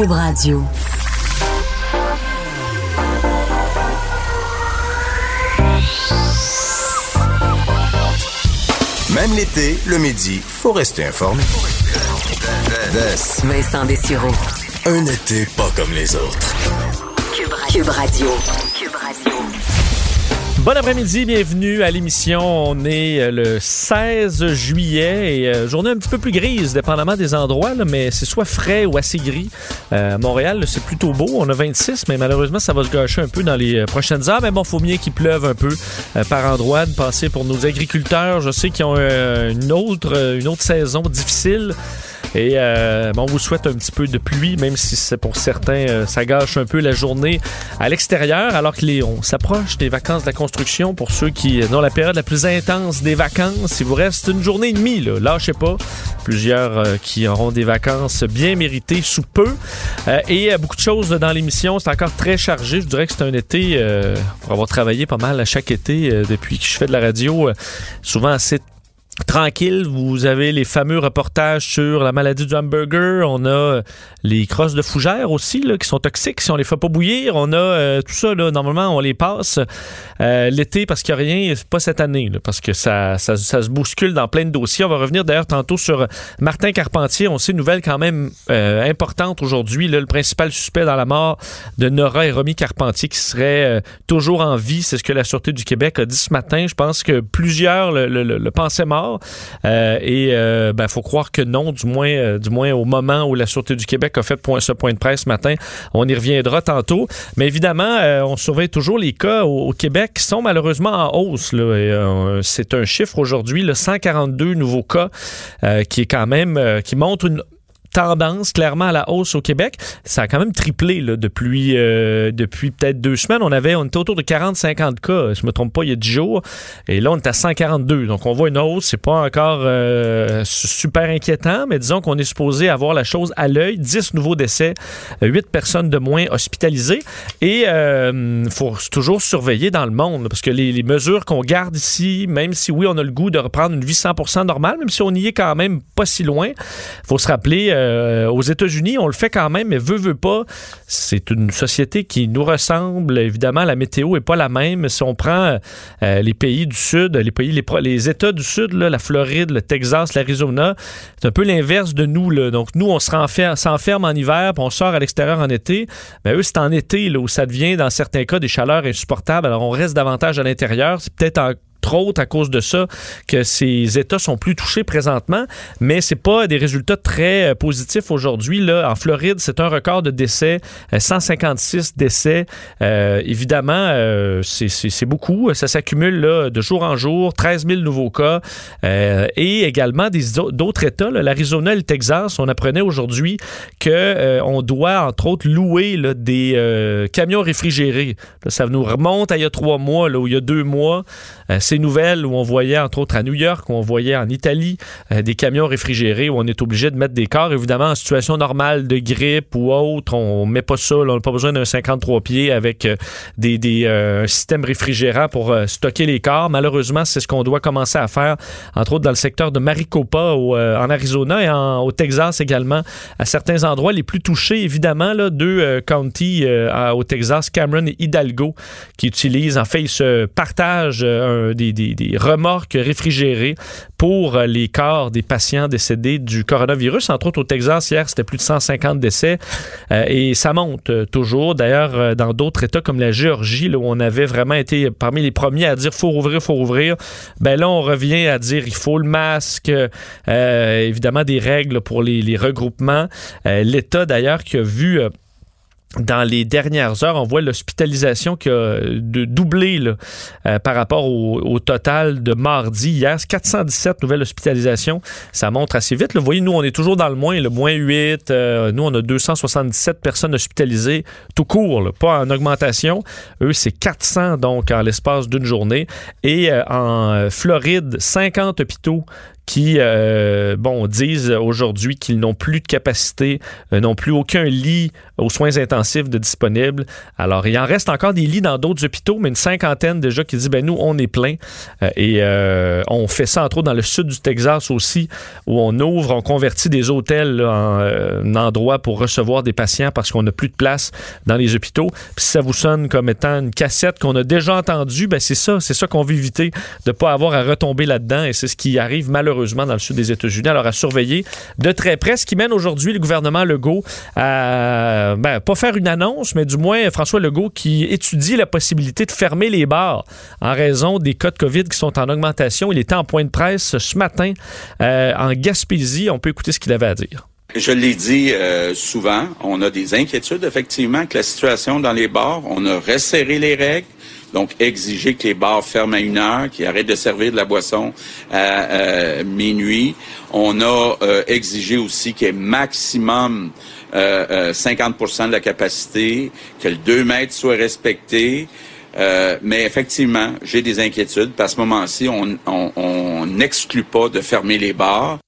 Cube Radio. Même l'été, le midi, faut rester informé. Vincent Dessureau. Un été pas comme les autres. Cube Radio. Bon après-midi, bienvenue à l'émission. On est euh, le 16 juillet et euh, journée un petit peu plus grise, dépendamment des endroits, mais c'est soit frais ou assez gris. Euh, Montréal, c'est plutôt beau. On a 26, mais malheureusement, ça va se gâcher un peu dans les prochaines heures. Mais bon, faut bien qu'il pleuve un peu par endroit. De passer pour nos agriculteurs, je sais qu'ils ont une autre, une autre saison difficile. Et euh, bon, on vous souhaite un petit peu de pluie, même si c'est pour certains, euh, ça gâche un peu la journée à l'extérieur, alors que les, on s'approche des vacances de la construction. Pour ceux qui ont la période la plus intense des vacances, il vous reste une journée et demie, là, lâchez pas. Plusieurs euh, qui auront des vacances bien méritées sous peu. Euh, et euh, beaucoup de choses dans l'émission, c'est encore très chargé. Je dirais que c'est un été, euh, pour avoir travaillé pas mal à chaque été euh, depuis que je fais de la radio, euh, souvent assez tranquille. Vous avez les fameux reportages sur la maladie du hamburger. On a euh, les crosses de fougères aussi, là, qui sont toxiques si on les fait pas bouillir. On a euh, tout ça, là, normalement, on les passe euh, l'été parce qu'il n'y a rien, pas cette année, parce que ça, se bouscule dans plein de dossiers. On va revenir d'ailleurs tantôt sur Martin Carpentier. On sait une nouvelle quand même importante aujourd'hui. Le principal suspect dans la mort de Nora et Romy Carpentier qui serait toujours en vie. C'est ce que la Sûreté du Québec a dit ce matin. Je pense que plusieurs le- le pensaient mort. Euh, et il ben, faut croire que non, du moins, euh, du moins au moment où la Sûreté du Québec a fait ce point de presse ce matin. On y reviendra tantôt. Mais évidemment, euh, on surveille toujours les cas au, Québec qui sont malheureusement en hausse. euh, c'est un chiffre aujourd'hui, le 142 nouveaux cas, euh, qui est quand même, euh, qui montre une tendance clairement à la hausse au Québec. Ça a quand même triplé là, depuis, euh, depuis peut-être deux semaines. On avait on était autour de 40-50 cas, je me trompe pas, il y a 10 jours. Et là, on est à 142. Donc, on voit une hausse. C'est pas encore euh, su- super inquiétant, mais disons qu'on est supposé avoir la chose à l'œil. 10 nouveaux décès, 8 personnes de moins hospitalisées. Et il faut toujours surveiller dans le monde parce que les, mesures qu'on garde ici, même si oui, on a le goût de reprendre une vie 100% normale, même si on y est quand même pas si loin, faut se rappeler, euh, aux États-Unis, on le fait quand même, mais veut, veut pas. C'est une société qui nous ressemble. Évidemment, la météo est pas la même. Si on prend euh, les pays du Sud, les États du Sud, la Floride, le Texas, l'Arizona, c'est un peu l'inverse de nous. Donc, nous, on s'enferme en hiver, puis on sort à l'extérieur en été. Mais eux, c'est en été où ça devient, dans certains cas, des chaleurs insupportables. Alors, on reste davantage à l'intérieur. C'est peut-être en entre autres à cause de ça que ces États sont plus touchés présentement, mais c'est pas des résultats très euh, positifs aujourd'hui. En Floride, c'est un record de décès, euh, 156 décès. Euh, évidemment, euh, c'est- beaucoup. Ça s'accumule de jour en jour, 13 000 nouveaux cas, Euh, et également d'autres États, l'Arizona et le Texas. On apprenait aujourd'hui que euh, on doit entre autres louer des euh, camions réfrigérés. Ça nous remonte à il y a trois mois, là, ou il y a deux mois. Ces nouvelles où on voyait, entre autres à New York, où on voyait en Italie euh, des camions réfrigérés où on est obligé de mettre des corps. Évidemment, en situation normale de grippe ou autre, on met pas ça. on n'a pas besoin d'un 53 pieds avec euh, des, des, euh, un système réfrigérant pour euh, stocker les corps. Malheureusement, c'est ce qu'on doit commencer à faire, entre autres dans le secteur de Maricopa en Arizona et au Texas également, à certains endroits les plus touchés, évidemment, là, deux counties au Texas, Cameron et Hidalgo, qui utilisent, en fait, ils se partagent un- des, remorques réfrigérées pour euh, les corps des patients décédés du coronavirus. Entre autres, au Texas, hier, c'était plus de 150 décès euh, et ça monte euh, toujours. D'ailleurs, dans d'autres États comme la Géorgie, où on avait vraiment été parmi les premiers à dire faut rouvrir, faut rouvrir, ben là, on revient à dire il faut le masque, évidemment des règles pour les, regroupements. L'État, d'ailleurs, qui a vu... dans les dernières heures, on voit l'hospitalisation qui a doublé euh, par rapport au, total de mardi. Hier, c'est 417 nouvelles hospitalisations. Ça montre assez vite. Vous voyez, nous, on est toujours dans le moins, le moins 8. euh, nous, on a 277 personnes hospitalisées tout court, pas en augmentation. Eux, c'est 400 donc en l'espace d'une journée. Et euh, en Floride, 50 hôpitaux qui, euh, bon, disent aujourd'hui qu'ils n'ont plus de capacité, euh, n'ont plus aucun lit aux soins intensifs de disponible. Alors, il en reste encore des lits dans d'autres hôpitaux, mais une cinquantaine déjà qui dit, ben nous, on est plein. Euh, et on fait ça, entre autres, dans le sud du Texas aussi, où on ouvre, on convertit des hôtels en endroit pour recevoir des patients parce qu'on n'a plus de place dans les hôpitaux. Puis si ça vous sonne comme étant une cassette qu'on a déjà entendue, ben c'est ça, c'est ça qu'on veut éviter, de pas avoir à retomber là-dedans. Et c'est ce qui arrive malheureusement dans le sud des États-Unis. Alors à surveiller de très près, ce qui mène aujourd'hui le gouvernement Legault à ben, pas faire une annonce, mais du moins François Legault qui étudie la possibilité de fermer les bars en raison des cas de COVID qui sont en augmentation. Il était en point de presse ce matin euh, en Gaspésie. On peut écouter ce qu'il avait à dire. Je l'ai dit euh, souvent, on a des inquiétudes effectivement avec la situation dans les bars. On a resserré les règles. Donc, exiger que les bars ferment à une heure, qu'ils arrêtent de servir de la boisson à euh, minuit. On a euh, exigé aussi qu'il y ait maximum 50% de la capacité, que le 2 mètres soit respecté. mais effectivement, j'ai des inquiétudes. Parce ce moment-ci, on n'exclut pas de fermer les bars.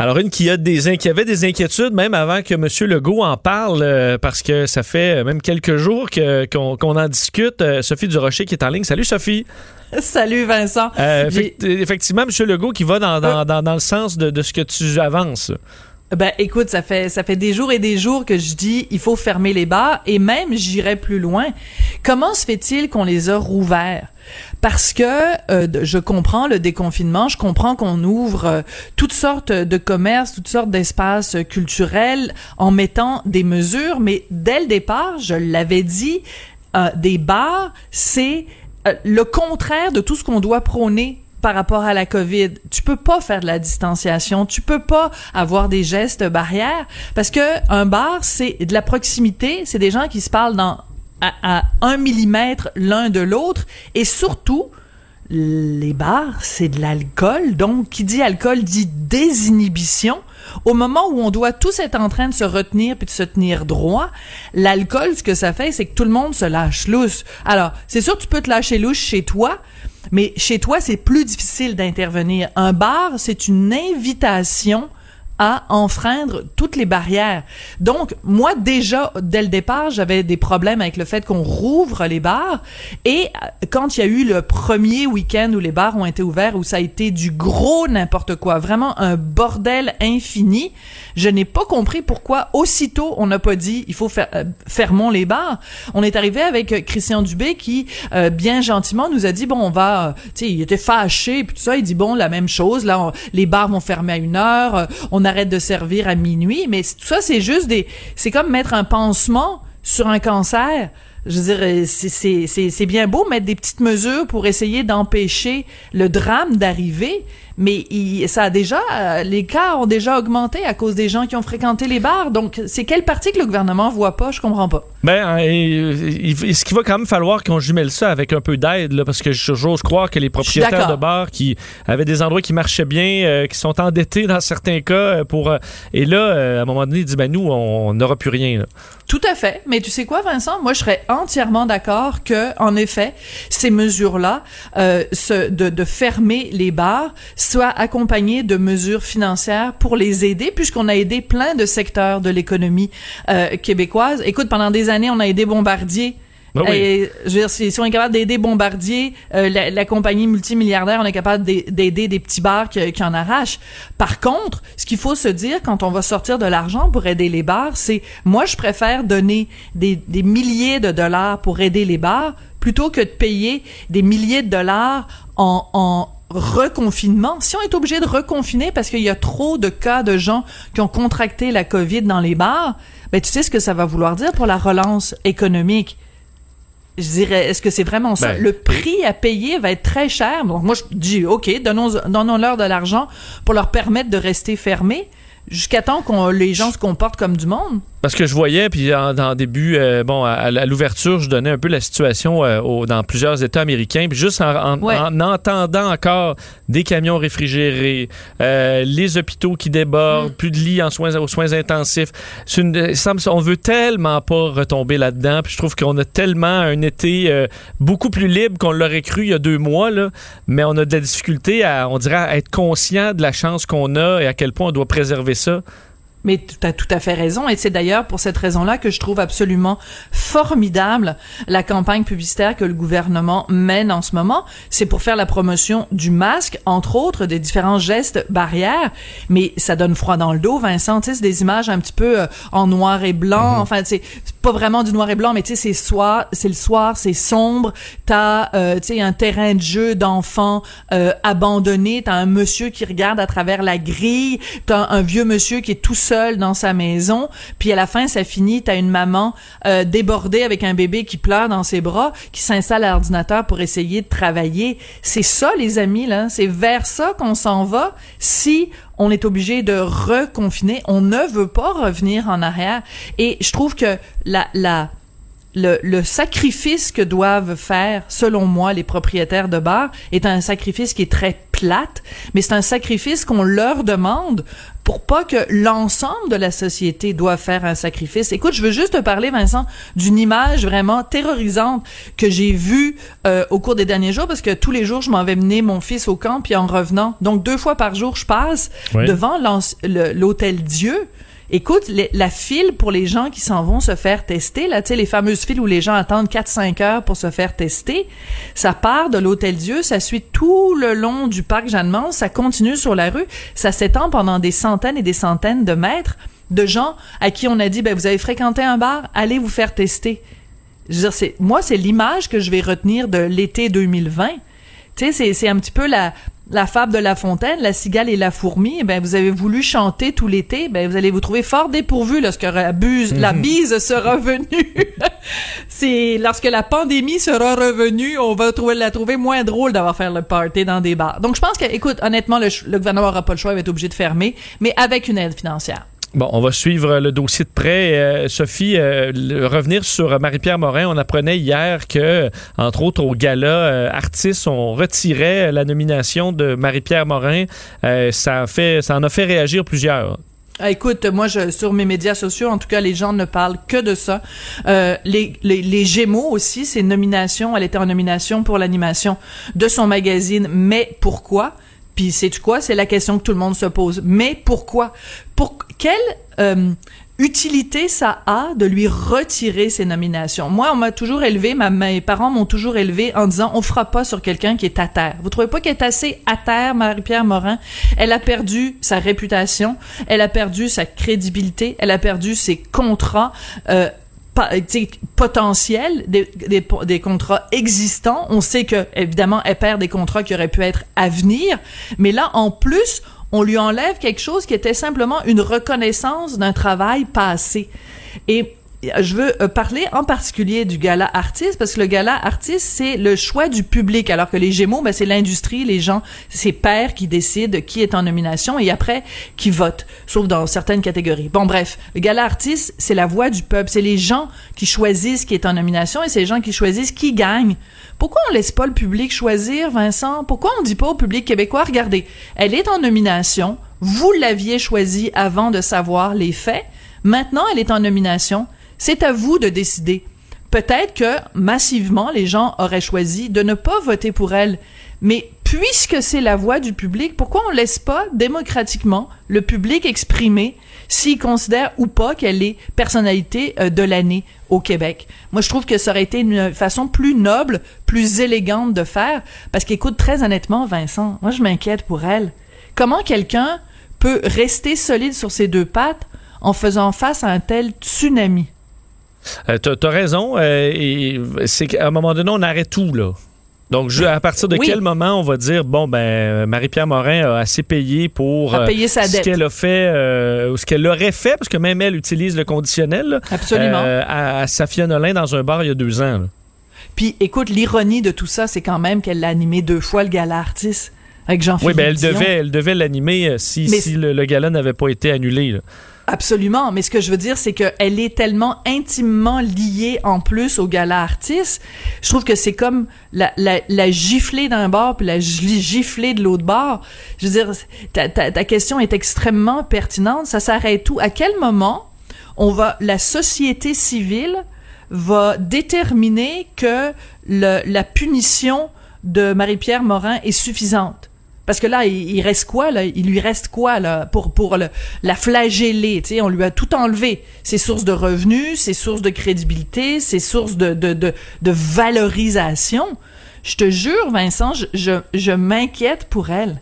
Alors, une qui, a des, qui avait des inquiétudes même avant que M. Legault en parle, euh, parce que ça fait même quelques jours qu'on en discute. Euh, Sophie Durocher qui est en ligne. Salut, Sophie. Salut, Vincent. Euh, effectivement, M. Legault qui va dans, dans, le sens de, de, ce que tu avances. Ben écoute, ça fait ça fait des jours et des jours que je dis il faut fermer les bars et même j'irai plus loin. Comment se fait-il qu'on les a rouverts? Parce que euh, je comprends le déconfinement, je comprends qu'on ouvre euh, toutes sortes de commerces, toutes sortes d'espaces culturels en mettant des mesures, mais dès le départ, je l'avais dit, euh, des bars, c'est le contraire de tout ce qu'on doit prôner par rapport à la COVID. Tu peux pas faire de la distanciation, tu peux pas avoir des gestes barrières parce que un bar c'est de la proximité, c'est des gens qui se parlent dans à, un millimètre l'un de l'autre et surtout les bars, c'est de l'alcool. Donc, qui dit alcool dit désinhibition. Au moment où on doit tous être en train de se retenir puis de se tenir droit, l'alcool, ce que ça fait, c'est que tout le monde se lâche lousse. Alors, c'est sûr, tu peux te lâcher louche chez toi, mais chez toi, c'est plus difficile d'intervenir. Un bar, c'est une invitation à enfreindre toutes les barrières. Donc, moi, déjà, dès le départ, j'avais des problèmes avec le fait qu'on rouvre les bars. Et euh, quand il y a eu le premier week-end où les bars ont été ouverts, où ça a été du gros n'importe quoi, vraiment un bordel infini, je n'ai pas compris pourquoi aussitôt on n'a pas dit il faut faire euh, fermons les bars. On est arrivé avec euh, Christian Dubé qui bien gentiment nous a dit bon on va tu sais il était fâché puis tout ça il dit bon la même chose là les bars vont fermer à une heure on a arrête de servir à minuit. Mais tout ça, c'est juste des, c'est comme mettre un pansement sur un cancer. Je veux dire, c'est bien beau mettre des petites mesures pour essayer d'empêcher le drame d'arriver, mais ça a déjà, les cas ont déjà augmenté à cause des gens qui ont fréquenté les bars. Donc, c'est quelle partie que le gouvernement voit pas? Je comprends pas. Ben, est-ce qu'il va quand même falloir qu'on jumelle ça avec un peu d'aide, parce que j'ose croire que les propriétaires de bars qui avaient des endroits qui marchaient bien, euh, qui sont endettés dans certains cas, euh, pour, euh, et là, à un moment donné, ils disent, ben nous, on n'aura plus rien. Tout à fait. Mais tu sais quoi, Vincent? Moi, je serais entièrement d'accord que, en effet, ces mesures-là, euh, de, de fermer les bars, soient accompagnées de mesures financières pour les aider, puisqu'on a aidé plein de secteurs de l'économie euh, québécoise. Écoute, pendant des années, on a aidé Bombardier ben je veux dire, si, on est capable d'aider Bombardier, euh, la, compagnie multimilliardaire, on est capable d'aider des petits bars qui, qui, en arrachent. Par contre, ce qu'il faut se dire quand on va sortir de l'argent pour aider les bars, c'est moi je préfère donner des, des milliers de dollars pour aider les bars plutôt que de payer des milliers de dollars en, en reconfinement. Si on est obligé de reconfiner parce qu'il y a trop de cas de gens qui ont contracté la COVID dans les bars, ben tu sais ce que ça va vouloir dire pour la relance économique? Je dirais, est-ce que c'est vraiment ça? Ben, le prix à payer va être très cher. Donc, moi, je dis, OK, donnons-leur de l'argent pour leur permettre de rester fermés jusqu'à temps que les gens se comportent comme du monde. Parce que je voyais, puis en, en début, euh, bon, à, à l'ouverture, je donnais un peu la situation euh, au- dans plusieurs États américains. Puis juste en, en- Ouais. en entendant encore des camions réfrigérés, euh, les hôpitaux qui Mm. débordent, plus de lits en soins, aux soins intensifs. Une- il semble- on veut tellement pas retomber là-dedans. Puis je trouve qu'on a tellement un été beaucoup plus libre qu'on l'aurait cru il y a deux mois. Là. Mais on a de la difficulté à, on dirait, à être conscient de la chance qu'on a et à quel point on doit préserver ça. Mais tu as tout à fait raison, et c'est d'ailleurs pour cette raison-là que je trouve absolument formidable la campagne publicitaire que le gouvernement mène en ce moment. C'est pour faire la promotion du masque, entre autres, des différents gestes barrières, mais ça donne froid dans le dos, Vincent. Tu sais, c'est des images un petit peu euh, en noir et blanc. Enfin, c'est c'est pas vraiment du noir et blanc, mais tu sais, c'est soir, c'est le soir, c'est sombre. T'as, euh, tu sais, un terrain de jeu d'enfants euh, abandonné. T'as un monsieur qui regarde à travers la grille. T'as un vieux monsieur qui est tout seul dans sa maison. Puis à la fin, ça finit. T'as une maman euh, débordée avec un bébé qui pleure dans ses bras, qui s'installe à l'ordinateur pour essayer de travailler. C'est ça, les amis, là. C'est vers ça qu'on s'en va si on est obligé de reconfiner. On ne veut pas revenir en arrière. Et je trouve que la, la, le, le sacrifice que doivent faire, selon moi, les propriétaires de bars est un sacrifice qui est très plate, mais c'est un sacrifice qu'on leur demande pour pas que l'ensemble de la société doit faire un sacrifice. Écoute, je veux juste te parler, Vincent, d'une image vraiment terrorisante que j'ai vue euh, au cours des derniers jours, parce que tous les jours, je m'en vais mener mon fils au camp, puis en revenant, donc deux fois par jour, je passe Oui. devant l'hôtel Dieu. Écoute, la file pour les gens qui s'en vont se faire tester, là, tu sais, les fameuses files où les gens attendent 4-5 heures pour se faire tester, ça part de l'Hôtel Dieu, ça suit tout le long du parc Jeanne-Mance, ça continue sur la rue, ça s'étend pendant des centaines et des centaines de mètres de gens à qui on a dit, ben, vous avez fréquenté un bar, allez vous faire tester. Je veux moi, c'est l'image que je vais retenir de l'été 2020. Tu sais, c'est un petit peu la, la fable de La Fontaine, la cigale et la fourmi. Eh Ben, vous avez voulu chanter tout l'été, ben, vous allez vous trouver fort dépourvu lorsque la, buse, la bise sera venue. c'est lorsque la pandémie sera revenue, on va trouver, la trouver moins drôle d'avoir fait le party dans des bars. Donc, je pense que, écoute, honnêtement, le, le gouvernement n'aura pas le choix, il va être obligé de fermer, mais avec une aide financière. Bon, on va suivre le dossier de près. Euh, Sophie, euh, revenir sur Marie-Pierre Morin, on apprenait hier que, entre autres, au gala euh, Artistes, on retirait la nomination de Marie-Pierre Morin. Euh, ça, en a fait réagir plusieurs. Ah, Écoute, moi, sur mes médias sociaux, en tout cas, les gens ne parlent que de ça. Euh, les, Gémeaux aussi, c'est une nomination. Elle était en nomination pour l'animation de son magazine. Mais pourquoi? Puis c'est quoi? C'est la question que tout le monde se pose. Mais pourquoi? Pour quelle euh, utilité ça a de lui retirer ses nominations? Moi, on m'a toujours élevé, ma, mes parents m'ont toujours élevé en disant on fera pas sur quelqu'un qui est à terre. Vous trouvez pas qu'elle est assez à terre, Marie-Pierre Morin? Elle a perdu sa réputation, elle a perdu sa crédibilité, elle a perdu ses contrats. Euh, potentiels, des, des, des contrats existants. On sait que, évidemment, elle perd des contrats qui auraient pu être à venir. Mais là, en plus, on lui enlève quelque chose qui était simplement une reconnaissance d'un travail passé. Et je veux euh, parler en particulier du gala artiste parce que le gala artiste c'est le choix du public alors que les Gémeaux ben, c'est l'industrie les gens c'est pairs qui décident qui est en nomination et après qui votent sauf dans certaines catégories. Bon bref le gala artiste c'est la voix du peuple c'est les gens qui choisissent qui est en nomination et c'est les gens qui choisissent qui gagne. Pourquoi on laisse pas le public choisir Vincent? Pourquoi on dit pas au public québécois regardez elle est en nomination vous l'aviez choisie avant de savoir les faits maintenant elle est en nomination c'est à vous de décider. Peut-être que massivement les gens auraient choisi de ne pas voter pour elle, mais puisque c'est la voix du public, pourquoi on laisse pas démocratiquement le public exprimer s'il considère ou pas qu'elle est personnalité euh, de l'année au Québec? Moi, je trouve que ça aurait été une façon plus noble, plus élégante de faire, parce qu'écoute, très honnêtement, Vincent, moi, je m'inquiète pour elle. Comment quelqu'un peut rester solide sur ses deux pattes en faisant face à un tel tsunami? Euh, T'as as raison. euh, c'est qu'à un moment donné, on arrête tout, là. Donc, je- à partir de Oui. quel moment on va dire, bon, ben, Marie-Pierre Morin a assez payé pour euh, sa ce qu'elle a fait, euh, ou ce qu'elle aurait fait, parce que même elle utilise le conditionnel, Absolument. euh, à, à Safia Nolin dans un bar il y a deux ans. là. Puis écoute, l'ironie de tout ça, c'est quand même qu'elle l'a animé deux fois le gala artiste. avec Jean-Philippe Oui, ben elle Dion. devait, elle devait l'animer euh, si, Mais si le, le gala n'avait pas été annulé. là. Absolument, mais ce que je veux dire, c'est qu'elle est tellement intimement liée en plus au gala artiste. Je trouve que c'est comme la, la, la giflée d'un bord puis la gi- giflée de l'autre bord. Je veux dire, ta, ta, question est extrêmement pertinente. Ça s'arrête où? À quel moment on va, la société civile va déterminer que la punition de Marie-Pierre Morin est suffisante? Parce que là, il, reste quoi, là? Il lui reste quoi, là, pour, pour la flageller, tu sais? On lui a tout enlevé. Ses sources de revenus, ses sources de crédibilité, ses sources de, de, de, de valorisation. Je te jure, Vincent, je, je, je m'inquiète pour elle.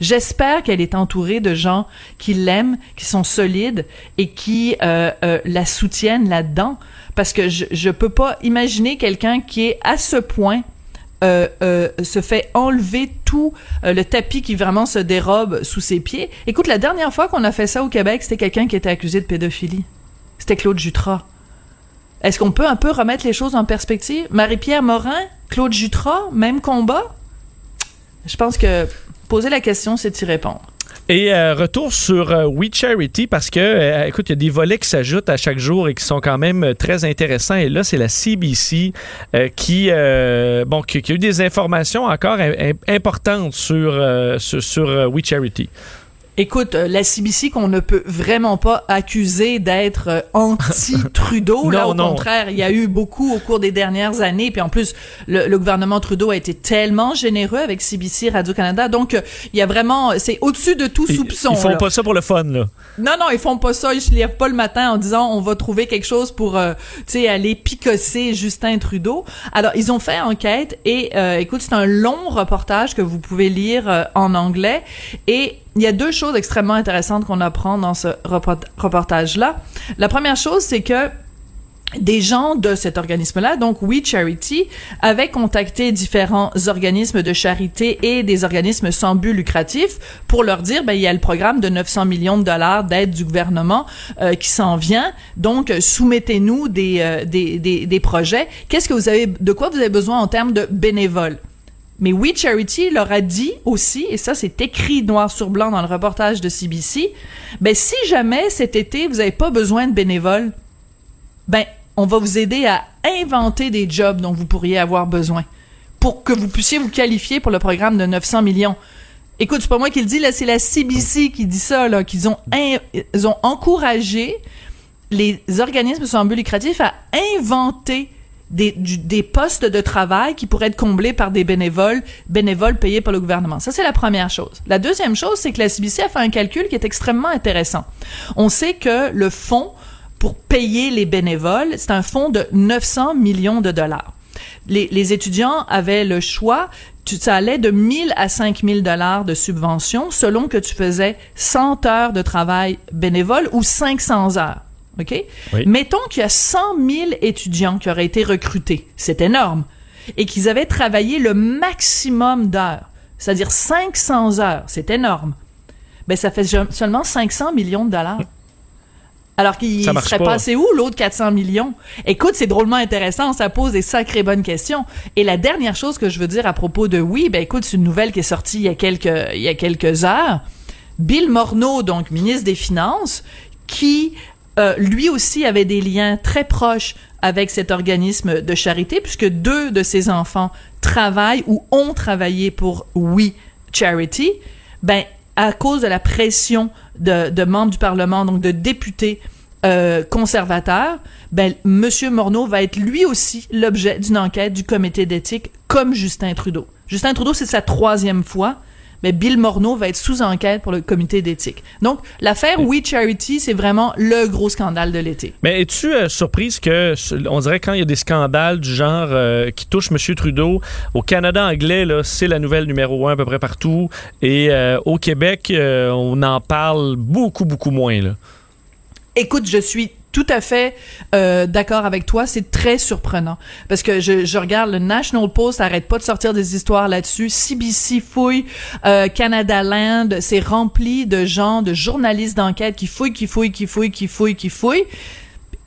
J'espère qu'elle est entourée de gens qui l'aiment, qui sont solides et qui euh, euh, la soutiennent là-dedans. Parce que je, je peux pas imaginer quelqu'un qui est à ce point euh, euh, se fait enlever tout euh, le tapis qui vraiment se dérobe sous ses pieds. Écoute, la dernière fois qu'on a fait ça au Québec, c'était quelqu'un qui était accusé de pédophilie. C'était Claude Jutras. Est-ce qu'on peut un peu remettre les choses en perspective? Marie-Pierre Morin, Claude Jutras, même combat? Je pense que poser la question, c'est y répondre. Et euh, retour sur euh, We Charity parce que, euh, écoute, il y a des volets qui s'ajoutent à chaque jour et qui sont quand même euh, très intéressants. Et là, c'est la CBC euh, qui, euh, bon, qui, qui a eu des informations encore im- im- importantes sur, sur, sur, We Charity. Écoute, euh, la CBC qu'on ne peut vraiment pas accuser d'être euh, anti-Trudeau. là, au non. contraire, il y a eu beaucoup au cours des dernières années. Puis en plus, le, le gouvernement Trudeau a été tellement généreux avec CBC Radio-Canada. Donc, euh, il y a vraiment... C'est au-dessus de tout Ils- soupçon. Ils font là. pas ça pour le fun, là. Non, non, ils font pas ça. Ils se lèvent pas le matin en disant on va trouver quelque chose pour, euh, tu sais, aller picosser Justin Trudeau. Alors, ils ont fait enquête et, euh, écoute, c'est un long reportage que vous pouvez lire euh, en anglais. Et il y a deux choses extrêmement intéressantes qu'on apprend dans ce report- reportage-là. La première chose, c'est que des gens de cet organisme-là, donc We Charity, avaient contacté différents organismes de charité et des organismes sans but lucratif pour leur dire, ben, il y a le programme de 900 millions de dollars d'aide du gouvernement euh, qui s'en vient, donc euh, soumettez-nous des, euh, des, des projets. Qu'est-ce que vous avez, de quoi vous avez besoin en termes de bénévoles? Mais We Charity leur a dit aussi, et ça c'est écrit noir sur blanc dans le reportage de CBC, ben si jamais cet été vous n'avez pas besoin de bénévoles, ben on va vous aider à inventer des jobs dont vous pourriez avoir besoin pour que vous puissiez vous qualifier pour le programme de 900 millions. Écoute, c'est pas moi qui le dis, là, c'est la CBC qui dit ça, là, qu'ils ont, ils ont encouragé les organismes sans but lucratif à inventer des, du- des postes de travail qui pourraient être comblés par des bénévoles, bénévoles payés par le gouvernement. Ça, c'est la première chose. La deuxième chose, c'est que la CBC a fait un calcul qui est extrêmement intéressant. On sait que le fonds pour payer les bénévoles, c'est un fonds de 900 millions de dollars. Les, les étudiants avaient le choix, tu, ça allait de 1000 à 5000 dollars de subvention selon que tu faisais 100 heures de travail bénévole ou 500 heures. OK? Oui. Mettons qu'il y a 100 000 étudiants qui auraient été recrutés. C'est énorme. Et qu'ils avaient travaillé le maximum d'heures. C'est-à-dire 500 heures. C'est énorme. Ben, ça fait seulement 500 millions de dollars. Alors qu'il serait pas. passé où l'autre 400 millions? Écoute, c'est drôlement intéressant, ça pose des sacrées bonnes questions. Et la dernière chose que je veux dire à propos de oui, ben écoute, c'est une nouvelle qui est sortie il y a quelques, il y a quelques heures. Bill Morneau, donc ministre des Finances, qui euh, lui aussi avait des liens très proches avec cet organisme de charité, puisque deux de ses enfants travaillent ou ont travaillé pour We Charity, ben à cause de la pression de, membres du Parlement, donc de députés euh, conservateurs, ben Monsieur Morneau va être lui aussi l'objet d'une enquête du comité d'éthique, comme Justin Trudeau. Justin Trudeau, c'est sa troisième fois. Mais Bill Morneau va être sous enquête pour le comité d'éthique. Donc, l'affaire We Charity, c'est vraiment le gros scandale de l'été. Mais es-tu euh, surprise que, on dirait quand il y a des scandales du genre euh, qui touchent M. Trudeau, au Canada anglais, là, c'est la nouvelle numéro un à peu près partout, et euh, au Québec, on en parle beaucoup, beaucoup moins. Là. Écoute, je suis tout à fait euh, d'accord avec toi. C'est très surprenant parce que je, regarde le National Post, arrête pas de sortir des histoires là-dessus. CBC fouille, euh, Canada Land, c'est rempli de gens, de journalistes d'enquête qui fouillent, qui fouillent, qui fouillent, qui fouillent, qui fouillent.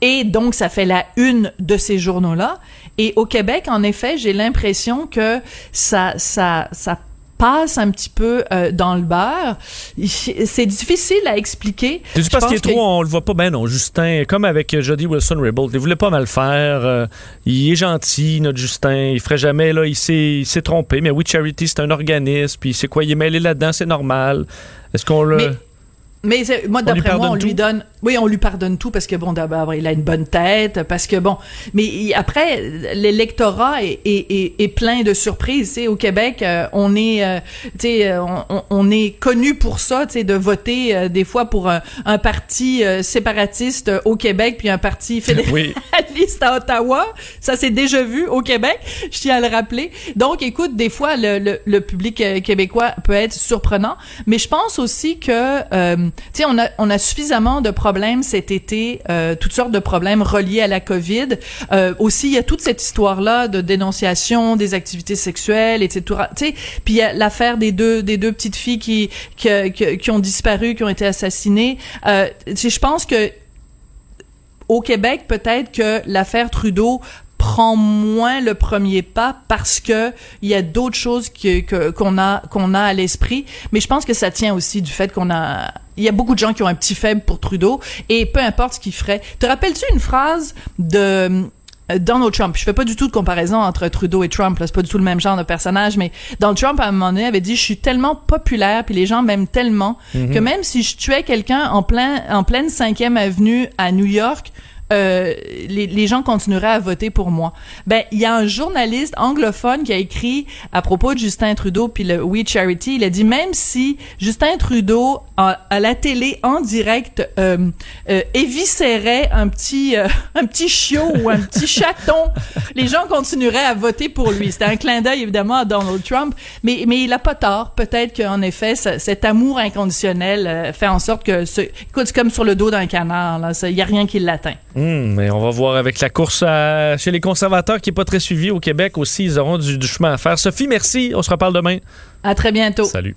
Et donc, ça fait la une de ces journaux-là. Et au Québec, en effet, j'ai l'impression que ça, ça, ça passe un petit peu euh, dans le beurre. C'est difficile à expliquer. C'est parce qu'il est trop, on le voit pas. Ben non, Justin, comme avec Jody Wilson-Raybould, il voulait pas mal faire. Euh, il est gentil, notre Justin. Il ferait jamais, là, il s'est trompé. Mais oui, Charity, c'est un organisme. Puis c'est quoi, il est mêlé là-dedans, c'est normal. Est-ce qu'on le... Mais moi, d'après moi, on lui donne. Oui, on lui pardonne tout parce que bon, d'abord, il a une bonne tête, parce que bon. Mais après, l'électorat est, est, est, plein de surprises. Tu au Québec, euh, on est, euh, tu sais, euh, on, on, est connu pour ça, tu sais, de voter des fois pour un, un parti séparatiste au Québec puis un parti fédéraliste à Ottawa. Ça s'est déjà vu au Québec. Je tiens à le rappeler. Donc, écoute, des fois, le, le, le public québécois peut être surprenant, mais je pense aussi que on a, on a suffisamment de problèmes cet été, euh, toutes sortes de problèmes reliés à la COVID. Euh, aussi, il y a toute cette histoire-là de dénonciation des activités sexuelles, etc. Tu sais, puis il y a l'affaire des deux, des deux petites filles qui, qui, qui, ont disparu, qui ont été assassinées. Euh, je pense que au Québec, peut-être que l'affaire Trudeau prend moins le premier pas parce que il y a d'autres choses que qu'on a qu'on a à l'esprit mais je pense que ça tient aussi du fait qu'on a il y a beaucoup de gens qui ont un petit faible pour Trudeau et peu importe ce qu'il ferait te rappelles-tu une phrase de euh, Donald Trump? Je fais pas du tout de comparaison entre Trudeau et Trump. C'est pas du tout le même genre de personnage, mais Donald Trump à un moment donné avait dit je suis tellement populaire puis les gens m'aiment tellement mm-hmm. que même si je tuais quelqu'un en plein en pleine cinquième avenue à New York, euh, les, les, gens continueraient à voter pour moi. Ben, il y a un journaliste anglophone qui a écrit à propos de Justin Trudeau puis le We Charity, il a dit même si Justin Trudeau à, la télé en direct euh, euh, éviscérait un petit euh, un petit chiot ou un petit chaton, les gens continueraient à voter pour lui. C'était un clin d'œil évidemment à Donald Trump, mais mais il a pas tort. Peut-être qu'en effet cet amour inconditionnel euh, fait en sorte que ce, écoute c'est comme sur le dos d'un canard là, il y a rien qui l'atteint. Hmm, mais on va voir avec la course chez les conservateurs qui n'est pas très suivie au Québec aussi. Ils auront du, chemin à faire. Sophie, merci. On se reparle demain. À très bientôt. Salut.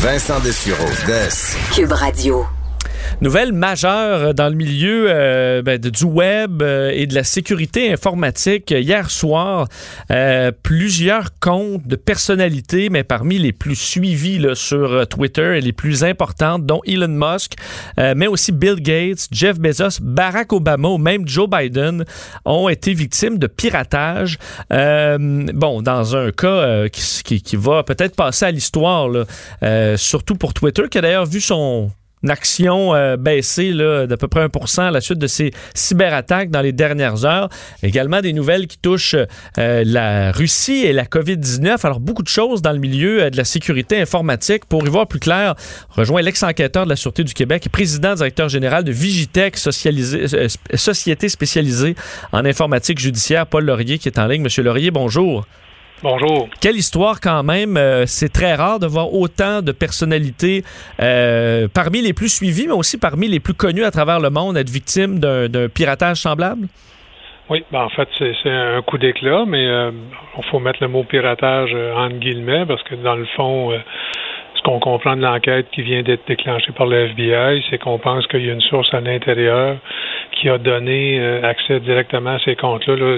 Vincent Dessureau, Des. Cube Radio. Nouvelle majeure dans le milieu euh, ben, du web euh, et de la sécurité informatique. Hier soir, euh, plusieurs comptes de personnalités, mais parmi les plus suivis sur Twitter et les plus importantes, dont Elon Musk, mais aussi Bill Gates, Jeff Bezos, Barack Obama ou même Joe Biden, ont été victimes de piratage. bon, dans un cas qui, va peut-être passer à l'histoire, surtout pour Twitter, qui a d'ailleurs vu son action euh, baissée d'à peu près 1% à la suite de ces cyberattaques dans les dernières heures. Également des nouvelles qui touchent euh, la Russie et la COVID-19. Alors, beaucoup de choses dans le milieu euh, de la sécurité informatique. Pour y voir plus clair, rejoint l'ex-enquêteur de la Sûreté du Québec et président directeur général de Vigitech, société spécialisée en informatique judiciaire, Paul Laurier, qui est en ligne. Monsieur Laurier, bonjour. Bonjour. Quelle histoire quand même. Euh, c'est très rare de voir autant de personnalités euh, parmi les plus suivies, mais aussi parmi les plus connues à travers le monde être victimes d'un piratage semblable? Oui, ben en fait, c'est un coup d'éclat, mais il euh, faut mettre le mot piratage en guillemets parce que dans le fond, qu'on comprend de l'enquête qui vient d'être déclenchée par le FBI, c'est qu'on pense qu'il y a une source à l'intérieur qui a donné euh, accès directement à ces comptes-là, là,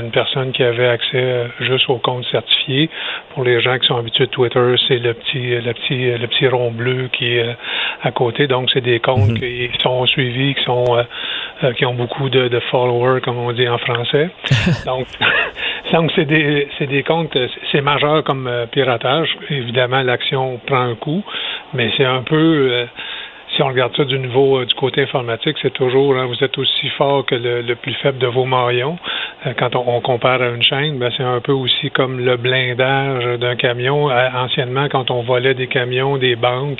une personne qui avait accès euh, juste aux comptes certifiés. Pour les gens qui sont habitués de Twitter, c'est le petit, le petit, le petit rond bleu qui est euh, à côté. Donc, c'est des comptes mhm. qui sont suivis, qui sont, qui ont beaucoup de, de, followers, comme on dit en français. donc, donc c'est des, c'est des comptes, c'est majeur comme piratage. Évidemment, l'action prend un coup, mais c'est un peu si on regarde ça du niveau euh, du côté informatique, c'est toujours hein, vous êtes aussi fort que le, plus faible de vos maillons. Euh, quand on, compare à une chaîne, ben, c'est un peu aussi comme le blindage d'un camion. anciennement, quand on volait des camions, des banques,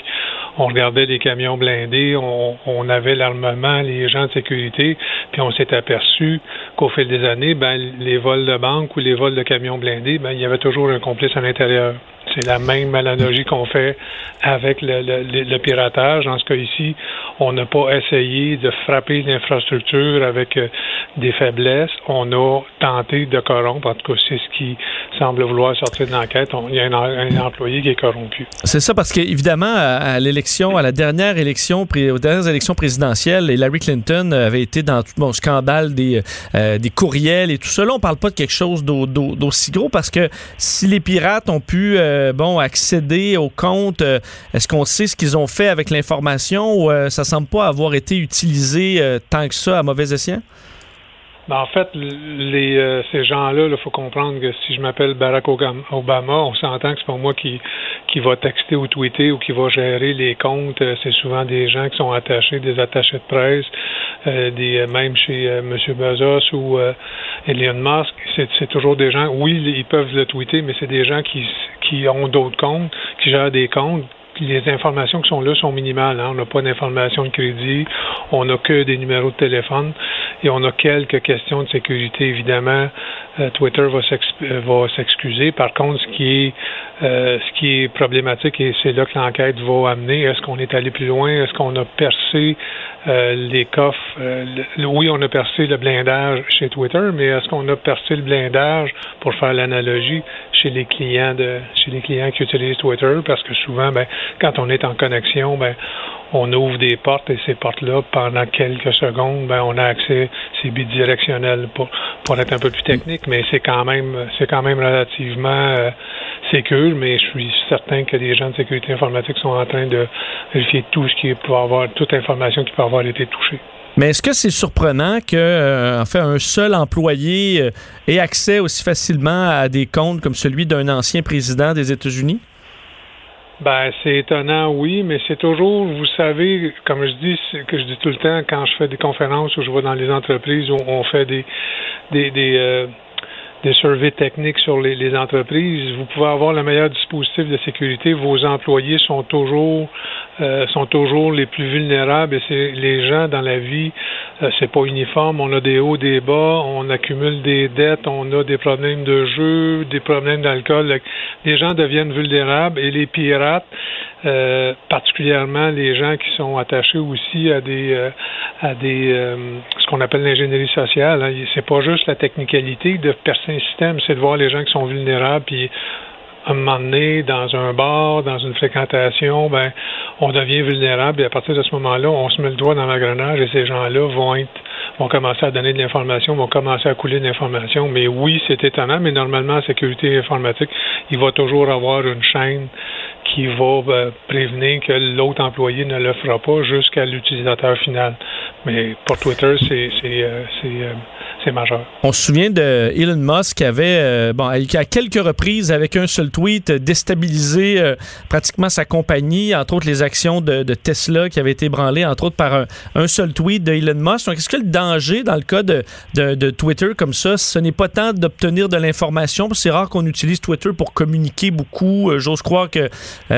on regardait des camions blindés, on, avait l'armement, les gens de sécurité, puis on s'est aperçu qu'au fil des années, ben, les vols de banque ou les vols de camions blindés, ben, il y avait toujours un complice à l'intérieur. C'est la même analogie qu'on fait avec le, piratage. Ce ici, on n'a pas essayé de frapper l'infrastructure avec euh, des faiblesses. On a va tenter de corrompre. En tout cas, c'est ce qui semble vouloir sortir de l'enquête. Il y a un, employé qui est corrompu. C'est ça, parce qu'évidemment, à, l'élection, à la dernière élection, aux dernières Hillary Clinton avait été dans tout mon scandale des, euh, des courriels et tout ça. Là, on parle pas de quelque chose d'aussi gros parce que si les pirates ont pu euh, bon accéder au compte, euh, est-ce qu'on sait ce qu'ils ont fait avec l'information ou ça semble pas avoir été utilisé tant que ça à mauvais escient? Ben, en fait, euh, ces gens-là, il faut comprendre que si je m'appelle Barack Obama, on s'entend que c'est pas moi qui, qui va texter ou tweeter ou qui va gérer les comptes. Euh, c'est souvent des gens qui sont attachés, des attachés de presse, euh, des même chez M. Bezos ou Elon Musk. C'est toujours des gens, oui, ils peuvent le tweeter, mais c'est des gens qui, qui ont d'autres comptes, qui gèrent des comptes les informations qui sont là sont minimales. Hein. On n'a pas d'informations de crédit, on n'a que des numéros de téléphone et on a quelques questions de sécurité. Évidemment, Twitter euh, va s'excuser. Par contre, ce qui est euh, ce qui est problématique et c'est là que l'enquête va amener, est-ce qu'on est allé plus loin, est-ce qu'on a percé les coffres Oui, on a percé le blindage chez Twitter, mais est-ce qu'on a percé le blindage pour faire l'analogie chez les clients de chez les clients qui utilisent Twitter? Parce que souvent, ben, quand on est en connexion, ben, on ouvre des portes et ces portes-là, pendant quelques secondes, ben, on a accès, c'est bidirectionnel pour, être un peu plus technique, mais c'est quand même, relativement euh, sécure, mais je suis certain que les gens de sécurité informatique sont en train de vérifier tout ce qui peut avoir, toute information qui peut avoir été touchée. Mais est-ce que c'est surprenant que, euh, fait, un seul employé euh, ait accès aussi facilement à des comptes comme celui d'un ancien président des États-Unis? Ben, c'est étonnant, oui, mais c'est toujours, vous savez, comme je dis, que je dis tout le temps quand je fais des conférences ou je vais dans les entreprises où on fait des des des, euh, surveys techniques sur les, entreprises, vous pouvez avoir le meilleur dispositif de sécurité. Vos employés sont toujours euh, sont toujours les plus vulnérables et c'est les gens dans la vie, euh, c'est pas uniforme. On a des hauts, des bas, on accumule des dettes, on a des problèmes de jeu, des problèmes d'alcool. Les gens deviennent vulnérables et les pirates, euh, particulièrement les gens qui sont attachés aussi à des à des ce qu'on appelle l'ingénierie sociale. Hein. C'est pas juste la technicalité de percer un système, c'est de voir les gens qui sont vulnérables puis un moment dans un bar, dans une fréquentation, ben, on devient vulnérable et à partir de ce moment-là, on se met le doigt dans l'engrenage et ces gens-là vont être vont commencer à donner de l'information, vont commencer à couler de l'information. Mais oui, c'est étonnant, mais normalement, en sécurité informatique, il va toujours avoir une chaîne qui va ben, prévenir que l'autre employé ne le fera pas jusqu'à l'utilisateur final. Mais pour Twitter, c'est euh, euh, c'est majeur. On se souvient de Elon Musk qui avait, euh, bon, à quelques reprises, avec un seul tweet, déstabilisé euh, pratiquement sa compagnie, entre autres les actions de, Tesla qui avaient été branlées, entre autres par un, seul tweet de Elon Musk. Donc, est-ce que le danger dans le cas de, de, Twitter comme ça, ce n'est pas tant d'obtenir de l'information, c'est rare qu'on utilise Twitter pour communiquer beaucoup. Euh, j'ose croire que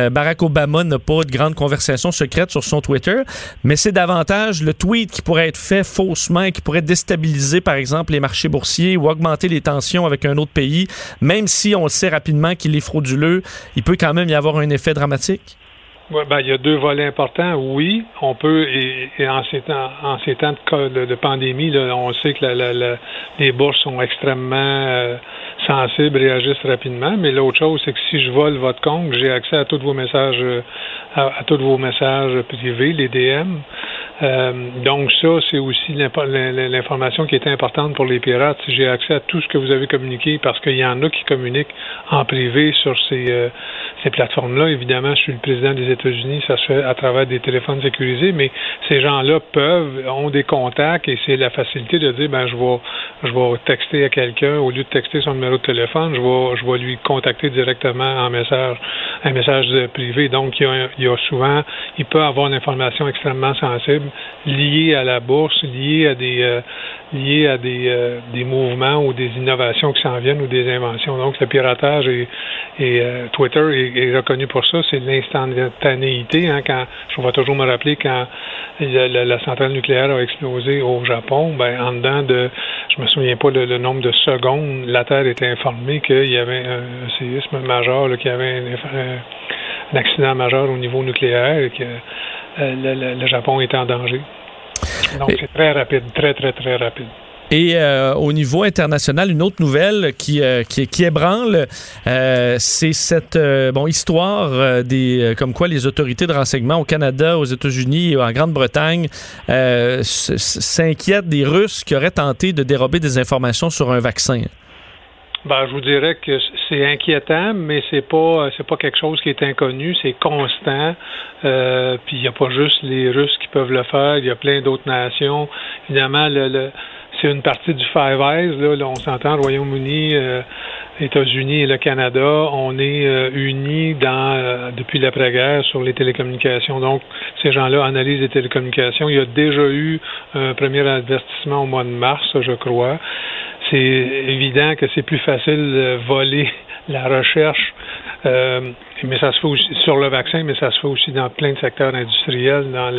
Barack Obama n'a pas de grandes conversations secrètes sur son Twitter, mais c'est davantage le tweet qui pourrait être fait faussement et qui pourrait déstabiliser, par exemple, les marchés boursiers ou augmenter les tensions avec un autre pays, même si on sait rapidement qu'il est frauduleux, il peut quand même y avoir un effet dramatique? Ben, il y a deux volets importants. Oui, on peut, et, en ces temps, de, pandémie, on sait que les bourses sont extrêmement euh, sensibles, réagissent rapidement. Mais l'autre chose, c'est que si je vole votre compte, j'ai accès à tous vos messages, euh, à, tous vos messages privés, les DM. Euh, donc ça, c'est aussi l'information qui est importante pour les pirates. J'ai accès à tout ce que vous avez communiqué, parce qu'il y en a qui communiquent en privé sur ces, euh, ces plateformes-là. Évidemment, je suis le président des États-Unis, ça se fait à travers des téléphones sécurisés, mais ces gens-là peuvent, ont des contacts et c'est la facilité de dire, ben je vais, je vais texter à quelqu'un au lieu de texter son numéro de téléphone, je vais, je lui contacter directement en message, un message privé. Donc il y a, souvent, il peut avoir une information extrêmement sensible liées à la bourse, liées à des euh, liées à des, euh, des mouvements ou des innovations qui s'en viennent ou des inventions. Donc le piratage et, euh, Twitter est, reconnu pour ça, c'est l'instantanéité. Hein, quand je vais toujours me rappeler quand la, centrale nucléaire a explosé au Japon, ben en dedans de je me souviens pas le, nombre de secondes, la Terre était informée qu'il y avait un, séisme majeur, qu'il y avait un, un, accident majeur au niveau nucléaire et que euh, le, Japon est en danger. Donc, c'est très rapide, très, très, très rapide. Et euh, au niveau international, une autre nouvelle qui, euh, qui, qui ébranle, euh, c'est cette bon, histoire des comme quoi les autorités de renseignement au Canada, aux États-Unis et en Grande-Bretagne s'inquiètent des Russes qui auraient tenté de dérober des informations sur un vaccin. Ben, je vous dirais que c'est inquiétant, mais c'est pas c'est pas quelque chose qui est inconnu, c'est constant. Euh, puis il n'y a pas juste les Russes qui peuvent le faire, il y a plein d'autres nations. Évidemment, le, c'est une partie du Five Eyes. Là, Là, on s'entend, Royaume-Uni, euh, États-Unis et le Canada, on est euh, unis dans depuis l'après-guerre sur les télécommunications. Donc, ces gens-là analysent les télécommunications. Il y a déjà eu un premier avertissement au mois de mars, je crois c'est évident que c'est plus facile de voler la recherche, euh, mais ça se fait sur le vaccin, mais ça se fait aussi dans plein de secteurs industriels, dans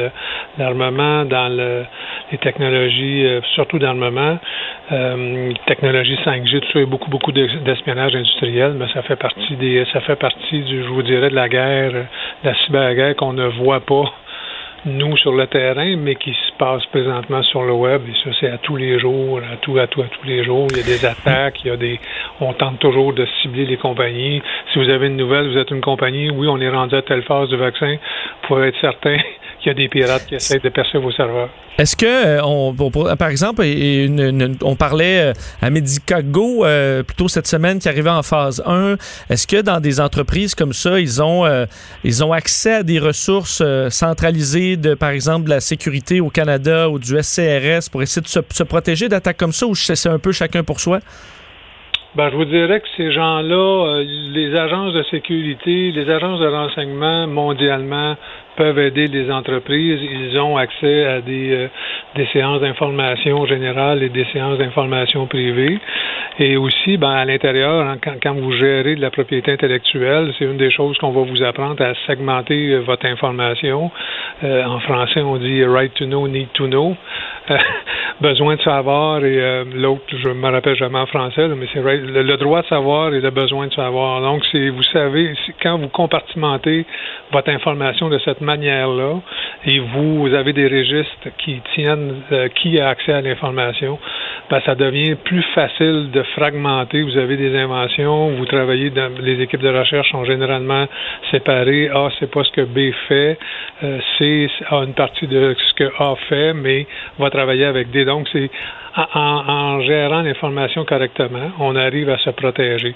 l'armement, dans le- les technologies, euh, surtout d'armement, euh, technologie 5G, tout ça, il y a beaucoup, beaucoup d'es- d'espionnage industriel, mais ça fait partie des, ça fait partie du, je vous dirais, de la guerre, de la cyberguerre qu'on ne voit pas nous sur le terrain, mais qui se passe présentement sur le web. Et ça, c'est à tous les jours, à tout, à tout, à tous les jours. Il y a des attaques, il y a des. On tente toujours de cibler les compagnies. Si vous avez une nouvelle, vous êtes une compagnie, oui, on est rendu à telle phase du vaccin, vous pouvez être certain qu'il y a des pirates qui essaient de percer vos serveurs. Est-ce que, euh, on, pour- par exemple, et une- une- on parlait euh, à Medicago euh, plutôt cette semaine qui arrivait en phase 1, est-ce que dans des entreprises comme ça, ils ont, euh, ils ont accès à des ressources euh, centralisées de, par exemple, de la sécurité au Canada ou du SCRS pour essayer de se, se protéger d'attaques comme ça ou c'est c'est un peu chacun pour soi? Ben, je vous dirais que ces gens-là, euh, les agences de sécurité, les agences de renseignement mondialement peuvent aider les entreprises. Ils ont accès à des, euh, séances d'information générale et des séances d'information privée. Et aussi, ben, à l'intérieur, hein, quand, vous gérez de la propriété intellectuelle, c'est une des choses qu'on va vous apprendre à segmenter euh, votre information. Euh, en français, on dit right to know, need to know. Besoin de savoir et l'autre, je me rappelle jamais en français, mais c'est le, droit de savoir et le besoin de savoir. Donc, c'est vous savez, quand vous compartimentez votre information de cette manière-là et vous, avez des registres qui tiennent euh, qui a accès à l'information, ben, ça devient plus facile de fragmenter. Vous avez des inventions, vous travaillez dans les équipes de recherche sont généralement séparées. A, c'est pas ce que B fait. Euh, C a une partie de ce que A fait, mais va travailler avec D. Donc, c'est en, gérant l'information correctement, on arrive à se protéger.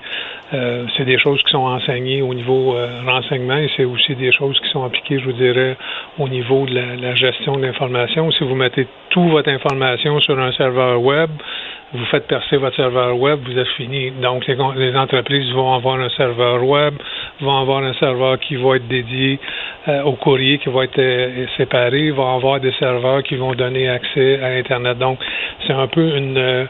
Euh, c'est des choses qui sont enseignées au niveau euh, renseignement et c'est aussi des choses qui sont appliquées, je vous dirais, au niveau de la, la gestion de l'information. Si vous mettez votre information sur un serveur web, vous faites percer votre serveur web, vous êtes fini. Donc, les, entreprises vont avoir un serveur web, vont avoir un serveur qui va être dédié euh, au courrier, qui va être euh, séparé, vont avoir des serveurs qui vont donner accès à Internet. Donc, c'est un peu une... euh,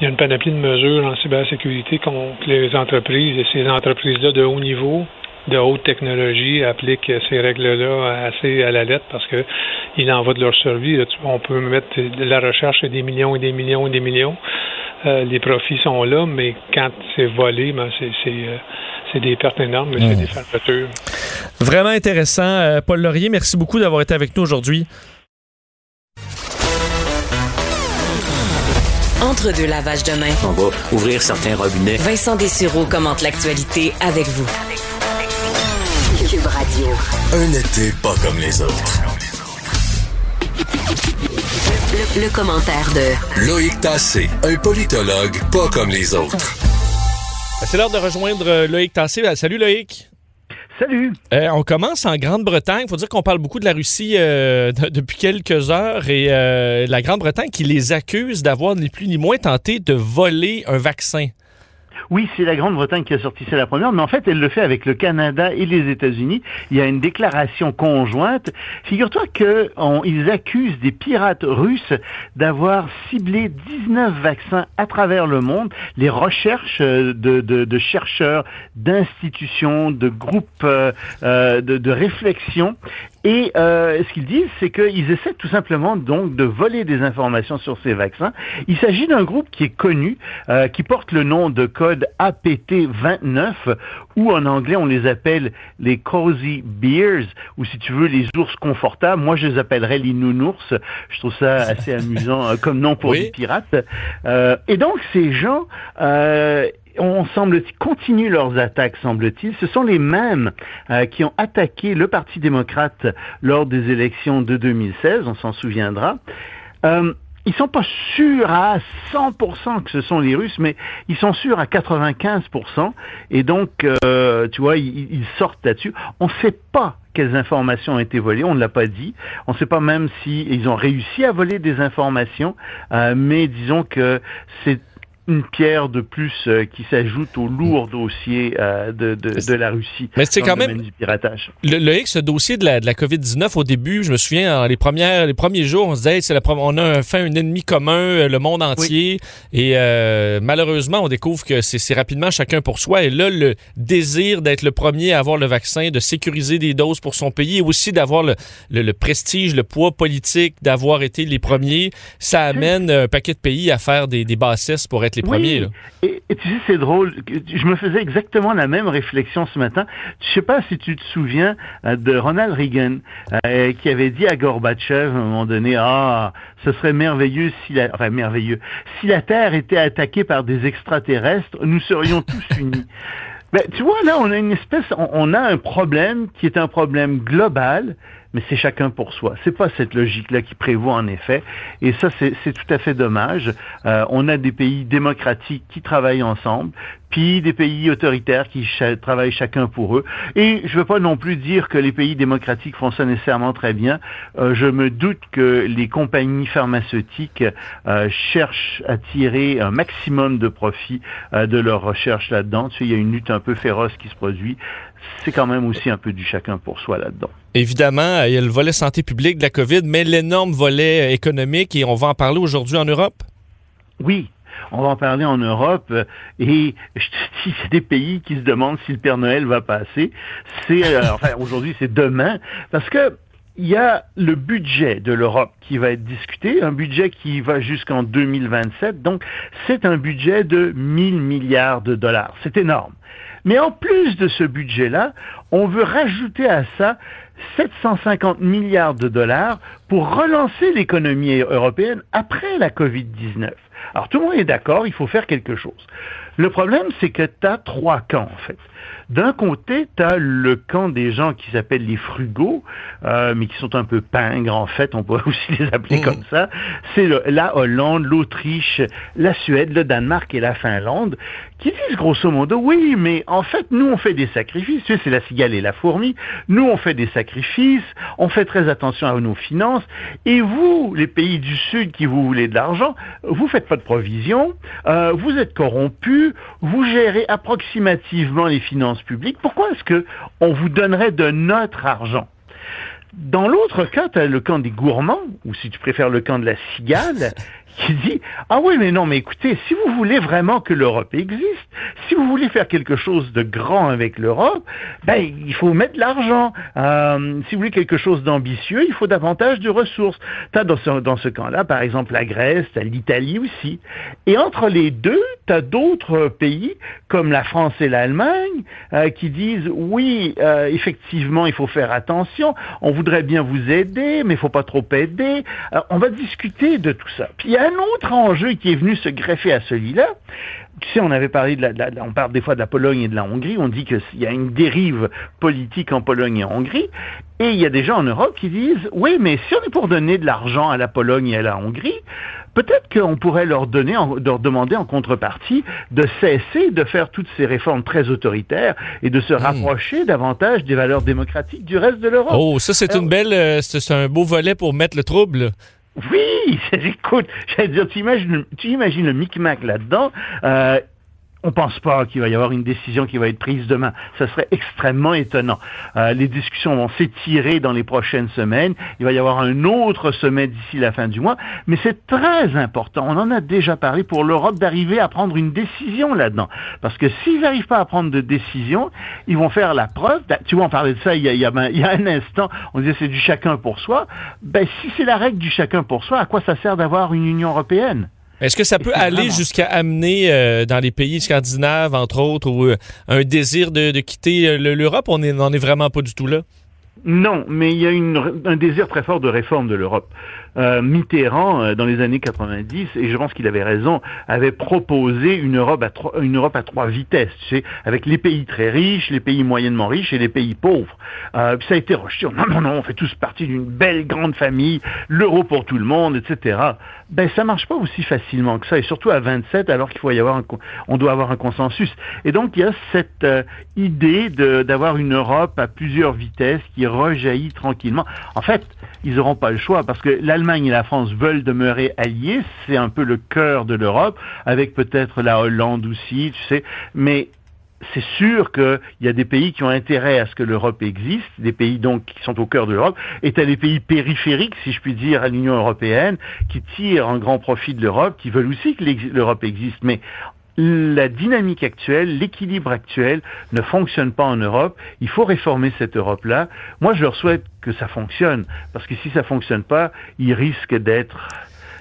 une panoplie de mesures en cybersécurité que les entreprises et ces entreprises-là de haut niveau de haute technologie appliquent ces règles-là assez à la lettre parce que il en va de leur survie. Là, tu- On peut mettre de la recherche à des millions et des millions et des millions. Euh, les profits sont là, mais quand c'est volé, ben c'est c'est, euh, des pertes énormes, mais c'est des fermetures. Vraiment intéressant. Euh, Paul Laurier, merci beaucoup d'avoir été avec nous aujourd'hui. Entre deux lavages de main, On va ouvrir certains robinets. Vincent Dessureau commente l'actualité avec vous. Cube Radio. Un été pas comme les autres. Le, le commentaire de Loïc Tassé, un politologue pas comme les autres. C'est l'heure de rejoindre euh, Loïc Tassé. Euh, Salut Loïc. Salut. Euh, on commence en Grande-Bretagne. Il faut dire qu'on parle beaucoup de la Russie euh, de- depuis quelques heures et euh, la Grande-Bretagne qui les accuse d'avoir ni plus ni moins tenté de voler un vaccin. Oui, c'est la Grande-Bretagne qui a sorti ça la première, mais en fait, elle le fait avec le Canada et les États-Unis. Il y a une déclaration conjointe. Figure-toi qu'ils accusent des pirates russes d'avoir ciblé 19 vaccins à travers le monde. Les recherches euh, de, chercheurs, d'institutions, de groupes euh, euh, de réflexion Et euh, ce qu'ils disent, c'est qu'ils essaient tout simplement donc de voler des informations sur ces vaccins. Il s'agit d'un groupe qui est connu, euh, qui porte le nom de code APT29, ou en anglais on les appelle les cozy bears, ou si tu veux les ours confortables. Moi je les appellerais les nounours. Je trouve ça assez amusant euh, comme nom pour Oui. des pirates. Euh, et donc ces gens euh, on semble continuent leurs attaques, semble-t-il. Ce sont les mêmes euh, qui ont attaqué le Parti démocrate lors des élections de 2016, on s'en souviendra. Euh, ils sont pas sûrs à 100% que ce sont les Russes, mais ils sont sûrs à 95%. Et donc, euh, tu vois, ils, ils sortent là-dessus. On ne sait pas quelles informations ont été volées, on ne l'a pas dit. On ne sait pas même si ils ont réussi à voler des informations, euh, mais disons que c'est une pierre de plus euh, qui s'ajoute au lourd dossier euh, de, de, de la Russie. Mais c'est quand le même- du piratage. Le, le X, ce dossier de la, de la COVID-19, au début, je me souviens, en les, premières, les premiers jours, on se disait, hey, c'est la, on a enfin un ennemi commun, euh, le monde entier. Et euh, malheureusement, on découvre que c'est c'est rapidement chacun pour soi. Et là, le désir d'être le premier à avoir le vaccin, de sécuriser des doses pour son pays et aussi d'avoir le, le- le prestige, le poids politique d'avoir été les premiers, ça amène un paquet de pays à faire des, des bassesses pour être les premiers. là. Et, et tu sais, c'est drôle. Je me faisais exactement la même réflexion ce matin. Je sais pas si tu te souviens euh, de Ronald Reagan euh, qui avait dit à Gorbatchev à un moment donné, ah, ce serait merveilleux si la, enfin merveilleux, si la Terre était attaquée par des extraterrestres, nous serions tous unis. Ben, tu vois, là, on a une espèce, on, on a un problème qui est un problème global, mais c'est chacun pour soi. C'est pas cette logique-là qui prévaut en effet, et ça, c'est tout à fait dommage. Euh, on a des pays démocratiques qui travaillent ensemble, puis des pays autoritaires qui travaillent chacun pour eux. Et je ne veux pas non plus dire que les pays démocratiques font ça nécessairement très bien. Euh, je me doute que les compagnies pharmaceutiques euh, cherchent à tirer un maximum de profit euh, de leur recherche là-dedans. Tu sais, il y a une lutte un peu féroce qui se produit. C'est quand même aussi un peu du chacun pour soi là-dedans. Évidemment, il y a le volet santé publique de la COVID, mais l'énorme volet euh, économique, et on va en parler aujourd'hui en Europe. Oui, on va en parler en Europe euh, et je te dis, c'est des pays qui se demandent si le Père Noël va passer. C'est euh, enfin aujourd'hui, c'est demain parce que il y a le budget de l'Europe qui va être discuté, un budget qui va jusqu'en 2027. Donc, c'est un budget de 1000 milliards de dollars. C'est énorme. Mais en plus de ce budget-là, on veut rajouter à ça 750 milliards de dollars pour relancer l'économie européenne après la COVID-19. Alors tout le monde est d'accord, il faut faire quelque chose. Le problème, c'est que tu as trois camps, en fait. D'un côté, tu as le camp des gens qui s'appellent les frugaux, euh, mais qui sont un peu pingres, en fait, on pourrait aussi les appeler comme ça. C'est la Hollande, l'Autriche, la Suède, le Danemark et la Finlande, qui disent grosso modo, oui, mais en fait, nous, on fait des sacrifices. Tu sais, c'est la cigale et la fourmi. Nous, on fait des sacrifices, on fait très attention à nos finances. Et vous, les pays du Sud qui vous voulez de l'argent, vous faites pas de provisions, euh, vous êtes corrompus, vous gérez approximativement les finances publiques. Pourquoi est-ce que on vous donnerait de notre argent? Dans l'autre cas, tu as le camp des gourmands, ou si tu préfères le camp de la cigale, qui dit Ah oui, mais non, mais écoutez, si vous voulez vraiment que l'Europe existe, si vous voulez faire quelque chose de grand avec l'Europe, ben il faut mettre de l'argent. Euh, si vous voulez quelque chose d'ambitieux, il faut davantage de ressources. Tu as dans ce, dans ce camp-là, par exemple, la Grèce, tu as l'Italie aussi. Et entre les deux, tu as d'autres pays, comme la France et l'Allemagne, euh, qui disent oui, euh, effectivement, il faut faire attention, on voudrait bien vous aider, mais il faut pas trop aider. On va discuter de tout ça. Un autre enjeu qui est venu se greffer à celui-là. Tu sais, on avait parlé de la, de la- on parle des fois de la Pologne et de la Hongrie. On dit qu'il y a une dérive politique en Pologne et en Hongrie. Et il y a des gens en Europe qui disent, oui, mais si on est pour donner de l'argent à la Pologne et à la Hongrie, peut-être qu'on pourrait leur donner, en- leur demander en contrepartie de cesser de faire toutes ces réformes très autoritaires et de se rapprocher davantage des valeurs démocratiques du reste de l'Europe. Oh, ça, c'est une belle. euh, c'est un beau volet pour mettre le trouble. Oui, écoute, j'allais dire, tu imagines, tu imagines le micmac là-dedans. Euh, on pense pas qu'il va y avoir une décision qui va être prise demain. Ça serait extrêmement étonnant. Euh, les discussions vont s'étirer dans les prochaines semaines. Il va y avoir un autre sommet d'ici la fin du mois. Mais c'est très important, on en a déjà parlé, pour l'Europe d'arriver à prendre une décision là-dedans. Parce que s'ils n'arrivent pas à prendre de décision, ils vont faire la preuve. Tu vois, on parlait de ça il y a, a, il y a un instant. On disait c'est du chacun pour soi. Ben, si c'est la règle du chacun pour soi, à quoi ça sert d'avoir une Union européenne? Est-ce que ça peut aller jusqu'à amener euh, dans les pays scandinaves, entre autres, ou, euh, un désir de, de quitter euh, l'Europe? On n'en est, est vraiment pas du tout là. Non, mais il y a une, un désir très fort de réforme de l'Europe. Euh, Mitterrand, euh, dans les années 90, et je pense qu'il avait raison, avait proposé une Europe à trois, une Europe à trois vitesses, tu sais, avec les pays très riches, les pays moyennement riches et les pays pauvres. Euh, ça a été rejeté. Non, non, non, on fait tous partie d'une belle grande famille, l'euro pour tout le monde, etc. Ben, ça marche pas aussi facilement que ça, et surtout à 27, alors qu'il faut y avoir un, on doit avoir un consensus. Et donc, il y a cette euh, idée d'avoir une Europe à plusieurs vitesses qui rejaillit tranquillement. En fait, ils n'auront pas le choix parce que l'Allemagne et la France veulent demeurer alliés, c'est un peu le cœur de l'Europe, avec peut-être la Hollande aussi, tu sais, mais c'est sûr qu'il y a des pays qui ont intérêt à ce que l'Europe existe, des pays donc qui sont au cœur de l'Europe, et tu as des pays périphériques, si je puis dire, à l'Union européenne, qui tirent un grand profit de l'Europe, qui veulent aussi que l'Europe existe. Mais la dynamique actuelle, l'équilibre actuel ne fonctionne pas en Europe. Il faut réformer cette Europe-là. Moi, je leur souhaite que ça fonctionne, parce que si ça fonctionne pas, ils risquent d'être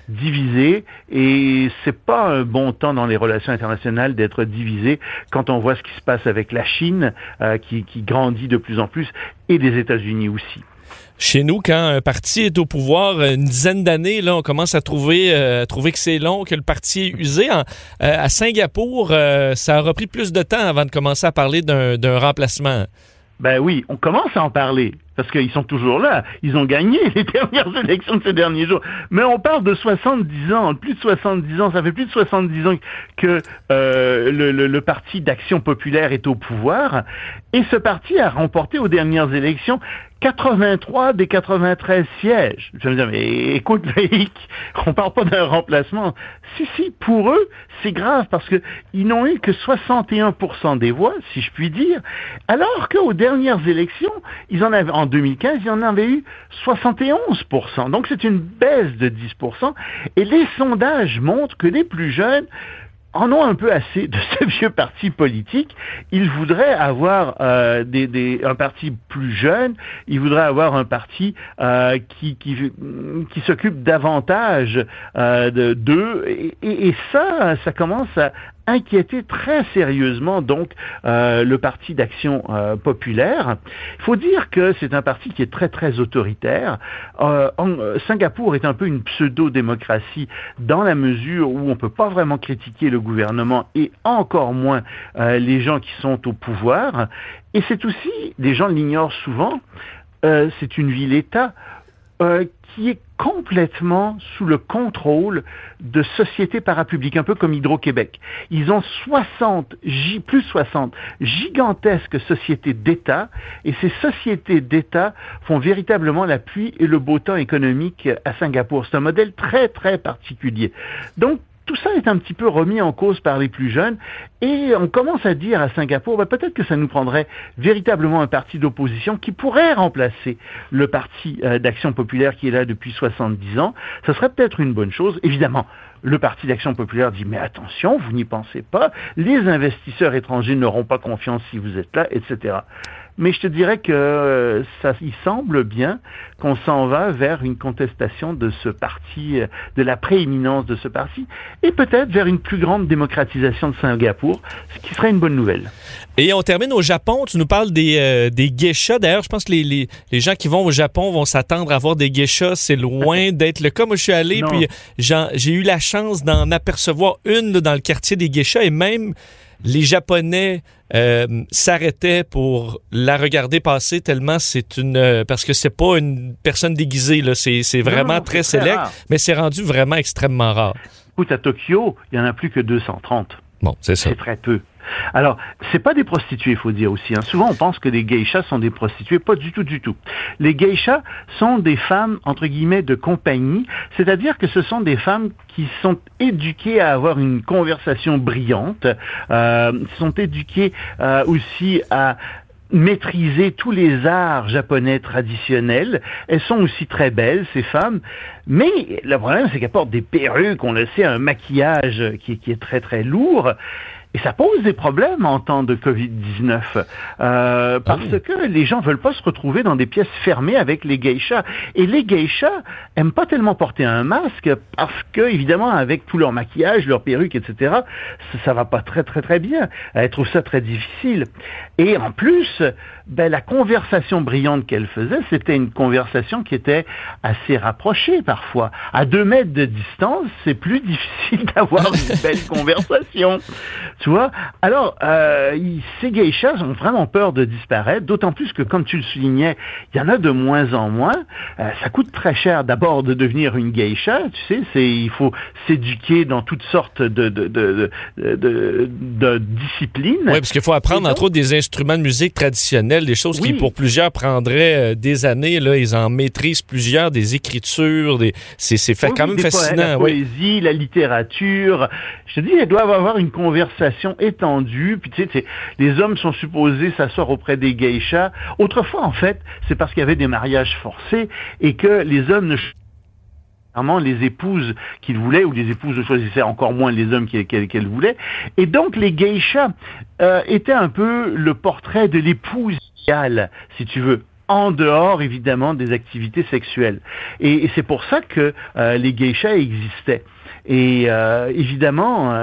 divisés et c'est pas un bon temps dans les relations internationales d'être divisé quand on voit ce qui se passe avec la Chine euh, qui, qui grandit de plus en plus et les États-Unis aussi chez nous, quand un parti est au pouvoir une dizaine d'années, là, on commence à trouver, euh, que c'est long, que le parti est usé. Euh, à Singapour, euh, ça a repris plus de temps avant de commencer à parler d'un remplacement. Ben oui, on commence à en parler parce qu'ils sont toujours là. Ils ont gagné les dernières élections de ces derniers jours. Mais on parle de 70 ans, plus de 70 ans. Ça fait plus de 70 ans que euh, le, Parti d'Action Populaire est au pouvoir. Et ce parti a remporté aux dernières élections 83 des 93 sièges. Je me dis, mais écoute, on parle pas d'un remplacement. Si, si, pour eux, c'est grave parce que ils n'ont eu que 61% des voix, si je puis dire, alors qu'aux dernières élections, ils en avaient, en 2015, il y en avait eu 71%. Donc c'est une baisse de 10%. Et les sondages montrent que les plus jeunes en ont un peu assez de ce vieux parti politique. Ils voudraient avoir euh, un parti plus jeune. Ils voudraient avoir un parti euh, qui, s'occupe davantage euh, d'eux. Et, ça, ça commence à inquiéter très sérieusement donc euh, le parti d'action euh, populaire. Il faut dire que c'est un parti qui est très très autoritaire. Euh, en, Singapour est un peu une pseudo-démocratie dans la mesure où on peut pas vraiment critiquer le gouvernement et encore moins euh, les gens qui sont au pouvoir. Et c'est aussi, les gens l'ignorent souvent, euh, c'est une ville-État euh, qui est complètement sous le contrôle de sociétés parapubliques, un peu comme Hydro-Québec. Ils ont 60, plus 60 gigantesques sociétés d'État, et ces sociétés d'État font véritablement la et le beau temps économique à Singapour. C'est un modèle très, très particulier. Tout ça est un petit peu remis en cause par les plus jeunes et on commence à dire à Singapour, ben peut-être que ça nous prendrait véritablement un parti d'opposition qui pourrait remplacer le parti euh, d'action populaire qui est là depuis 70 ans. Ce serait peut-être une bonne chose. Évidemment, le Parti d'action populaire dit mais attention, vous n'y pensez pas, les investisseurs étrangers n'auront pas confiance si vous êtes là, etc. Mais je te dirais que euh, ça, il semble bien qu'on s'en va vers une contestation de ce parti, euh, de la prééminence de ce parti, et peut-être vers une plus grande démocratisation de Singapour, ce qui serait une bonne nouvelle. Et on termine au Japon. Tu nous parles des, euh, des geishas. D'ailleurs, je pense que les, les, les, gens qui vont au Japon vont s'attendre à voir des geishas. C'est loin d'être le cas. Moi, je suis allé, non. puis j'ai eu la chance d'en apercevoir une là, dans le quartier des geishas, et même les Japonais euh, s'arrêtaient pour la regarder passer tellement c'est une euh, parce que c'est pas une personne déguisée là, c'est c'est vraiment non, très, très sélect, rare. mais c'est rendu vraiment extrêmement rare. Écoute, à Tokyo, il y en a plus que 230. Bon, c'est ça. C'est très peu. Alors, c'est pas des prostituées, il faut dire aussi. Hein. Souvent, on pense que les geishas sont des prostituées. Pas du tout, du tout. Les geishas sont des femmes, entre guillemets, de compagnie. C'est-à-dire que ce sont des femmes qui sont éduquées à avoir une conversation brillante, euh, sont éduquées euh, aussi à maîtriser tous les arts japonais traditionnels. Elles sont aussi très belles, ces femmes. Mais le problème, c'est qu'elles portent des perruques, on le sait, un maquillage qui, qui est très très lourd. Et ça pose des problèmes en temps de Covid-19, euh, parce Ah que les gens veulent pas se retrouver dans des pièces fermées avec les geishas. Et les geishas aiment pas tellement porter un masque, parce que, évidemment, avec tout leur maquillage, leur perruque, etc., ça, ça va pas très très très bien. Elles trouvent ça très difficile. Et en plus, ben, la conversation brillante qu'elle faisait, c'était une conversation qui était assez rapprochée parfois. À deux mètres de distance, c'est plus difficile d'avoir une belle conversation. Tu vois? Alors, euh, ces geishas ont vraiment peur de disparaître, d'autant plus que, comme tu le soulignais, il y en a de moins en moins. Euh, ça coûte très cher d'abord de devenir une geisha, tu sais, c'est il faut s'éduquer dans toutes sortes de, de, de, de, de- disciplines. Oui, parce qu'il faut apprendre, entre autres, des instruments de musique traditionnels, des choses qui, pour plusieurs, prendraient euh, des années. Là, ils en maîtrisent plusieurs, des écritures, des... c'est c'est fait Oui, quand même fascinant. La oui. poésie, la littérature. Je te dis, elles doivent avoir une conversation étendue. Puis tu sais, les hommes sont supposés s'asseoir auprès des geishas. Autrefois, en fait, c'est parce qu'il y avait des mariages forcés et que les hommes ne vraiment les épouses qu'ils voulaient, ou les épouses choisissaient encore moins les hommes qu'elles voulaient. Et donc les geishas euh, étaient un peu le portrait de l'épouse idéale, si tu veux en dehors évidemment des activités sexuelles. Et, c'est pour ça que euh, les geishas existaient. Et euh, évidemment,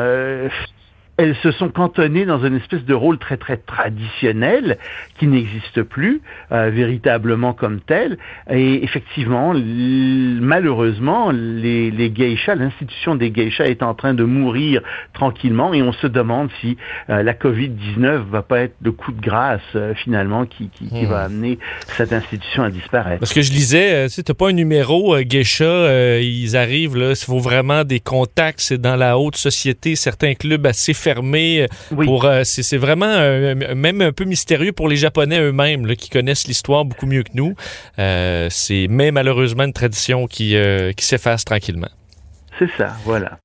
elles se sont cantonnées dans une espèce de rôle très très traditionnel qui n'existe plus euh, véritablement comme tel. Et effectivement, malheureusement, les, les geishas, l'institution des geishas est en train de mourir tranquillement et on se demande si euh, la Covid-19 va pas être le coup de grâce euh, finalement qui, qui, qui Hmm. va amener cette institution à disparaître. Parce que je lisais, euh, tu sais, pas un numéro euh, geisha, euh, ils arrivent, là, il faut vraiment des contacts, c'est dans la haute société, certains clubs assez fermés. Euh, Oui. Pour, euh, c'est c'est vraiment même un peu mystérieux pour les Japonais eux-mêmes, là, qui connaissent l'histoire beaucoup mieux que nous. Euh, c'est mais malheureusement une tradition qui, euh, qui s'efface tranquillement. C'est ça, voilà.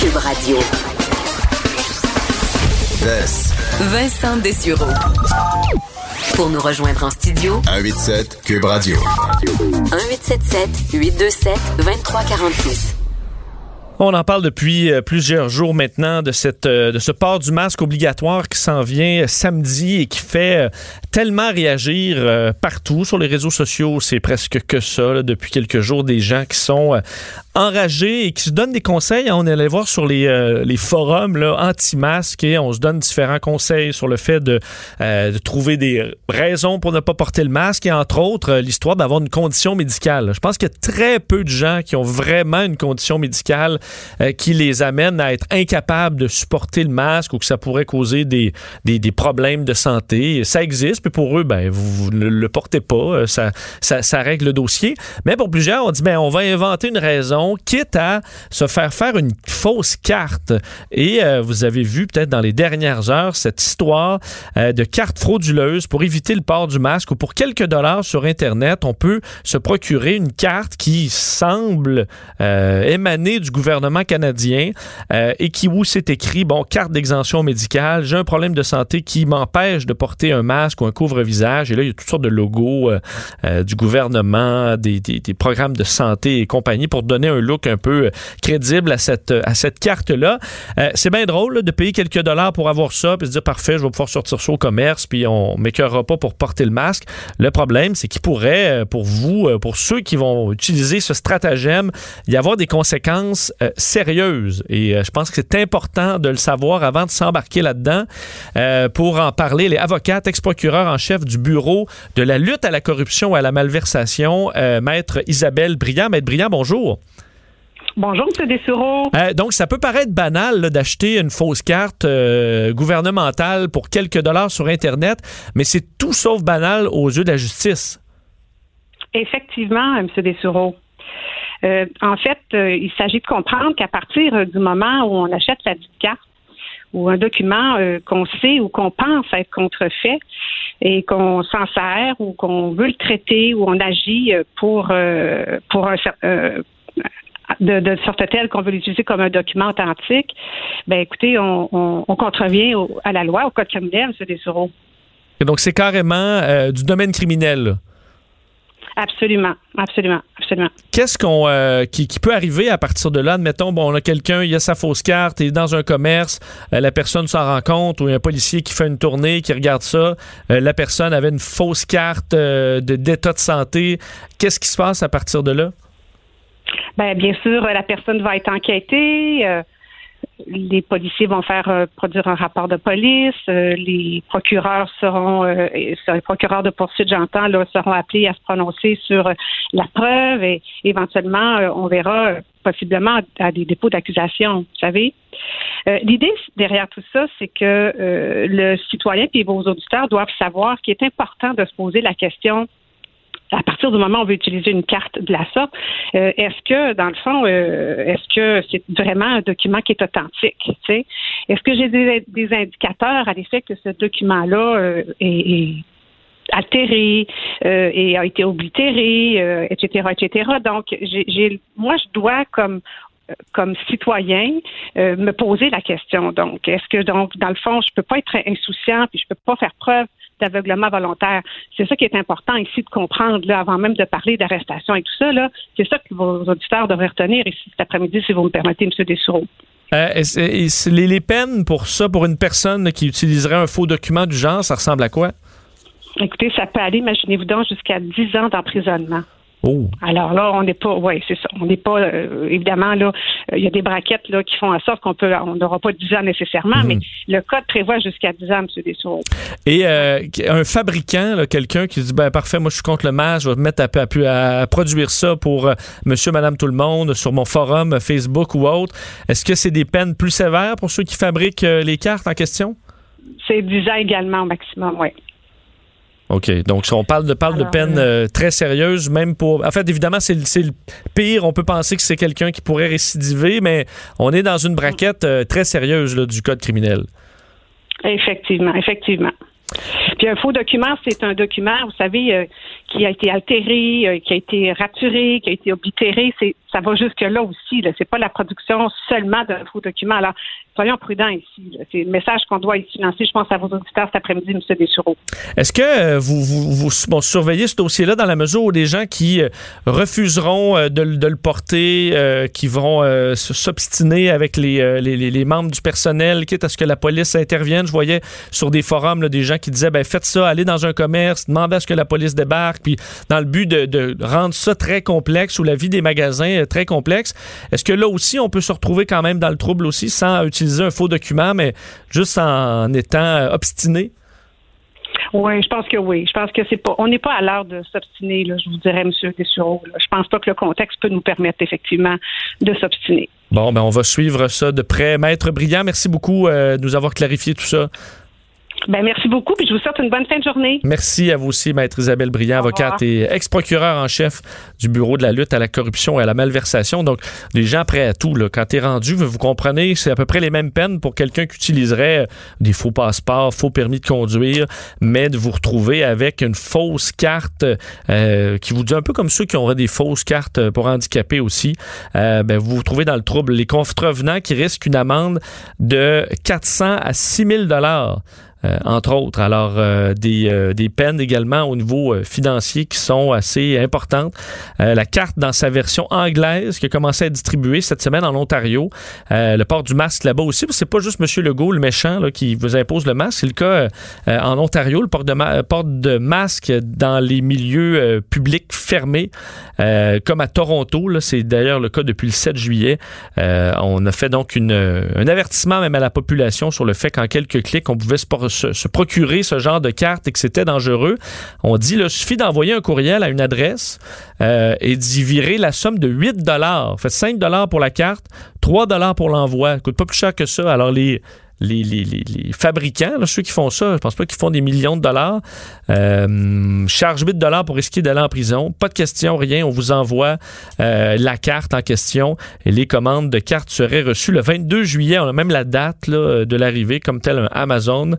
Cube Radio. Vincent Dessureau. Pour nous rejoindre en studio, 187 Cube Radio. 1877 827 2346. On en parle depuis euh, plusieurs jours maintenant de cette euh, de ce port du masque obligatoire qui s'en vient euh, samedi et qui fait tellement réagir partout sur les réseaux sociaux. C'est presque que ça là, depuis quelques jours des gens qui sont enragés et qui se donnent des conseils. On allé voir sur les, les forums là, anti-masques et on se donne différents conseils sur le fait de, de trouver des raisons pour ne pas porter le masque et entre autres l'histoire d'avoir une condition médicale. Je pense qu'il y a très peu de gens qui ont vraiment une condition médicale euh, qui les amène à être incapables de supporter le masque ou que ça pourrait causer des, des, problèmes de santé. Ça existe, puis pour eux, ben, vous, ne le portez pas, euh, ça, ça, règle le dossier. Mais pour plusieurs, on dit, ben, on va inventer une raison, quitte à se faire faire une fausse carte. Et euh, vous avez vu peut-être dans les dernières heures cette histoire de carte frauduleuse pour éviter le port du masque ou pour quelques dollars sur Internet, on peut se procurer une carte qui semble émaner du gouvernement canadien euh, et qui où c'est écrit bon carte d'exemption médicale, j'ai un problème de santé qui m'empêche de porter un masque ou un couvre-visage et là il y a toutes sortes de logos euh, euh, du gouvernement, des, programmes de santé et compagnie pour donner un look un peu crédible à cette carte là. c'est bien drôle de payer quelques dollars pour avoir ça puis se dire parfait, je vais pouvoir sortir ça au commerce puis on m'écœurera pas pour porter le masque. Le problème c'est qu'il pourrait pour vous pour ceux qui vont utiliser ce stratagème, y avoir des conséquences euh, sérieuses. Et euh, je pense que c'est important de le savoir avant de s'embarquer là-dedans. Euh, pour en parler, les avocats, ex-procureurs en chef du bureau de la lutte à la corruption et à la malversation, euh, maître Isabelle Briand. Maître Briand, bonjour. Bonjour, M. Dessureau. Euh, donc, ça peut paraître banal d'acheter une fausse carte euh, gouvernementale pour quelques dollars sur Internet, mais c'est tout sauf banal aux yeux de la justice. Effectivement, M. Dessureau. Euh, en fait, euh, il s'agit de comprendre qu'à partir euh, du moment où on achète la carte, ou un document qu'on sait ou qu'on pense être contrefait et qu'on s'en sert ou qu'on veut le traiter ou on agit pour un de, de sorte telle qu'on veut l'utiliser comme un document authentique, ben écoutez, on, on, on contrevient à la loi, au code criminel, M. Dessureau. Et donc, c'est carrément du domaine criminel. Absolument, absolument, absolument. Qu'est-ce qu'on euh, qui, qui peut arriver à partir de là? Admettons, bon, on a quelqu'un, il a sa fausse carte, il est dans un commerce, euh, la personne s'en rend compte, ou il y a un policier qui fait une tournée, qui regarde ça, euh, la personne avait une fausse carte de- d'état de santé. Qu'est-ce qui se passe à partir de là? Ben, bien sûr, la personne va être enquêtée. Les policiers vont faire euh, produire un rapport de police. euh, les procureurs seront, euh, les procureurs de poursuite, j'entends, là, seront appelés à se prononcer sur euh, la preuve et éventuellement, euh, on verra possiblement à des dépôts d'accusation, vous savez. L'idée derrière tout ça, c'est que le citoyen et vos auditeurs doivent savoir qu'il est important de se poser la question à partir du moment où on veut utiliser une carte de la sorte, euh, est-ce que, dans le fond, euh, est-ce que c'est vraiment un document qui est authentique? tu sais? Est-ce que j'ai des, des indicateurs à l'effet que ce document-là euh, est, est altéré euh, et a été oblitéré, euh, etc., etc. Donc, j'ai, j'ai- moi, je dois, comme euh, comme citoyen, euh, me poser la question. Donc, est-ce que donc, dans le fond, je peux pas être insouciant, puis je peux pas faire preuve d'aveuglement volontaire. C'est ça qui est important ici de comprendre, là, avant même de parler d'arrestation et tout ça, là. C'est ça que vos auditeurs devraient retenir ici cet après-midi, si vous me permettez, M. Dessureau. Euh, les, les peines pour ça, pour une personne qui utiliserait un faux document du genre, ça ressemble à quoi? Écoutez, ça peut aller, imaginez-vous donc, jusqu'à 10 ans d'emprisonnement. Oh. Alors là, on n'est pas, oui, c'est ça. On n'est pas, euh, évidemment, là, euh, il y a des braquettes là qui font en sorte qu'on peut, on n'aura pas 10 ans nécessairement, mais le code prévoit jusqu'à 10 ans, M. Dessureau. Et euh, un fabricant, quelqu'un qui dit ben parfait, moi je suis contre le masque, je vais me mettre à, à- à produire ça pour euh, monsieur, madame, tout le monde sur mon forum Facebook ou autre. Est-ce que c'est des peines plus sévères pour ceux qui fabriquent les cartes en question? C'est 10 ans également au maximum, oui. OK. Donc, si on parle de, parle de Alors, peines euh, très sérieuses, même pour. En fait, évidemment, c'est le- c'est le pire. On peut penser que c'est quelqu'un qui pourrait récidiver, mais on est dans une braquette euh, très sérieuse là, du code criminel. Effectivement, effectivement. Puis un faux document, c'est un document, vous savez, euh, qui a été altéré, euh, qui a été raturé, qui a été oblitéré. C'est, ça va jusque là aussi. Là. C'est pas la production seulement d'un faux document. Alors, soyons prudents ici. C'est le message qu'on doit ici lancer. Je pense à vos auditeurs cet après-midi, M. Dessureau. Est-ce que euh, vous, vous, surveillez ce dossier-là dans la mesure où des gens qui euh, refuseront de, le- porter, qui vont s'obstiner avec les, membres du personnel, quitte à ce que la police intervienne? Je voyais sur des forums des gens qui disaient ben, faites ça, allez dans un commerce, demandez à ce que la police débarque, puis dans le but de, de rendre ça très complexe ou la vie des magasins euh, très complexe. Est-ce que là aussi, on peut se retrouver quand même dans le trouble aussi sans utiliser un faux document, mais juste en étant euh, obstiné? Oui, je pense que oui. Je pense que c'est pas. On n'est pas à l'heure de s'obstiner, là, je vous dirais, M. Dessureau. Je pense pas que le contexte peut nous permettre effectivement de s'obstiner. Bon, ben on va suivre ça de près. Maître Brillant, merci beaucoup euh, de nous avoir clarifié tout ça. Ben merci beaucoup, puis je vous souhaite une bonne fin de journée. Merci à vous aussi, Maître Isabelle revoir. avocate et ex-procureure en chef du Bureau de la lutte à la corruption et à la malversation. Donc, les gens prêts à tout, là, quand t'es rendu, vous comprenez, c'est à peu près les mêmes peines pour quelqu'un qui utiliserait euh, des faux passeports, faux permis de conduire, mais de vous retrouver avec une fausse carte euh, qui vous dit un peu comme ceux qui auraient des fausses cartes pour handicapés aussi. Euh, ben, vous vous trouvez dans le trouble. Les contrevenants qui risquent une amende de 400 à 6 000 dollars. Euh, entre autres. Alors, euh, des, euh, des peines également au niveau euh, financier qui sont assez importantes. Euh, la carte dans sa version anglaise qui a commencé à être distribuée cette semaine en Ontario. Euh, le port du masque là-bas aussi. C'est pas juste M. Legault, le méchant, là, qui vous impose le masque. C'est le cas en Ontario, le port de, ma- port de masque dans les milieux publics fermés, comme à Toronto. C'est d'ailleurs le cas depuis le 7 juillet. On a fait donc une, un avertissement même à la population sur le fait qu'en quelques clics, on pouvait se, por- se- procurer ce genre de carte et que c'était dangereux. On dit, il suffit d'envoyer un courriel à une adresse euh, et d'y virer la somme de 8 dollars. Fait 5 dollars pour la carte, 3 dollars pour l'envoi. Ça coûte pas plus cher que ça. Alors les les, fabricants, ceux qui font ça, je pense pas qu'ils font des millions de dollars, euh, charge 8 dollars pour risquer d'aller en prison. Pas de question, rien. On vous envoie euh, la carte en question et les commandes de cartes seraient reçues le 22 juillet. On a même la date de l'arrivée comme tel Amazon.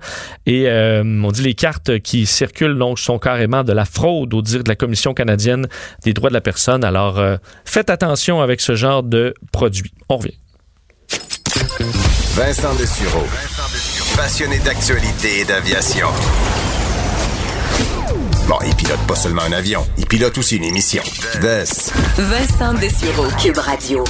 Et euh, on dit les cartes qui circulent donc sont carrément de la fraude au dire de la Commission canadienne des droits de la personne. Alors euh, faites attention avec ce genre de produits. On revient. Vincent Dessureau. Passionné d'actualité et d'aviation. Bon, il pilote pas seulement un avion, il pilote aussi une émission. Vest. Vincent Dessureau, Cube Radio.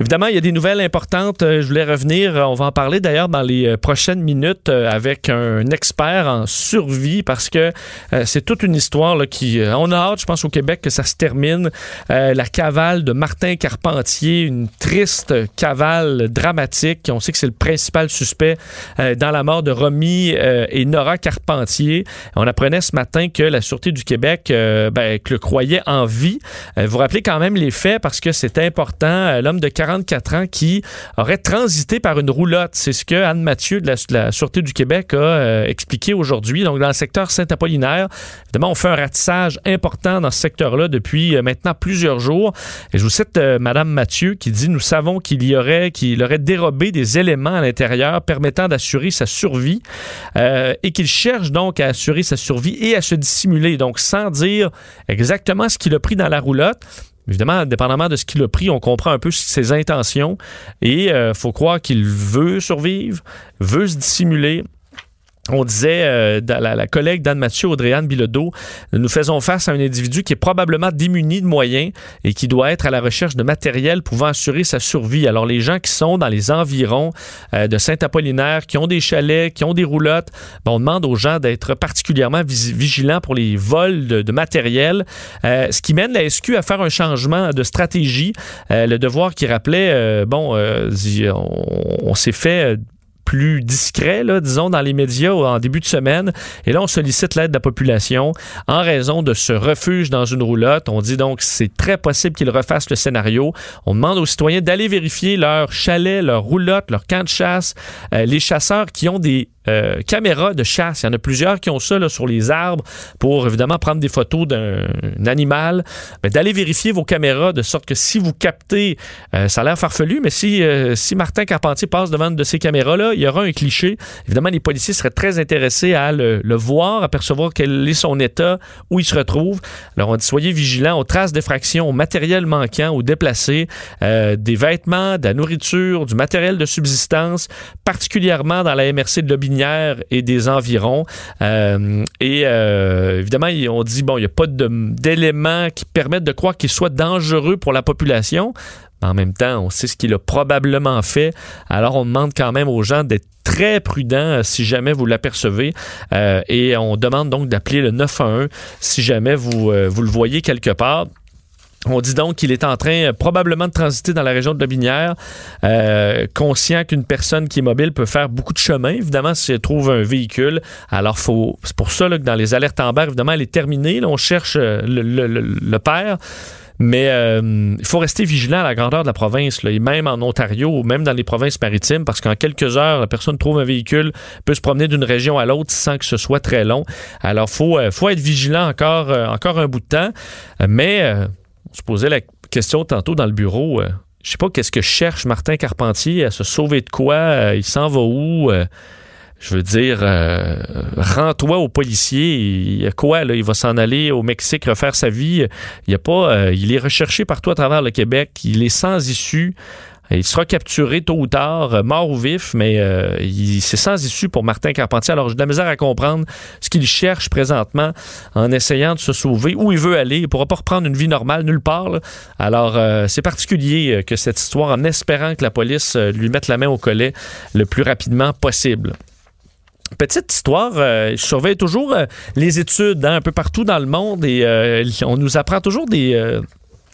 Évidemment, il y a des nouvelles importantes. Euh, Je voulais revenir. euh, On va en parler d'ailleurs dans les euh, prochaines minutes avec un expert en survie parce que euh, c'est toute une histoire là, qui. euh, On a hâte, je pense, au Québec que ça se termine. Euh, la cavale de Martin Carpentier, une triste cavale dramatique. On sait que c'est le principal suspect dans la mort de Romy et Nora Carpentier. On apprenait ce matin que la Sûreté du Québec euh, ben, que le croyait en vie. Euh, vous rappelez quand même les faits parce que c'est important. Euh, L'homme de 44 ans qui aurait transité par une roulotte. C'est ce que Anne Mathieu de la, Sûreté du Québec a euh, expliqué aujourd'hui. Donc, dans le secteur Saint-Apollinaire, évidemment, on fait un ratissage important dans ce secteur-là depuis maintenant plusieurs jours. Et je vous cite Madame Mathieu qui dit Nous savons qu'il y aurait, qu'il aurait dérobé des éléments à l'intérieur permettant d'assurer sa survie et qu'il cherche donc à assurer sa survie et à se dissimuler. Donc, sans dire exactement ce qu'il a pris dans la roulotte. Évidemment, dépendamment de ce qu'il a pris, on comprend un peu ses intentions et il faut croire qu'il veut survivre, veut se dissimuler. On disait, euh, la, collègue d'Anne Mathieu, Audrey-Anne Bilodeau, nous faisons face à un individu qui est probablement démuni de moyens et qui doit être à la recherche de matériel pouvant assurer sa survie. Alors, les gens qui sont dans les environs euh, de Saint-Apollinaire, qui ont des chalets, qui ont des roulottes, ben, on demande aux gens d'être particulièrement vigilants pour les vols de, matériel, Euh, ce qui mène la SQ à faire un changement de stratégie. Le devoir qui rappelait, bon, on, on s'est fait... plus discret, là, disons, dans les médias en début de semaine. Et là, on sollicite l'aide de la population en raison de ce refuge dans une roulotte. On dit donc c'est très possible qu'ils refassent le scénario. On demande aux citoyens d'aller vérifier leur chalet, leur roulotte, leur camp de chasse. Euh, les chasseurs qui ont des euh, caméras de chasse. Il y en a plusieurs qui ont ça là, sur les arbres pour évidemment prendre des photos d'un un animal. Mais d'aller vérifier vos caméras de sorte que si vous captez, euh, ça a l'air farfelu, mais si, euh, si Martin Carpentier passe devant de ces caméras-là, il y aura un cliché. Évidemment, les policiers seraient très intéressés à le, le voir, à percevoir quel est son état, où il se retrouve. Alors, on dit soyez vigilants aux traces d'effraction, au matériel manquant, aux déplacés, des vêtements, de la nourriture, du matériel de subsistance, particulièrement dans la MRC de Et des environs. Euh, et euh, évidemment, on dit, bon, il n'y a pas d'éléments qui permettent de croire qu'il soit dangereux pour la population. En même temps, on sait ce qu'il a probablement fait. Alors, on demande quand même aux gens d'être très prudents euh, si jamais vous l'apercevez. Euh, et on demande donc d'appeler le 911 si jamais vous, vous le voyez quelque part. On dit donc qu'il est en train euh, probablement de transiter dans la région de Lobinière, euh, conscient qu'une personne qui est mobile peut faire beaucoup de chemin, évidemment, si elle trouve un véhicule. Alors, faut, c'est pour ça là, que dans les alertes en barre, évidemment, elle est terminée. On cherche euh, le, père. Mais il faut rester vigilant à la grandeur de la province, et même en Ontario, ou même dans les provinces maritimes, parce qu'en quelques heures, la personne trouve un véhicule, peut se promener d'une région à l'autre sans que ce soit très long. Alors, il faut, faut être vigilant encore, encore un bout de temps. Mais on se posait la question tantôt dans le bureau. euh, je sais pas qu'est-ce que cherche Martin Carpentier à se sauver de quoi. euh, il s'en va où? euh, je veux dire, rends-toi au policier. Il y a quoi, là? Il va s'en aller au Mexique refaire sa vie. Il y a pas, il est recherché partout à travers le Québec. Il est sans issue. Il sera capturé tôt ou tard, euh, mort ou vif, mais euh, c'est sans issue pour Martin Carpentier. Alors, j'ai de la misère à comprendre ce qu'il cherche présentement en essayant de se sauver, où il veut aller. Il ne pourra pas reprendre une vie normale nulle part. Alors, euh, c'est particulier que cette histoire, en espérant que la police lui mette la main au collet le plus rapidement possible. Petite histoire, euh, je surveille toujours les études hein, un peu partout dans le monde et on nous apprend toujours des,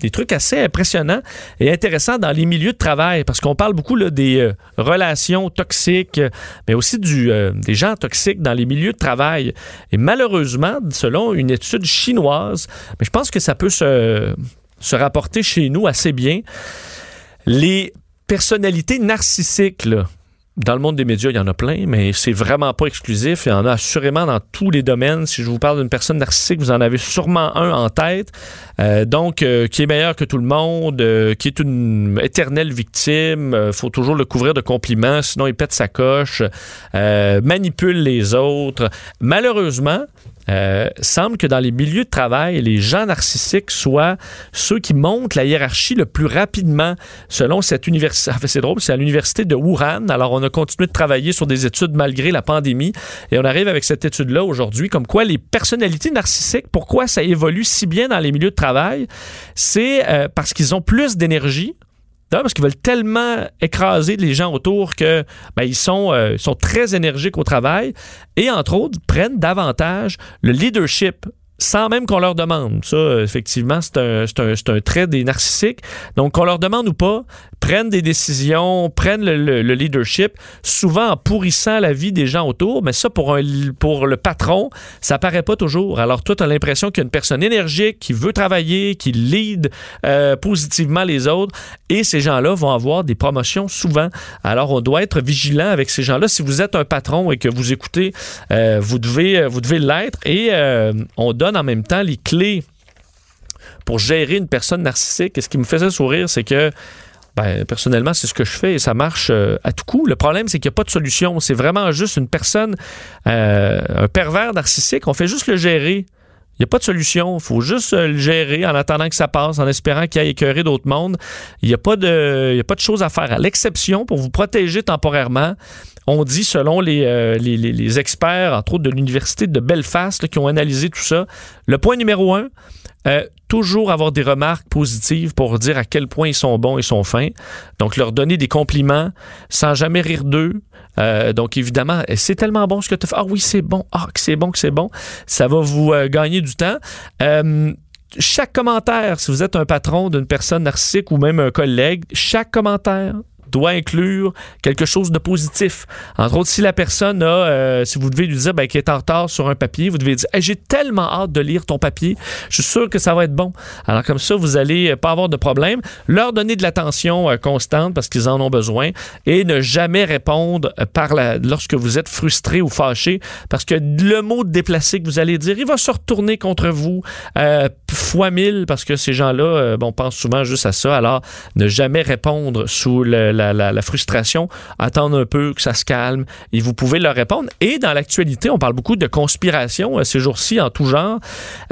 des trucs assez impressionnants et intéressants dans les milieux de travail parce qu'on parle beaucoup des euh, relations toxiques, mais aussi du, euh, des gens toxiques dans les milieux de travail. Et malheureusement, selon une étude chinoise, mais je pense que ça peut se, se rapporter chez nous assez bien, les personnalités narcissiques, dans le monde des médias, il y en a plein, mais c'est vraiment pas exclusif. Il y en a assurément dans tous les domaines. Si je vous parle d'une personne narcissique, vous en avez sûrement un en tête. Euh, donc, euh, qui est meilleur que tout le monde, euh, qui est une éternelle victime. Faut toujours le couvrir de compliments, sinon il pète sa coche, manipule les autres. Malheureusement, euh, semble que dans les milieux de travail, les gens narcissiques soient ceux qui montent la hiérarchie le plus rapidement, selon cette université. fait, c'est drôle, c'est à l'université de Wuhan. Alors, on a continué de travailler sur des études malgré la pandémie, et on arrive avec cette étude-là aujourd'hui, comme quoi les personnalités narcissiques, pourquoi ça évolue si bien dans les milieux de travail, c'est euh, parce qu'ils ont plus d'énergie, parce qu'ils veulent tellement écraser les gens autour que ben, ils sont, euh, sont très énergiques au travail et entre autres prennent davantage le leadership sans même qu'on leur demande. Ça, effectivement, c'est un, un, un, trait des narcissiques. Donc, qu'on leur demande ou pas, prennent des décisions, prennent le, leadership, souvent en pourrissant la vie des gens autour. Mais ça, pour, un, pour le patron, ça paraît pas toujours. Alors, toi, tu as l'impression qu'il y a une personne énergique qui veut travailler, qui lead euh, positivement les autres. Et ces gens-là vont avoir des promotions souvent. Alors, on doit être vigilant avec ces gens-là. Si vous êtes un patron et que vous écoutez, euh, vous devez, vous devez l'être. Et euh, on donne en même temps les clés pour gérer une personne narcissique. Et ce qui me faisait sourire, c'est que ben, personnellement, c'est ce que je fais et ça marche euh, à tout coup. Le problème, c'est qu'il n'y a pas de solution. C'est vraiment juste une personne, euh, un pervers narcissique. On fait juste le gérer. Il n'y a pas de solution. Il faut juste euh, le gérer en attendant que ça passe, en espérant qu'il aille écœurer d'autres mondes. Il n'y a, pas de, a pas de choses à faire. À l'exception, pour vous protéger temporairement, on dit, selon les, les, experts, entre autres de l'Université de Belfast, qui ont analysé tout ça, le point numéro un, euh, toujours avoir des remarques positives pour dire à quel point ils sont bons, ils sont fins. Donc, leur donner des compliments sans jamais rire d'eux. Euh, donc, évidemment, c'est tellement bon ce que tu fais. Ah oui, c'est bon. Ah, que c'est bon, que c'est bon. Ça va vous euh, gagner du temps chaque commentaire, si vous êtes un patron d'une personne narcissique ou même un collègue, chaque commentaire doit inclure quelque chose de positif. Entre autres, si la personne a, euh, si vous devez lui dire ben, qu'elle est en retard sur un papier, vous devez dire j'ai tellement hâte de lire ton papier, je suis sûr que ça va être bon. Alors comme ça, vous allez pas avoir de problème. Leur donner de l'attention euh, constante parce qu'ils en ont besoin et ne jamais répondre euh, par lorsque vous êtes frustré ou fâché parce que le mot déplacé que vous allez dire, il va se retourner contre vous fois mille parce que ces gens-là, bon, pensent souvent juste à ça. Alors, ne jamais répondre sous la, frustration, attendre un peu que ça se calme et vous pouvez leur répondre. Et dans l'actualité, on parle beaucoup de conspiration euh, ces jours-ci en tout genre.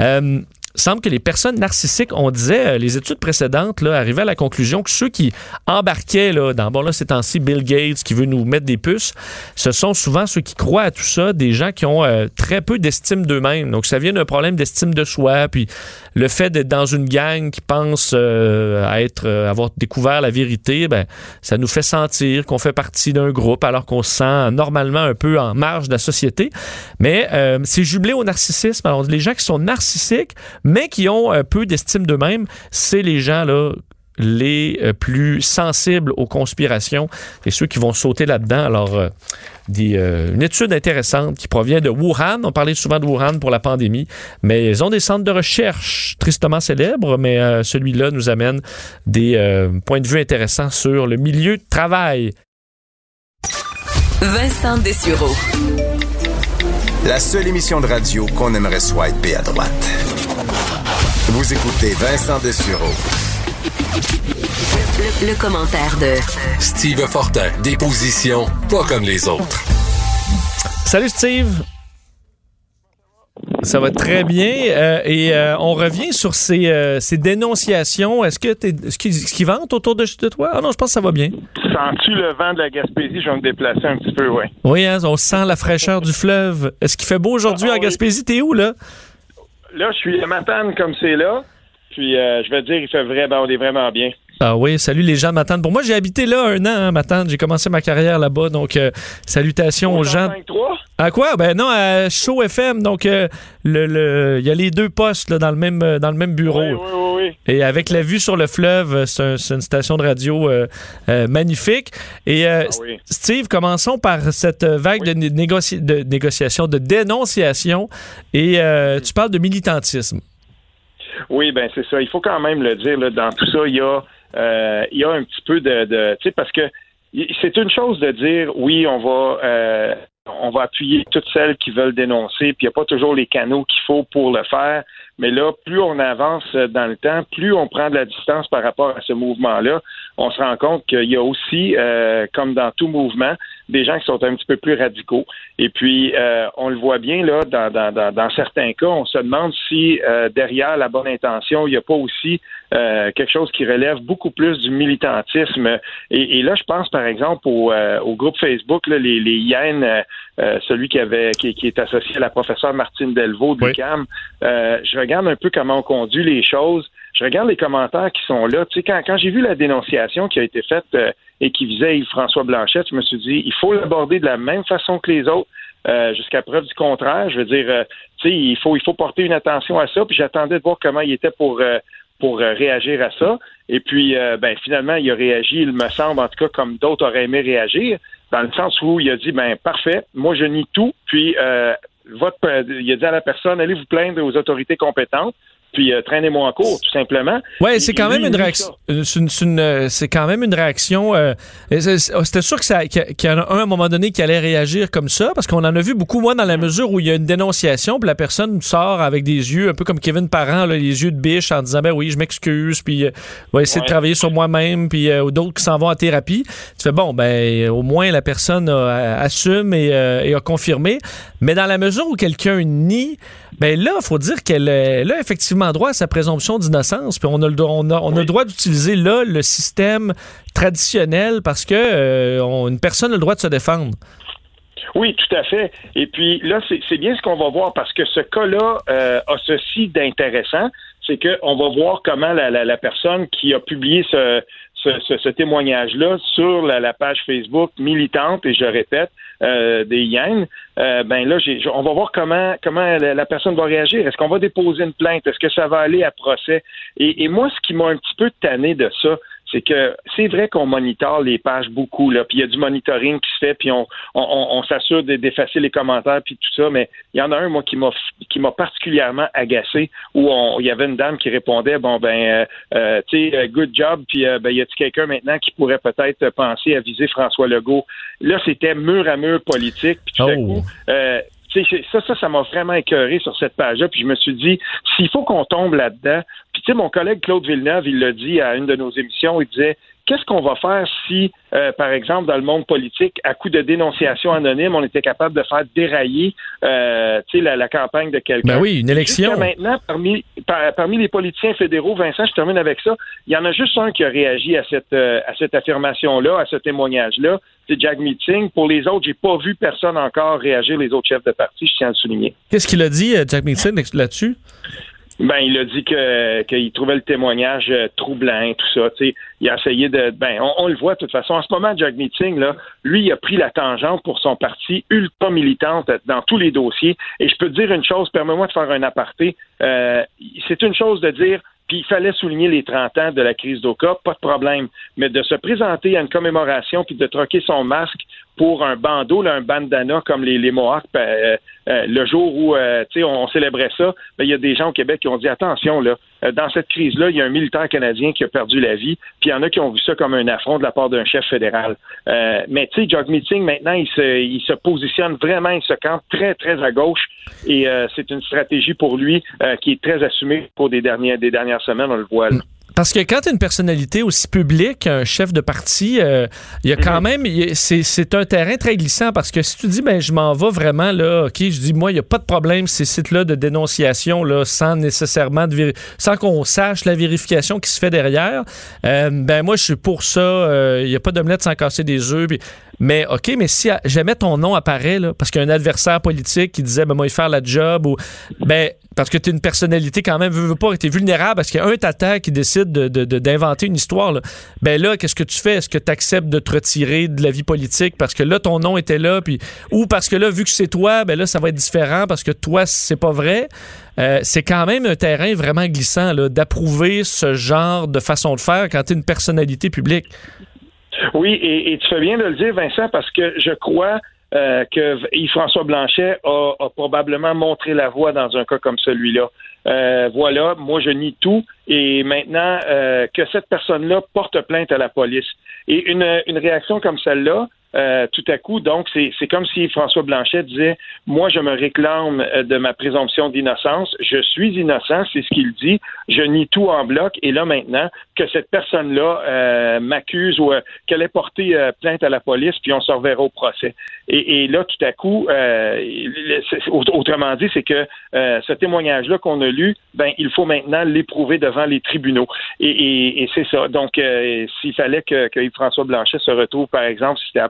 Euh, semble que les personnes narcissiques, on disait, euh, les études précédentes là, arrivaient à la conclusion que ceux qui embarquaient là, dans, bon là, c'est temps-ci, Bill Gates qui veut nous mettre des puces, ce sont souvent ceux qui croient à tout ça, des gens qui ont euh, très peu d'estime d'eux-mêmes. Donc, ça vient d'un problème d'estime de soi, puis le fait d'être dans une gang qui pense euh, être, avoir découvert la vérité, ben, ça nous fait sentir qu'on fait partie d'un groupe alors qu'on se sent normalement un peu en marge de la société. Mais c'est jublé au narcissisme. Alors, les gens qui sont narcissiques, mais qui ont un peu d'estime d'eux-mêmes, c'est les gens là les euh, plus sensibles aux conspirations et ceux qui vont sauter là-dedans. Alors, euh, euh, une étude intéressante qui provient de Wuhan. On parlait souvent de Wuhan pour la pandémie, mais ils ont des centres de recherche tristement célèbres, mais celui-là nous amène des points de vue intéressants sur le milieu de travail. Vincent Dessureau. La seule émission de radio qu'on aimerait swiper à droite. Vous écoutez Vincent Dessureau. Le, commentaire de Steve Fortin, des positions pas comme les autres. Salut Steve. Ça va très bien. Euh, et euh, on revient sur ces, euh, ces dénonciations. Est-ce que tu ce qui, ce qui vente autour de, de, toi? Ah non, je pense que ça va bien. Sens-tu le vent de la Gaspésie? Je vais me déplacer un petit peu, oui. Oui, hein, on sent la fraîcheur du fleuve. Est-ce qu'il fait beau aujourd'hui ah, à Gaspésie? T'es où, là? Là, je suis à Matane comme c'est là. Puis, je vais te dire, il fait vraiment, on est vraiment bien. Ah oui, salut les gens de Matane. Pour moi, j'ai habité là un an, hein, Matane. J'ai commencé ma carrière là-bas. Donc, euh, salutations aux gens. À quoi? Ben non, à Show FM. Donc, euh, le, il y a les deux postes là, dans, le même, euh, dans le même bureau. Oui, oui, oui, Et avec la vue sur le fleuve, c'est une station de radio magnifique. Et ah Steve, commençons par cette vague de, de négociation, de dénonciation. Et tu parles de militantisme. Oui, ben c'est ça. Il faut quand même le dire. Là, dans tout ça, il y a euh, il y a un petit peu de, tu sais, parce que c'est une chose de dire oui, on va euh, on va appuyer toutes celles qui veulent dénoncer, puis il n'y a pas toujours les canaux qu'il faut pour le faire. Mais là, plus on avance dans le temps, plus on prend de la distance par rapport à ce mouvement-là, on se rend compte qu'il y a aussi, euh, comme dans tout mouvement, des gens qui sont un petit peu plus radicaux. Et puis, euh, on le voit bien là, dans, dans, dans, certains cas, on se demande si euh, derrière la bonne intention, il n'y a pas aussi quelque chose qui relève beaucoup plus du militantisme. Et, là, je pense par exemple au, au groupe Facebook, là, les, les hyènes, celui qui avait qui, qui, est associé à la professeure Martine Delvaux de CAM. je regarde un peu comment on conduit les choses. Je regarde les commentaires qui sont là. Tu sais, quand, quand j'ai vu la dénonciation qui a été faite euh, et qui visait Yves-François Blanchette, je me suis dit, il faut l'aborder de la même façon que les autres. Euh, jusqu'à preuve du contraire. Je veux dire, euh, tu sais, il faut, il faut porter une attention à ça. Puis j'attendais de voir comment il était pour pour réagir à ça. Et puis, ben finalement, il a réagi, il me semble, en tout cas, comme d'autres auraient aimé réagir, dans le sens où il a dit, ben parfait, moi je nie tout. Puis votre, il a dit à la personne, allez vous plaindre aux autorités compétentes puis euh, traînez-moi en cours, tout simplement. Oui, c'est quand, même une réaction. C'est quand même une réaction. C'était sûr que qu'il y en a un à un moment donné qui allait réagir comme ça, parce qu'on en a vu beaucoup, moi, dans la mesure où il y a une dénonciation, puis la personne sort avec des yeux, un peu comme Kevin Parent, les yeux de biche, en disant, ben oui, je m'excuse, puis euh, va essayer de travailler sur moi-même, puis euh, d'autres qui s'en vont en thérapie. Tu fais, bon, ben au moins la personne assume et, et, a confirmé. Mais dans la mesure où quelqu'un nie, ben là, il faut dire qu'elle là, effectivement, droit à sa présomption d'innocence, puis on a le, on a, on a le droit d'utiliser là le système traditionnel parce que euh, une personne a le droit de se défendre. Oui, tout à fait. Et puis là, c'est bien ce qu'on va voir parce que ce cas-là euh, a ceci d'intéressant, c'est qu'on va voir comment la, la, personne qui a publié ce, ce, témoignage-là sur la, page Facebook militante, et je répète, euh, des Yens, euh, ben là, on va voir comment comment la, personne va réagir. Est-ce qu'on va déposer une plainte? Est-ce que ça va aller à procès? Et, et moi, ce qui m'a un petit peu tanné de ça, c'est que c'est vrai qu'on monitore les pages beaucoup, là, puis il y a du monitoring qui se fait, puis on, on, s'assure d'effacer les commentaires, puis tout ça, mais il y en a un, moi, qui m'a qui m'a particulièrement agacé, où il y avait une dame qui répondait, bon, ben, euh, euh, tu sais, good job, puis euh, ben, y a-t-il quelqu'un maintenant qui pourrait peut-être penser à viser François Legault? Là, c'était mur à mur politique, puis tout à oh. coup, ça, ça, ça m'a vraiment écœuré sur cette page-là. Puis je me suis dit, s'il faut qu'on tombe là-dedans, puis tu sais, mon collègue Claude Villeneuve, il l'a dit à une de nos émissions, il disait, qu'est-ce qu'on va faire si, euh, par exemple, dans le monde politique, à coup de dénonciation anonyme, on était capable de faire dérailler euh, la, la, campagne de quelqu'un? Ben oui, une élection. maintenant, parmi, parmi les politiciens fédéraux, Vincent, je termine avec ça, il y en a juste un qui a réagi à cette, euh, à cette affirmation-là, à ce témoignage-là, c'est Jack Meeting. Pour les autres, j'ai pas vu personne encore réagir, les autres chefs de parti, je tiens à le souligner. Qu'est-ce qu'il a dit, euh, Jack Meeting, là-dessus? Ben, il a dit que qu'il trouvait le témoignage euh, troublant, tout ça. il a essayé de. Ben, on, le voit de toute façon. En ce moment, Jack Meeting, là, lui, il a pris la tangente pour son parti ultra militante dans tous les dossiers. Et je peux te dire une chose, permets-moi de faire un aparté. Euh, c'est une chose de dire puis il fallait souligner les 30 ans de la crise d'Oka, pas de problème. Mais de se présenter à une commémoration puis de troquer son masque pour un bandeau, là, un bandana comme les, les Mohawks, euh, euh, le jour où euh, on, on célébrait ça, ben, il y a des gens au Québec qui ont dit attention, là, dans cette crise-là, il y a un militaire canadien qui a perdu la vie, puis il y en a qui ont vu ça comme un affront de la part d'un chef fédéral. mais tu sais, Jog Meeting, maintenant, il se, il se positionne vraiment, il se campe très, très à gauche, et c'est une stratégie pour lui qui est très assumée pour des dernières, des dernières semaines, on le voit. Là. Parce que quand une personnalité aussi publique, un chef de parti, euh, il y a quand mhm. même, c'est un terrain très glissant parce que si tu dis, ben je m'en vais vraiment là, ok, je dis, moi, il n'y a pas de problème, ces sites-là de dénonciation, là, sans nécessairement, de sans qu'on sache la vérification qui se fait derrière, euh, ben moi, je suis pour ça, euh, il n'y a pas d'omelette sans casser des œufs. Mais OK, mais si jamais ton nom apparaît, là, parce qu'il y a un adversaire politique qui disait, ben moi, il faire la job, ou ben parce que tu es une personnalité quand même, pas, tu vulnérable parce qu'il y a un tata qui décide d'inventer une histoire. Là. Ben là, qu'est-ce que tu fais? Est-ce que tu acceptes de te retirer de la vie politique parce que là, ton nom était là, puis ou parce que là, vu que c'est toi, ben là, ça va être différent parce que toi, c'est pas vrai. Euh, c'est quand même un terrain vraiment glissant d'approuver ce genre de façon de faire quand tu es une personnalité publique. Oui, et, et, tu fais bien de le dire, Vincent, parce que je crois euh, que Yves-François Blanchet a, a, probablement montré la voie dans un cas comme celui-là. Euh, voilà, moi je nie tout et maintenant euh, que cette personne-là porte plainte à la police. Et une, une réaction comme celle-là, euh, tout à coup. Donc, c'est comme si François Blanchet disait Moi, je me réclame euh, de ma présomption d'innocence. Je suis innocent, c'est ce qu'il dit. Je nie tout en bloc. Et là, maintenant, que cette personne-là euh, m'accuse ou qu'elle ait porté plainte à la police, puis on se reverra au procès. Et, là, tout à coup, autrement dit, c'est que ce témoignage-là qu'on a lu, ben, il faut maintenant l'éprouver devant les tribunaux. Et, c'est ça. Donc, s'il fallait que, que François Blanchet se retrouve, par exemple, si c'était à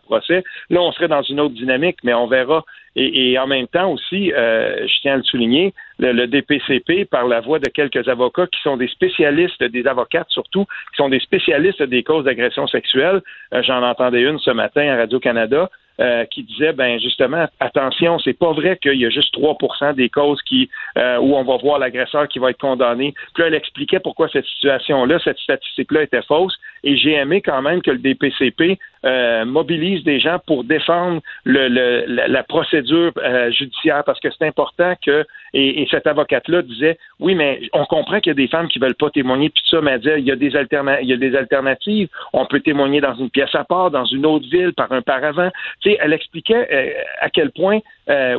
Là, on serait dans une autre dynamique, mais on verra. Et, en même temps aussi, euh, je tiens à le souligner, le, DPCP, par la voix de quelques avocats qui sont des spécialistes, des avocates surtout, qui sont des spécialistes des causes d'agression sexuelle. Euh, j'en entendais une ce matin à Radio-Canada. Euh, qui disait ben justement attention, c'est pas vrai qu'il y a juste 3% des causes qui où on va voir l'agresseur qui va être condamné. Puis là, elle expliquait pourquoi cette situation-là, cette statistique-là était fausse. Et j'ai aimé quand même que le DPCP euh, mobilise des gens pour défendre le, la, procédure euh, judiciaire parce que c'est important que et, et cette avocate-là disait oui mais on comprend qu'il y a des femmes qui veulent pas témoigner puis ça mais elle disait il y a des alterna il y a des alternatives. On peut témoigner dans une pièce à part dans une autre ville par un paravent. Tu sais elle expliquait euh, à quel point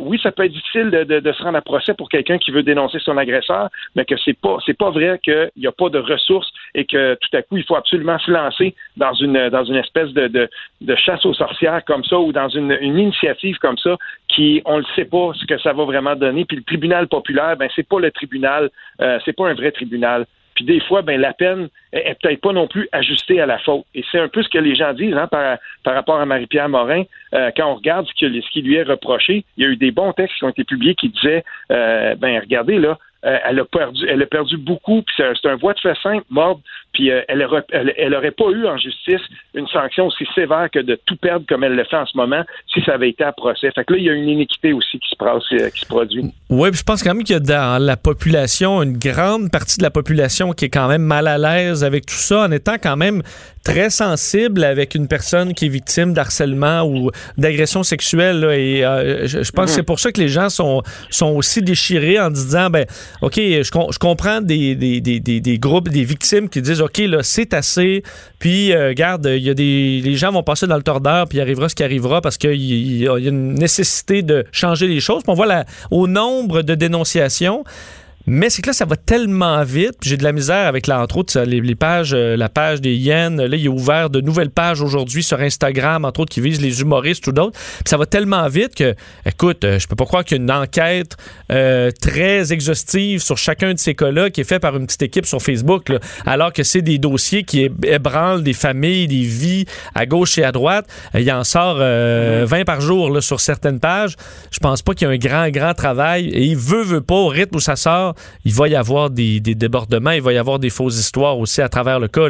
oui ça peut être difficile de, de, de se rendre à procès pour quelqu'un qui veut dénoncer son agresseur mais que c'est pas c'est pas vrai qu'il n'y a pas de ressources et que tout à coup il faut absolument se lancer dans une dans une espèce de, de de chasse aux sorcières comme ça ou dans une, initiative comme ça qui on ne sait pas ce que ça va vraiment donner. Puis le tribunal populaire ben c'est pas le tribunal euh, c'est pas un vrai tribunal puis des fois ben la peine est, peut-être pas non plus ajustée à la faute. Et c'est un peu ce que les gens disent hein, par, par rapport à Marie-Pierre Morin. Euh, quand on regarde ce, qui lui est reproché il y a eu des bons textes qui ont été publiés qui disaient euh, ben regardez là euh, elle a perdu, elle a perdu beaucoup, puis c'est un, voie de fait simple, mort, puis euh, elle, aurait, elle, aurait pas eu en justice une sanction aussi sévère que de tout perdre comme elle le fait en ce moment si ça avait été à procès. Fait que là, il y a une iniquité aussi qui se, euh, qui se produit. Oui, puis je pense quand même qu'il y a dans la population une grande partie de la population qui est quand même mal à l'aise avec tout ça, en étant quand même très sensible avec une personne qui est victime d'harcèlement ou d'agression sexuelle. et je, pense que c'est pour ça que les gens sont, sont aussi déchirés en disant, ben OK, je, je comprends des, des, des, des, groupes, des victimes qui disent, OK, là, c'est assez. Puis, euh, regarde, il y a des, les gens vont passer dans le tordeur, puis il arrivera ce qui arrivera parce qu'il y, y, a une nécessité de changer les choses. Puis on voit la, au nombre de dénonciations. Mais c'est que là, ça va tellement vite. J'ai de la misère avec, là, entre autres, les, pages, euh, la page des Yens. Là, il est ouvert de nouvelles pages aujourd'hui sur Instagram, entre autres, qui visent les humoristes ou d'autres. Puis ça va tellement vite que, écoute, euh, je peux pas croire qu'il y a une enquête euh, très exhaustive sur chacun de ces cas-là qui est fait par une petite équipe sur Facebook, alors que c'est des dossiers qui ébranlent des familles, des vies à gauche et à droite. Il en sort 20 par jour là, sur certaines pages. Je pense pas qu'il y a un grand, grand travail. Et il veut, veut pas, au rythme où ça sort, il va y avoir des, débordements, il va y avoir des fausses histoires aussi à travers le cas.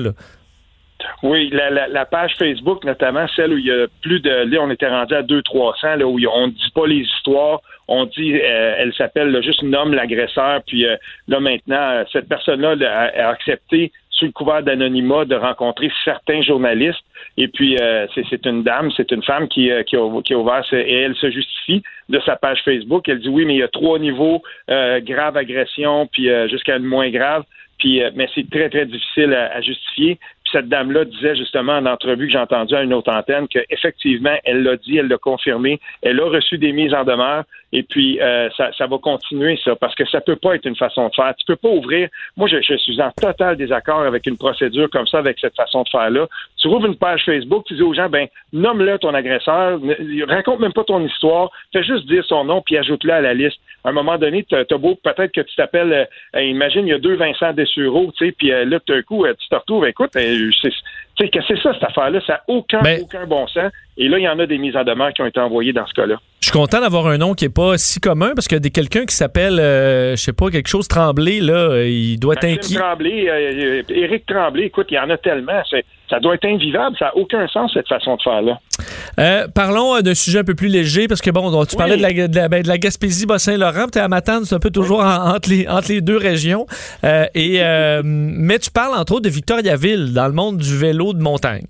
Oui, la, page Facebook, notamment celle où il y a plus de. Là, on était rendu à 200-300, là, où on ne dit pas les histoires. On dit, euh, elle s'appelle juste nomme l'agresseur. Puis euh, là, maintenant, euh, cette personne-là a, accepté, sous le couvert d'anonymat, de rencontrer certains journalistes. Et puis, c'est une dame, c'est une femme qui, qui, a, qui a ouvert, et elle se justifie de sa page Facebook. Elle dit oui, mais il y a trois niveaux euh, grave agression, puis euh, jusqu'à une moins grave. Puis, euh, mais c'est très, très difficile à, justifier. Puis cette dame-là disait justement en entrevue que j'ai entendu à une autre antenne qu'effectivement, elle l'a dit, elle l'a confirmé, elle a reçu des mises en demeure, et puis euh, ça, ça, va continuer ça, parce que ça peut pas être une façon de faire. Tu peux pas ouvrir. Moi, je, je suis en total désaccord avec une procédure comme ça, avec cette façon de faire-là. Tu ouvres une page Facebook, tu dis aux gens, ben nomme-le ton agresseur, raconte même pas ton histoire, fais juste dire son nom, puis ajoute-le à la liste. À un moment donné, tu as beau peut-être que tu t'appelles, euh, imagine, il y a deux Vincent Dessureau, tu sais, puis euh, là, tout d'un coup, tu te retrouves, écoute, c'est que c'est ça, cette affaire-là, ça n'a aucun, ben aucun bon sens. Et là, il y en a des mises en demeure qui ont été envoyées dans ce cas-là. Je suis content d'avoir un nom qui n'est pas si commun parce que des quelqu'un qui s'appelle, euh, je sais pas, quelque chose Tremblay, là, il doit être inquiet. Tremblay, euh, Éric Tremblay, écoute, il y en a tellement. Ça doit être invivable. Ça n'a aucun sens, cette façon de faire-là. Euh, parlons d'un sujet un peu plus léger parce que, bon, tu parlais de la, de ben, la, Gaspésie, Bas-Saint-Laurent. Tu es à Matane, c'est un peu toujours entre, les, entre les deux régions. et, mais tu parles, entre autres, de Victoriaville dans le monde du vélo de montagne.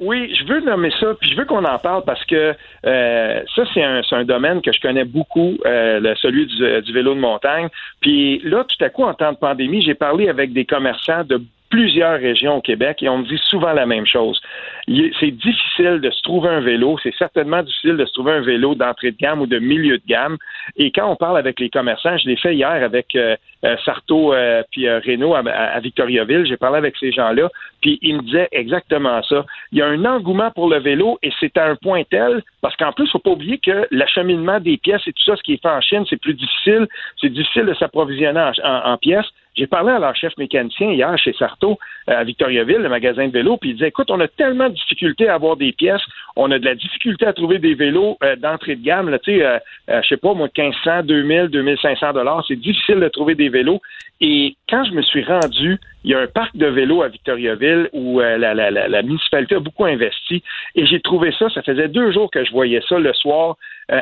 Oui, je veux nommer ça, puis je veux qu'on en parle parce que euh, ça, c'est un, un, domaine que je connais beaucoup, euh, celui du, du, vélo de montagne. Puis là, tout à coup, en temps de pandémie, j'ai parlé avec des commerçants de plusieurs régions au Québec et on me dit souvent la même chose. C'est difficile de se trouver un vélo, c'est certainement difficile de se trouver un vélo d'entrée de gamme ou de milieu de gamme. Et quand on parle avec les commerçants, je l'ai fait hier avec euh, euh Sarto euh, puis euh, Renault à, Victoriaville, j'ai parlé avec ces gens-là, puis ils me disaient exactement ça. Il y a un engouement pour le vélo et c'est à un point tel, parce qu'en plus, il faut pas oublier que l'acheminement des pièces et tout ça, ce qui est fait en Chine, c'est plus difficile. C'est difficile de s'approvisionner en pièces. J'ai parlé à leur chef mécanicien hier chez Sarto à Victoriaville, le magasin de vélos, puis il disait écoute, on a tellement de difficultés à avoir des pièces, on a de la difficulté à trouver des vélos euh, d'entrée de gamme, là, tu sais, euh, euh, je sais pas, moi, 1500, 2000, 2500 dollars, c'est difficile de trouver des vélos. Et quand je me suis rendu, il y a un parc de vélos à Victoriaville où la, la, municipalité a beaucoup investi et j'ai trouvé ça, ça faisait deux jours que je voyais ça le soir.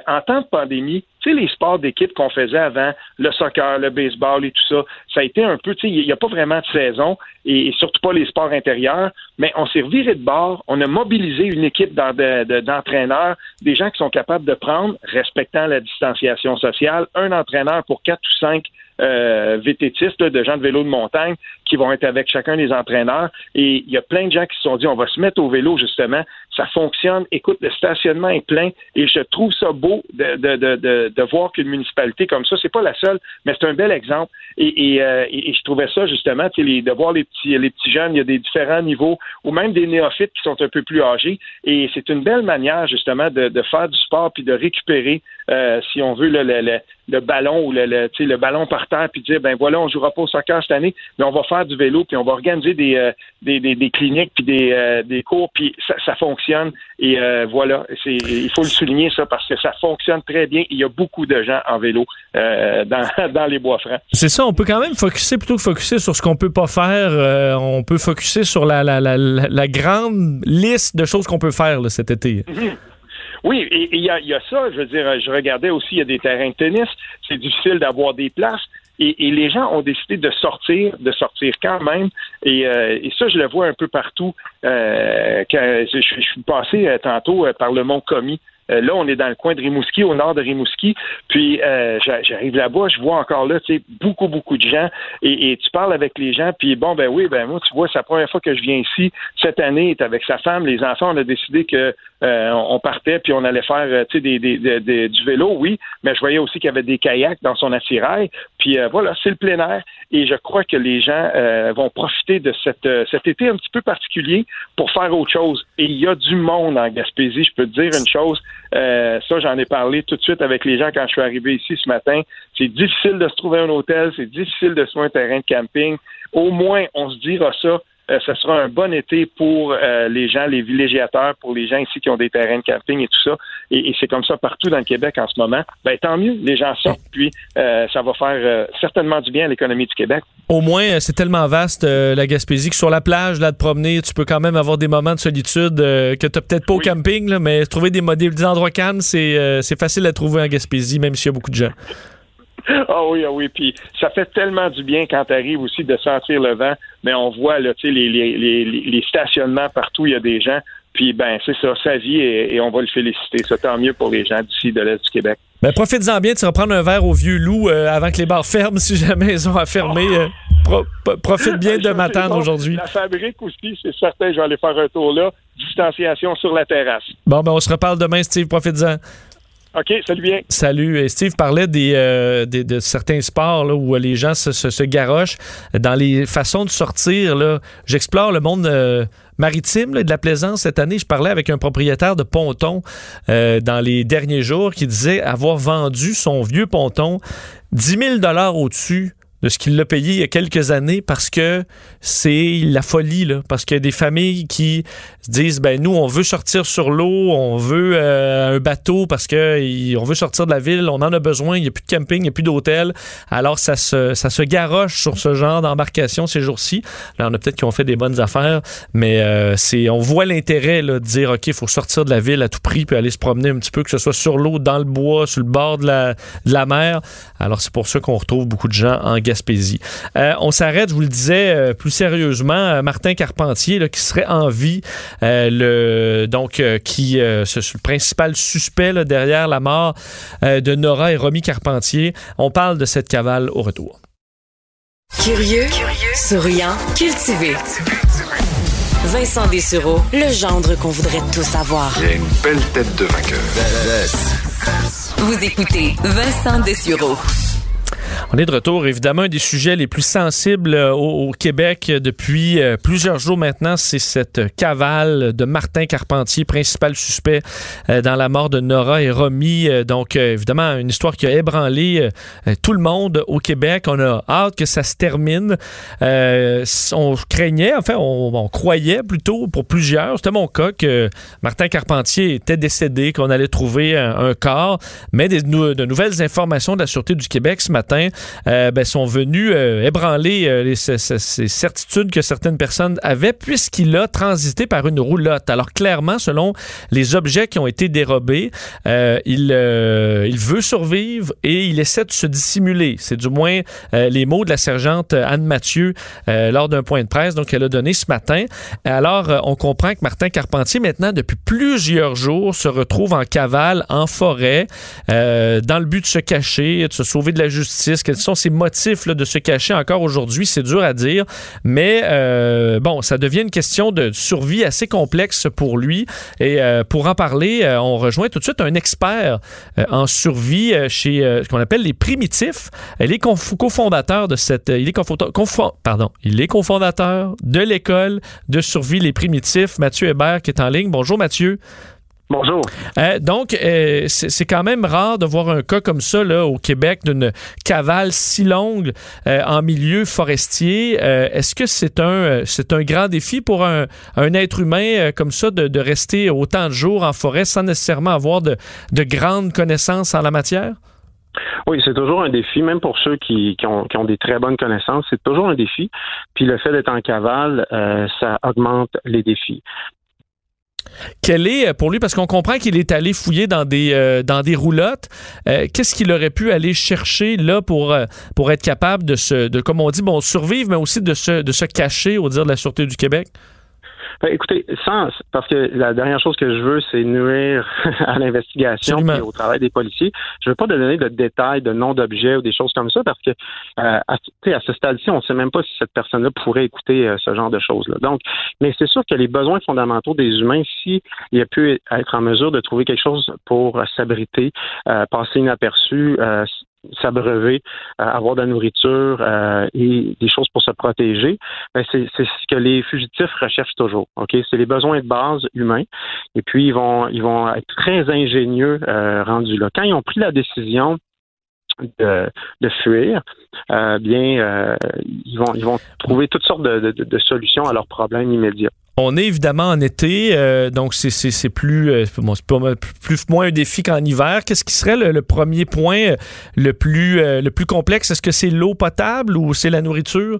En temps de pandémie, tu sais, les sports d'équipe qu'on faisait avant, le soccer, le baseball et tout ça, ça a été un peu, tu sais, il n'y a pas vraiment de saison et, surtout pas les sports intérieurs, mais on s'est reviré de bord, on a mobilisé une équipe d'entraîneurs, des gens qui sont capables de prendre, respectant la distanciation sociale, un entraîneur pour quatre ou cinq euh, VTTistes, de gens de vélo de montagne qui vont être avec chacun des entraîneurs. Et il y a plein de gens qui se sont dit, on va se mettre au vélo, justement. Ça fonctionne. Écoute, le stationnement est plein. Et je trouve ça beau de, de, de, de, voir qu'une municipalité comme ça, c'est pas la seule, mais c'est un bel exemple. Et, et, euh, et, je trouvais ça, justement, les, de voir les petits, les petits jeunes, il y a des différents niveaux, ou même des néophytes qui sont un peu plus âgés. Et c'est une belle manière, justement, de, de faire du sport puis de récupérer, euh, si on veut, le, le, le ballon ou le, le, le ballon par terre, puis dire, ben voilà, on jouera pas au soccer cette année, mais on va faire du vélo, puis on va organiser des, euh, des, des, cliniques, puis des, euh, des cours, puis ça, ça, fonctionne. Et euh, voilà, c'est, il faut le souligner ça parce que ça fonctionne très bien. Il y a beaucoup de gens en vélo dans, dans les bois francs. C'est ça, on peut quand même focuser plutôt que focuser sur ce qu'on peut pas faire. on peut focuser sur la, la, la, la, grande liste de choses qu'on peut faire là, cet été. Mhm. Oui, et il y y a, ça, je veux dire, je regardais aussi, il y a des terrains de tennis, c'est difficile d'avoir des places. Et, les gens ont décidé de sortir, de sortir quand même. Et, euh, ça, je le vois un peu partout. Euh, je, suis passé euh, tantôt par le Mont Commis. là, on est dans le coin de Rimouski, au nord de Rimouski. Puis j'arrive là-bas, je vois encore là, tu sais, beaucoup, beaucoup de gens. Et, tu parles avec les gens, puis bon, ben oui, ben moi, tu vois, c'est la première fois que je viens ici. Cette année, avec sa femme, les enfants, on a décidé que euh, on partait puis on allait faire euh, des, des, du vélo, oui, mais je voyais aussi qu'il y avait des kayaks dans son attirail. Puis euh, voilà, c'est le plein air et je crois que les gens vont profiter de cette, cet été un petit peu particulier pour faire autre chose. Et il y a du monde en Gaspésie. Je peux te dire une chose, ça j'en ai parlé tout de suite avec les gens quand je suis arrivé ici ce matin. C'est difficile de se trouver un hôtel, c'est difficile de se trouver un terrain de camping. Au moins, on se dira ça euh, ce sera un bon été pour euh, les gens, les villégiateurs, pour les gens ici qui ont des terrains de camping et tout ça. Et, c'est comme ça partout dans le Québec en ce moment. Ben, tant mieux, les gens sortent, puis euh, ça va faire certainement du bien à l'économie du Québec. Au moins, c'est tellement vaste, la Gaspésie, que sur la plage, là, de promener, tu peux quand même avoir des moments de solitude que tu peut-être pas au camping, là, mais trouver des, des endroits calmes, c'est facile à trouver en Gaspésie, même s'il y a beaucoup de gens. Ah oui, ah oui. Puis ça fait tellement du bien quand tu arrives aussi de sentir le vent. Mais on voit là, les, les, les, les stationnements partout, il y a des gens. Puis ben c'est ça, sa vie et, on va le féliciter. Ça tant mieux pour les gens d'ici de l'Est du Québec. Ben profites-en bien, tu vas prendre un verre au vieux loup euh, avant que les bars ferment si jamais ils ont à fermer. Euh, profite bien de m'attendre aujourd'hui. La fabrique aussi, c'est certain, je vais aller faire un tour là. Distanciation sur la terrasse. Bon, ben on se reparle demain, Steve. Profites-en. OK, salut bien. Salut. Steve parlait des, euh, de certains sports là, où les gens se, se, garochent. Dans les façons de sortir, j'explore le monde euh, maritime et de la plaisance. Cette année, je parlais avec un propriétaire de ponton euh, dans les derniers jours qui disait avoir vendu son vieux ponton 10 000 au-dessus ce qu'il l'a payé il y a quelques années parce que c'est la folie, là. Parce qu'il y a des familles qui se disent, ben nous, on veut sortir sur l'eau, on veut euh, un bateau parce que on veut sortir de la ville, on en a besoin, il n'y a plus de camping, il n'y a plus d'hôtel. Alors, ça se, ça se garoche sur ce genre d'embarcation ces jours-ci. Là, on a peut-être qui ont fait des bonnes affaires, mais euh, c'est, on voit l'intérêt de dire, OK, il faut sortir de la ville à tout prix puis aller se promener un petit peu, que ce soit sur l'eau, dans le bois, sur le bord de la, de la mer. Alors, c'est pour ça qu'on retrouve beaucoup de gens en Gaspésie Gaspésie. on s'arrête, je vous le disais, plus sérieusement, Martin Carpentier, là, qui serait en vie, le, donc, qui, c'est le principal suspect là, derrière la mort de Nora et Romy Carpentier. On parle de cette cavale au retour. Curieux, souriant, cultivé. Vincent Dessureau, le gendre qu'on voudrait tous savoir. Il a une belle tête de vainqueur. Vous écoutez Vincent Dessureau. On est de retour. Évidemment, un des sujets les plus sensibles euh, au, Québec depuis euh, plusieurs jours maintenant, c'est cette cavale de Martin Carpentier, principal suspect euh, dans la mort de Nora et Romy. Donc, évidemment, une histoire qui a ébranlé tout le monde au Québec. On a hâte que ça se termine. on craignait, enfin, on, croyait plutôt pour plusieurs, c'était mon cas, que Martin Carpentier était décédé, qu'on allait trouver un, corps. Mais de nouvelles informations de la Sûreté du Québec ce matin euh, ben, sont venus euh, ébranler euh, ces, certitudes que certaines personnes avaient puisqu'il a transité par une roulotte. Alors clairement, selon les objets qui ont été dérobés, il, veut survivre et il essaie de se dissimuler. C'est du moins les mots de la sergente Anne Mathieu lors d'un point de presse donc elle a donné ce matin. Alors on comprend que Martin Carpentier maintenant depuis plusieurs jours se retrouve en cavale en forêt dans le but de se cacher, de se sauver de la justice quels sont ses motifs de se cacher encore aujourd'hui? C'est dur à dire, mais euh, bon, ça devient une question de survie assez complexe pour lui. Et euh, pour en parler, euh, on rejoint tout de suite un expert en survie chez ce qu'on appelle les primitifs. Il est cofondateur de cette... Il est, pardon, il est cofondateur de l'école de survie Les Primitifs, Mathieu Hébert, qui est en ligne. Bonjour Mathieu. Bonjour. Euh, donc, euh, c'est quand même rare de voir un cas comme ça là, au Québec d'une cavale si longue euh, en milieu forestier. Est-ce que c'est un, c'est un grand défi pour un, un être humain comme ça de, de, rester autant de jours en forêt sans nécessairement avoir de, de grandes connaissances en la matière? Oui, c'est toujours un défi, même pour ceux qui, qui, ont, qui ont des très bonnes connaissances, c'est toujours un défi. Puis le fait d'être en cavale, ça augmente les défis. Quel est euh, pour lui, parce qu'on comprend qu'il est allé fouiller dans des, euh, roulottes, euh, qu'est-ce qu'il aurait pu aller chercher là pour, être capable de, se, de, comme on dit, survivre, mais aussi de se, de se cacher au dire de la Sûreté du Québec? Ben, écoutez, sans, parce que la dernière chose que je veux, c'est nuire à l'investigation et au travail des policiers. Je veux pas donner de détails, de noms d'objets ou des choses comme ça, parce que euh, à, à, ce stade-ci, on ne sait même pas si cette personne-là pourrait écouter euh, ce genre de choses-là. Donc, mais c'est sûr que les besoins fondamentaux des humains, si il a pu être en mesure de trouver quelque chose pour s'abriter, euh, passer inaperçu, s'abreuver, euh, avoir de la nourriture euh, et des choses pour se protéger, ben c'est ce que les fugitifs recherchent toujours. Ok, c'est les besoins de base humains. Et puis ils vont ils vont être très ingénieux euh, rendus là. Quand ils ont pris la décision de, de fuir, euh, bien, euh, ils, vont, ils vont trouver toutes sortes de, de, de, solutions à leurs problèmes immédiats. On est évidemment en été, euh, donc c'est plus, euh, bon, plus moins un défi qu'en hiver. Qu'est-ce qui serait le, premier point euh, le plus, le plus complexe? Est-ce que c'est l'eau potable ou c'est la nourriture?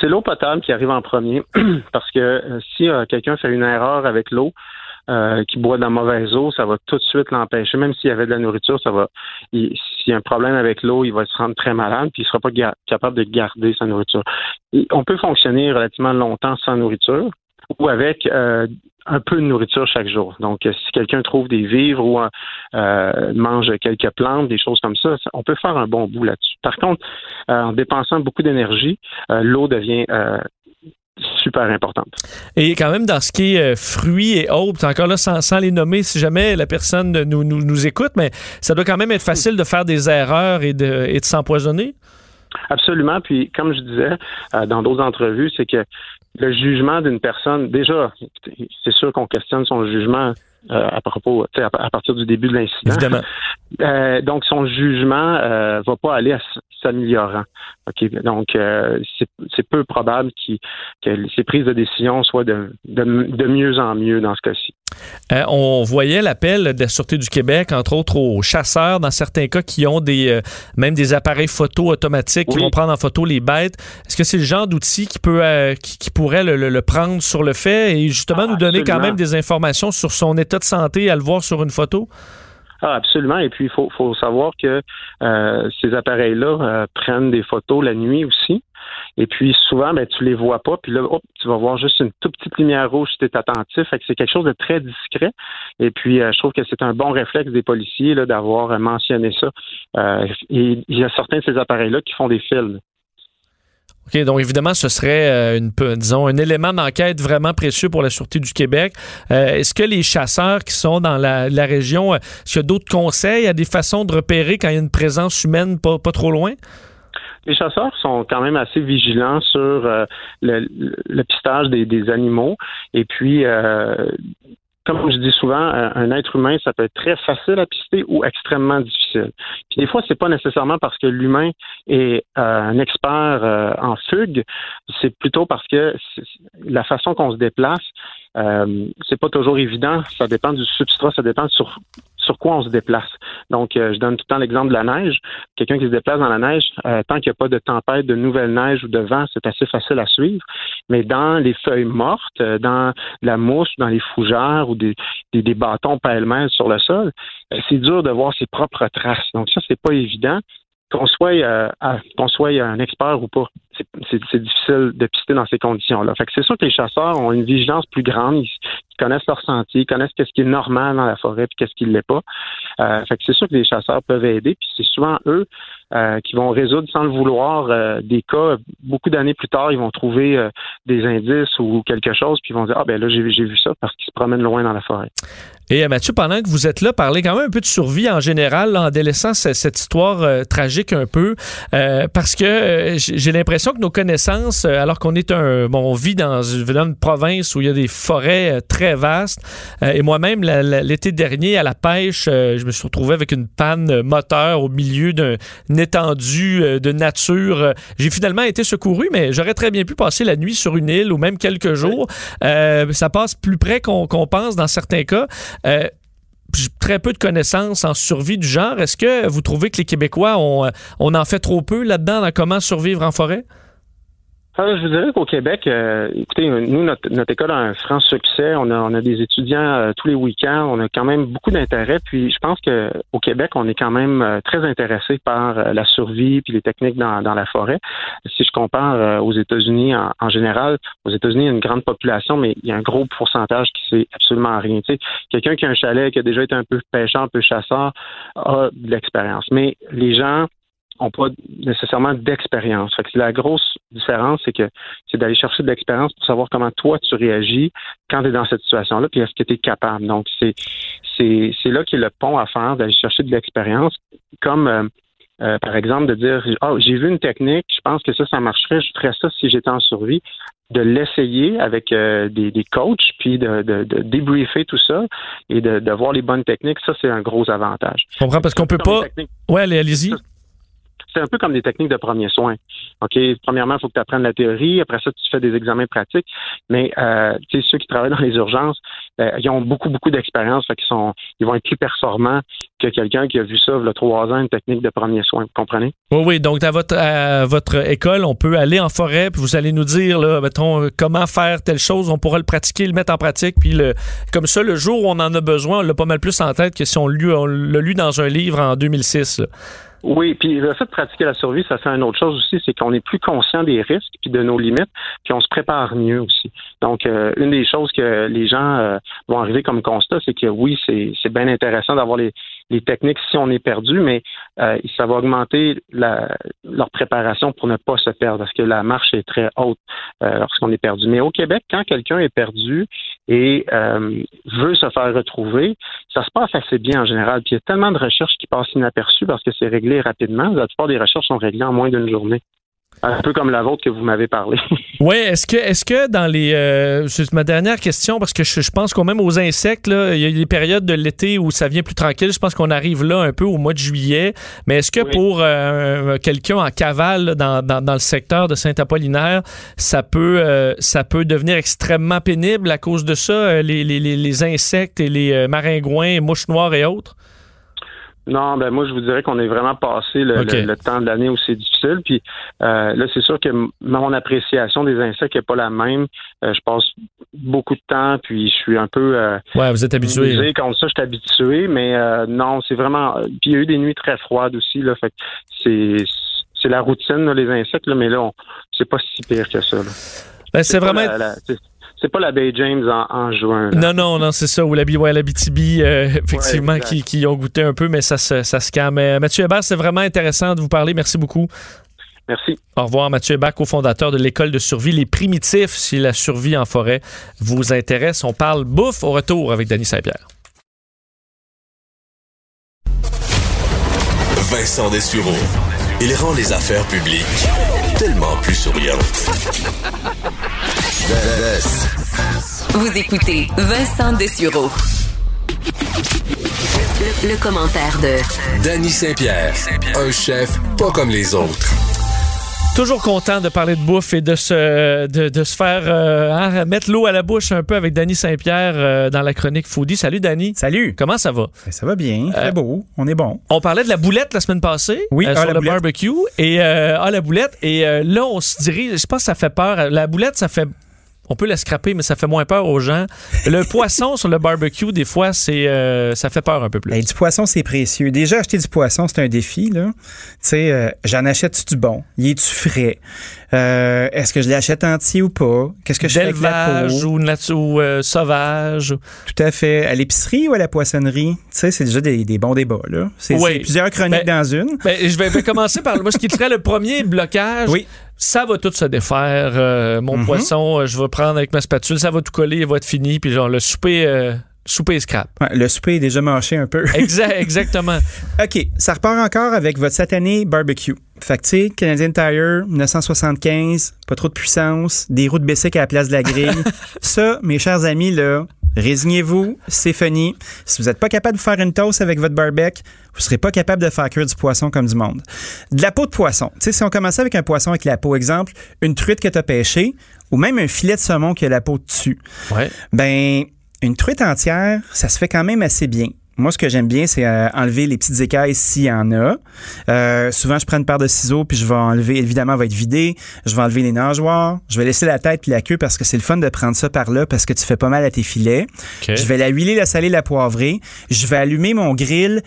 C'est l'eau potable qui arrive en premier parce que si quelqu'un fait une erreur avec l'eau, euh, qui boit de la mauvaise eau, ça va tout de suite l'empêcher. Même s'il y avait de la nourriture, ça va. S'il y a un problème avec l'eau, il va se rendre très malade, puis il sera pas capable de garder sa nourriture. on peut fonctionner relativement longtemps sans nourriture ou avec euh, un peu de nourriture chaque jour. Donc, si quelqu'un trouve des vivres ou euh, mange quelques plantes, des choses comme ça, on peut faire un bon bout là-dessus. Par contre, en dépensant beaucoup d'énergie, l'eau devient super importante. Et quand même, dans ce qui est euh, fruits et autres, encore là, sans, les nommer, si jamais la personne nous, nous, nous, écoute, mais ça doit quand même être facile de faire des erreurs et de, et de s'empoisonner. Absolument. Puis, comme je disais euh, dans d'autres entrevues, c'est que le jugement d'une personne, déjà, c'est sûr qu'on questionne son jugement euh, à propos, à, à, partir du début de l'incident. Évidemment. Euh, donc, son jugement euh, va pas aller s'améliorant. Donc euh, c'est peu probable que ses prises de décision soient de, de, de mieux en mieux dans ce cas-ci. Euh, on voyait l'appel de la Sûreté du Québec, entre autres aux chasseurs, dans certains cas, qui ont des euh, même des appareils photo automatiques qui vont prendre en photo les bêtes. Est-ce que c'est le genre d'outil qui peut euh, qui, pourrait le, prendre sur le fait et justement ah, nous donner quand même des informations sur son état de santé à le voir sur une photo? Ah, absolument. Et puis, il faut, faut savoir que euh, ces appareils-là euh, prennent des photos la nuit aussi. Et puis, souvent, ben, tu les vois pas. Puis là, tu vas voir juste une toute petite lumière rouge si tu es attentif. Que c'est quelque chose de très discret. Et puis, euh, je trouve que c'est un bon réflexe des policiers d'avoir mentionné ça. et il y a certains de ces appareils-là qui font des fils. OK, donc évidemment, ce serait euh, une, disons, un élément d'enquête vraiment précieux pour la Sûreté du Québec. Euh, est-ce que les chasseurs qui sont dans la, région, euh, est-ce qu'il y a d'autres conseils, a des façons de repérer quand il y a une présence humaine pas, pas trop loin? Les chasseurs sont quand même assez vigilants sur le, pistage des, des, animaux. Et puis, comme je dis souvent, un, être humain, ça peut être très facile à pister ou extrêmement difficile. Puis des fois, c'est pas nécessairement parce que l'humain est euh, un expert euh, en fugue, c'est plutôt parce que la façon qu'on se déplace, euh, c'est pas toujours évident. Ça dépend du substrat, ça dépend sur sur quoi on se déplace. Donc, euh, je donne tout le temps l'exemple de la neige. Quelqu'un qui se déplace dans la neige, euh, tant qu'il n'y a pas de tempête, de nouvelle neige ou de vent, c'est assez facile à suivre. Mais dans les feuilles mortes, euh, dans la mousse, dans les fougères ou des, des, bâtons pêle-mêle sur le sol, c'est dur de voir ses propres traces. Donc, ça, c'est pas évident qu'on soit, soit un expert ou pas c'est difficile de pister dans ces conditions-là. Fait que c'est sûr que les chasseurs ont une vigilance plus grande. Connaissent leur sentier, connaissent qu'est-ce qui est normal dans la forêt puis qu'est-ce qui ne l'est pas. Euh, fait que c'est sûr que les chasseurs peuvent aider. Puis c'est souvent eux euh, qui vont résoudre sans le vouloir euh, des cas. Beaucoup d'années plus tard, ils vont trouver des indices ou quelque chose puis ils vont dire ah ben là j'ai vu ça parce qu'ils se promènent loin dans la forêt. Et Mathieu, pendant que vous êtes là, parlez quand même un peu de survie en général, en délaissant cette, histoire tragique un peu, parce que j'ai l'impression que nos connaissances, alors qu'on est un, bon, on vit dans une, province où il y a des forêts euh, très vastes, euh, et moi-même l'été dernier à la pêche, je me suis retrouvé avec une panne moteur au milieu d'une étendue de nature. J'ai finalement été secouru, mais j'aurais très bien pu passer la nuit sur une île ou même quelques jours. ça passe plus près qu'on pense dans certains cas très peu de connaissances en survie du genre. Est-ce que vous trouvez que les Québécois, ont, on en fait trop peu là-dedans dans comment survivre en forêt? Je vous dirais qu'au Québec, euh, écoutez, nous, notre, école a un franc succès. On a, on a des étudiants euh, tous les week-ends. On a quand même beaucoup d'intérêt. Puis je pense qu'au Québec, on est quand même euh, très intéressé par la survie puis les techniques dans, dans la forêt. Si je compare aux États-Unis en, général, aux États-Unis, il y a une grande population, mais il y a un gros pourcentage qui sait absolument rien. Tu sais, quelqu'un qui a un chalet, qui a déjà été un peu pêcheur, un peu chasseur, a de l'expérience. Mais les gens n'ont pas nécessairement d'expérience. Fait que la grosse différence, c'est que c'est d'aller chercher de l'expérience pour savoir comment toi tu réagis quand tu es dans cette situation-là, puis est-ce que tu es capable. Donc, c'est c'est là qu'il y a le pont à faire, d'aller chercher de l'expérience, comme euh, euh, par exemple de dire oh, j'ai vu une technique, je pense que ça, ça marcherait, je ferais ça si j'étais en survie de l'essayer avec euh, des, des, coachs, puis de, de, de, débriefer tout ça et de, de voir les bonnes techniques, ça, c'est un gros avantage. Je comprends parce qu'on peut pas. Ouais, allez-y c'est un peu comme des techniques de premiers soins. OK, premièrement, il faut que tu apprennes la théorie, après ça, tu fais des examens pratiques, mais euh, ceux qui travaillent dans les urgences, euh, ils ont beaucoup, beaucoup d'expérience, sont ils vont être plus performants que quelqu'un qui a vu ça il a trois ans, une technique de premiers soins, vous comprenez? Oui, oui, donc à votre, votre école, on peut aller en forêt, puis vous allez nous dire, mettons, comment faire telle chose, on pourra le pratiquer, le mettre en pratique, puis le, comme ça, le jour où on en a besoin, on l'a pas mal plus en tête que si on l'a lu dans un livre en 2006. Oui, puis le fait de pratiquer la survie, ça fait une autre chose aussi, c'est qu'on est plus conscient des risques puis de nos limites, puis on se prépare mieux aussi. Donc, euh, une des choses que les gens euh, vont arriver comme constat, c'est que oui, c'est bien intéressant d'avoir les, les techniques si on est perdu, mais euh, ça va augmenter leur préparation pour ne pas se perdre, parce que la marche est très haute euh, lorsqu'on est perdu. Mais au Québec, quand quelqu'un est perdu et euh, veut se faire retrouver, ça se passe assez bien en général. Puis il y a tellement de recherches qui passent inaperçues parce que c'est réglé rapidement. La plupart des recherches sont réglées en moins d'une journée. Un peu comme la vôtre que vous m'avez parlé. oui, est-ce que, est-ce que dans les. Euh, c'est ma dernière question, parce que je, pense qu'on même aux insectes, là, il y a des périodes de l'été où ça vient plus tranquille. Je pense qu'on arrive là un peu au mois de juillet. Mais est-ce que pour euh, quelqu'un en cavale dans, dans, le secteur de Saint-Apollinaire, ça peut, euh, ça peut devenir extrêmement pénible à cause de ça, les, les, les insectes et les maringouins, mouches noires et autres? Non, ben moi je vous dirais qu'on est vraiment passé le, le, temps de l'année où c'est difficile. Puis euh, là, c'est sûr que mon appréciation des insectes n'est pas la même. Euh, je passe beaucoup de temps, puis je suis un peu euh, ouais, vous êtes habitué. Comme ça, je suis habitué, mais euh, non, c'est vraiment. Puis il y a eu des nuits très froides aussi. Là, fait c'est c'est la routine les insectes, là, mais là, c'est pas si pire que ça. Ben, c'est vraiment c'est pas la Bay James en, juin. Non, non, non, c'est ça. Ou la, ouais, la BTB, euh, effectivement, qui, qui, ont goûté un peu, mais ça, ça, ça se calme. Euh, Mathieu Hébert, c'est vraiment intéressant de vous parler. Merci beaucoup. Merci. Au revoir, Mathieu Hébert, cofondateur de l'école de survie Les Primitifs, si la survie en forêt vous intéresse. On parle bouffe au retour avec Danny Saint-Pierre. Vincent Dessureau. Il rend les affaires publiques tellement plus souriantes. Vous écoutez Vincent Dessureau. Le, commentaire de Danny Saint-Pierre, un chef pas comme les autres. Toujours content de parler de bouffe et de se, de, se faire euh, hein, mettre l'eau à la bouche un peu avec Danny Saint-Pierre euh, dans la chronique Foodie. Salut Danny. Salut. Comment ça va? Ben, ça va bien, très euh, beau, on est bon. On parlait de la boulette la semaine passée oui, ah, sur le barbecue et ah la boulette et là on se dirige, je pense que ça fait peur. La boulette ça fait on peut la scraper, mais ça fait moins peur aux gens. Le poisson sur le barbecue, des fois, c'est euh, ça fait peur un peu plus. du poisson, c'est précieux. Déjà, acheter du poisson, c'est un défi. Là. Tu sais, euh, j'en achète du bon? Y est-tu frais? Euh, est-ce que je l'achète entier ou pas? Qu'est-ce que je fais avec la peau? ou, ou sauvage? Tout à fait. À l'épicerie ou à la poissonnerie? Tu sais, c'est déjà des, bons débats. Là. C'est, plusieurs chroniques ben, dans une. Ben, je vais, commencer par moi, ce qui serait le premier blocage. Oui ça va tout se défaire. Euh, mon mhm. poisson, euh, je vais prendre avec ma spatule, ça va tout coller, il va être fini. Puis genre, le souper, euh, souper scrap. le souper est déjà mâché un peu. exact, exactement. OK, ça repart encore avec votre satané barbecue. Fait que, Canadian Tire, 1975, pas trop de puissance, des roues de Bessic à la place de la grille. ça, mes chers amis, là, Résignez-vous, c'est funny. Si vous n'êtes pas capable de faire une toast avec votre barbecue, vous ne serez pas capable de faire cuire du poisson comme du monde. De la peau de poisson. Tu sais, si on commençait avec un poisson avec la peau, exemple, une truite que tu as pêchée, ou même un filet de saumon qui a la peau dessus. Ouais. Ben, une truite entière, ça se fait quand même assez bien. Moi, ce que j'aime bien, c'est euh, enlever les petites écailles s'il y en a. Euh, souvent, je prends une paire de ciseaux, puis je vais enlever, évidemment, elle va être vidée. Je vais enlever les nageoires. Je vais laisser la tête puis la queue parce que c'est le fun de prendre ça par là parce que tu fais pas mal à tes filets. Je vais la huiler, la saler, la poivrer. Je vais allumer mon grill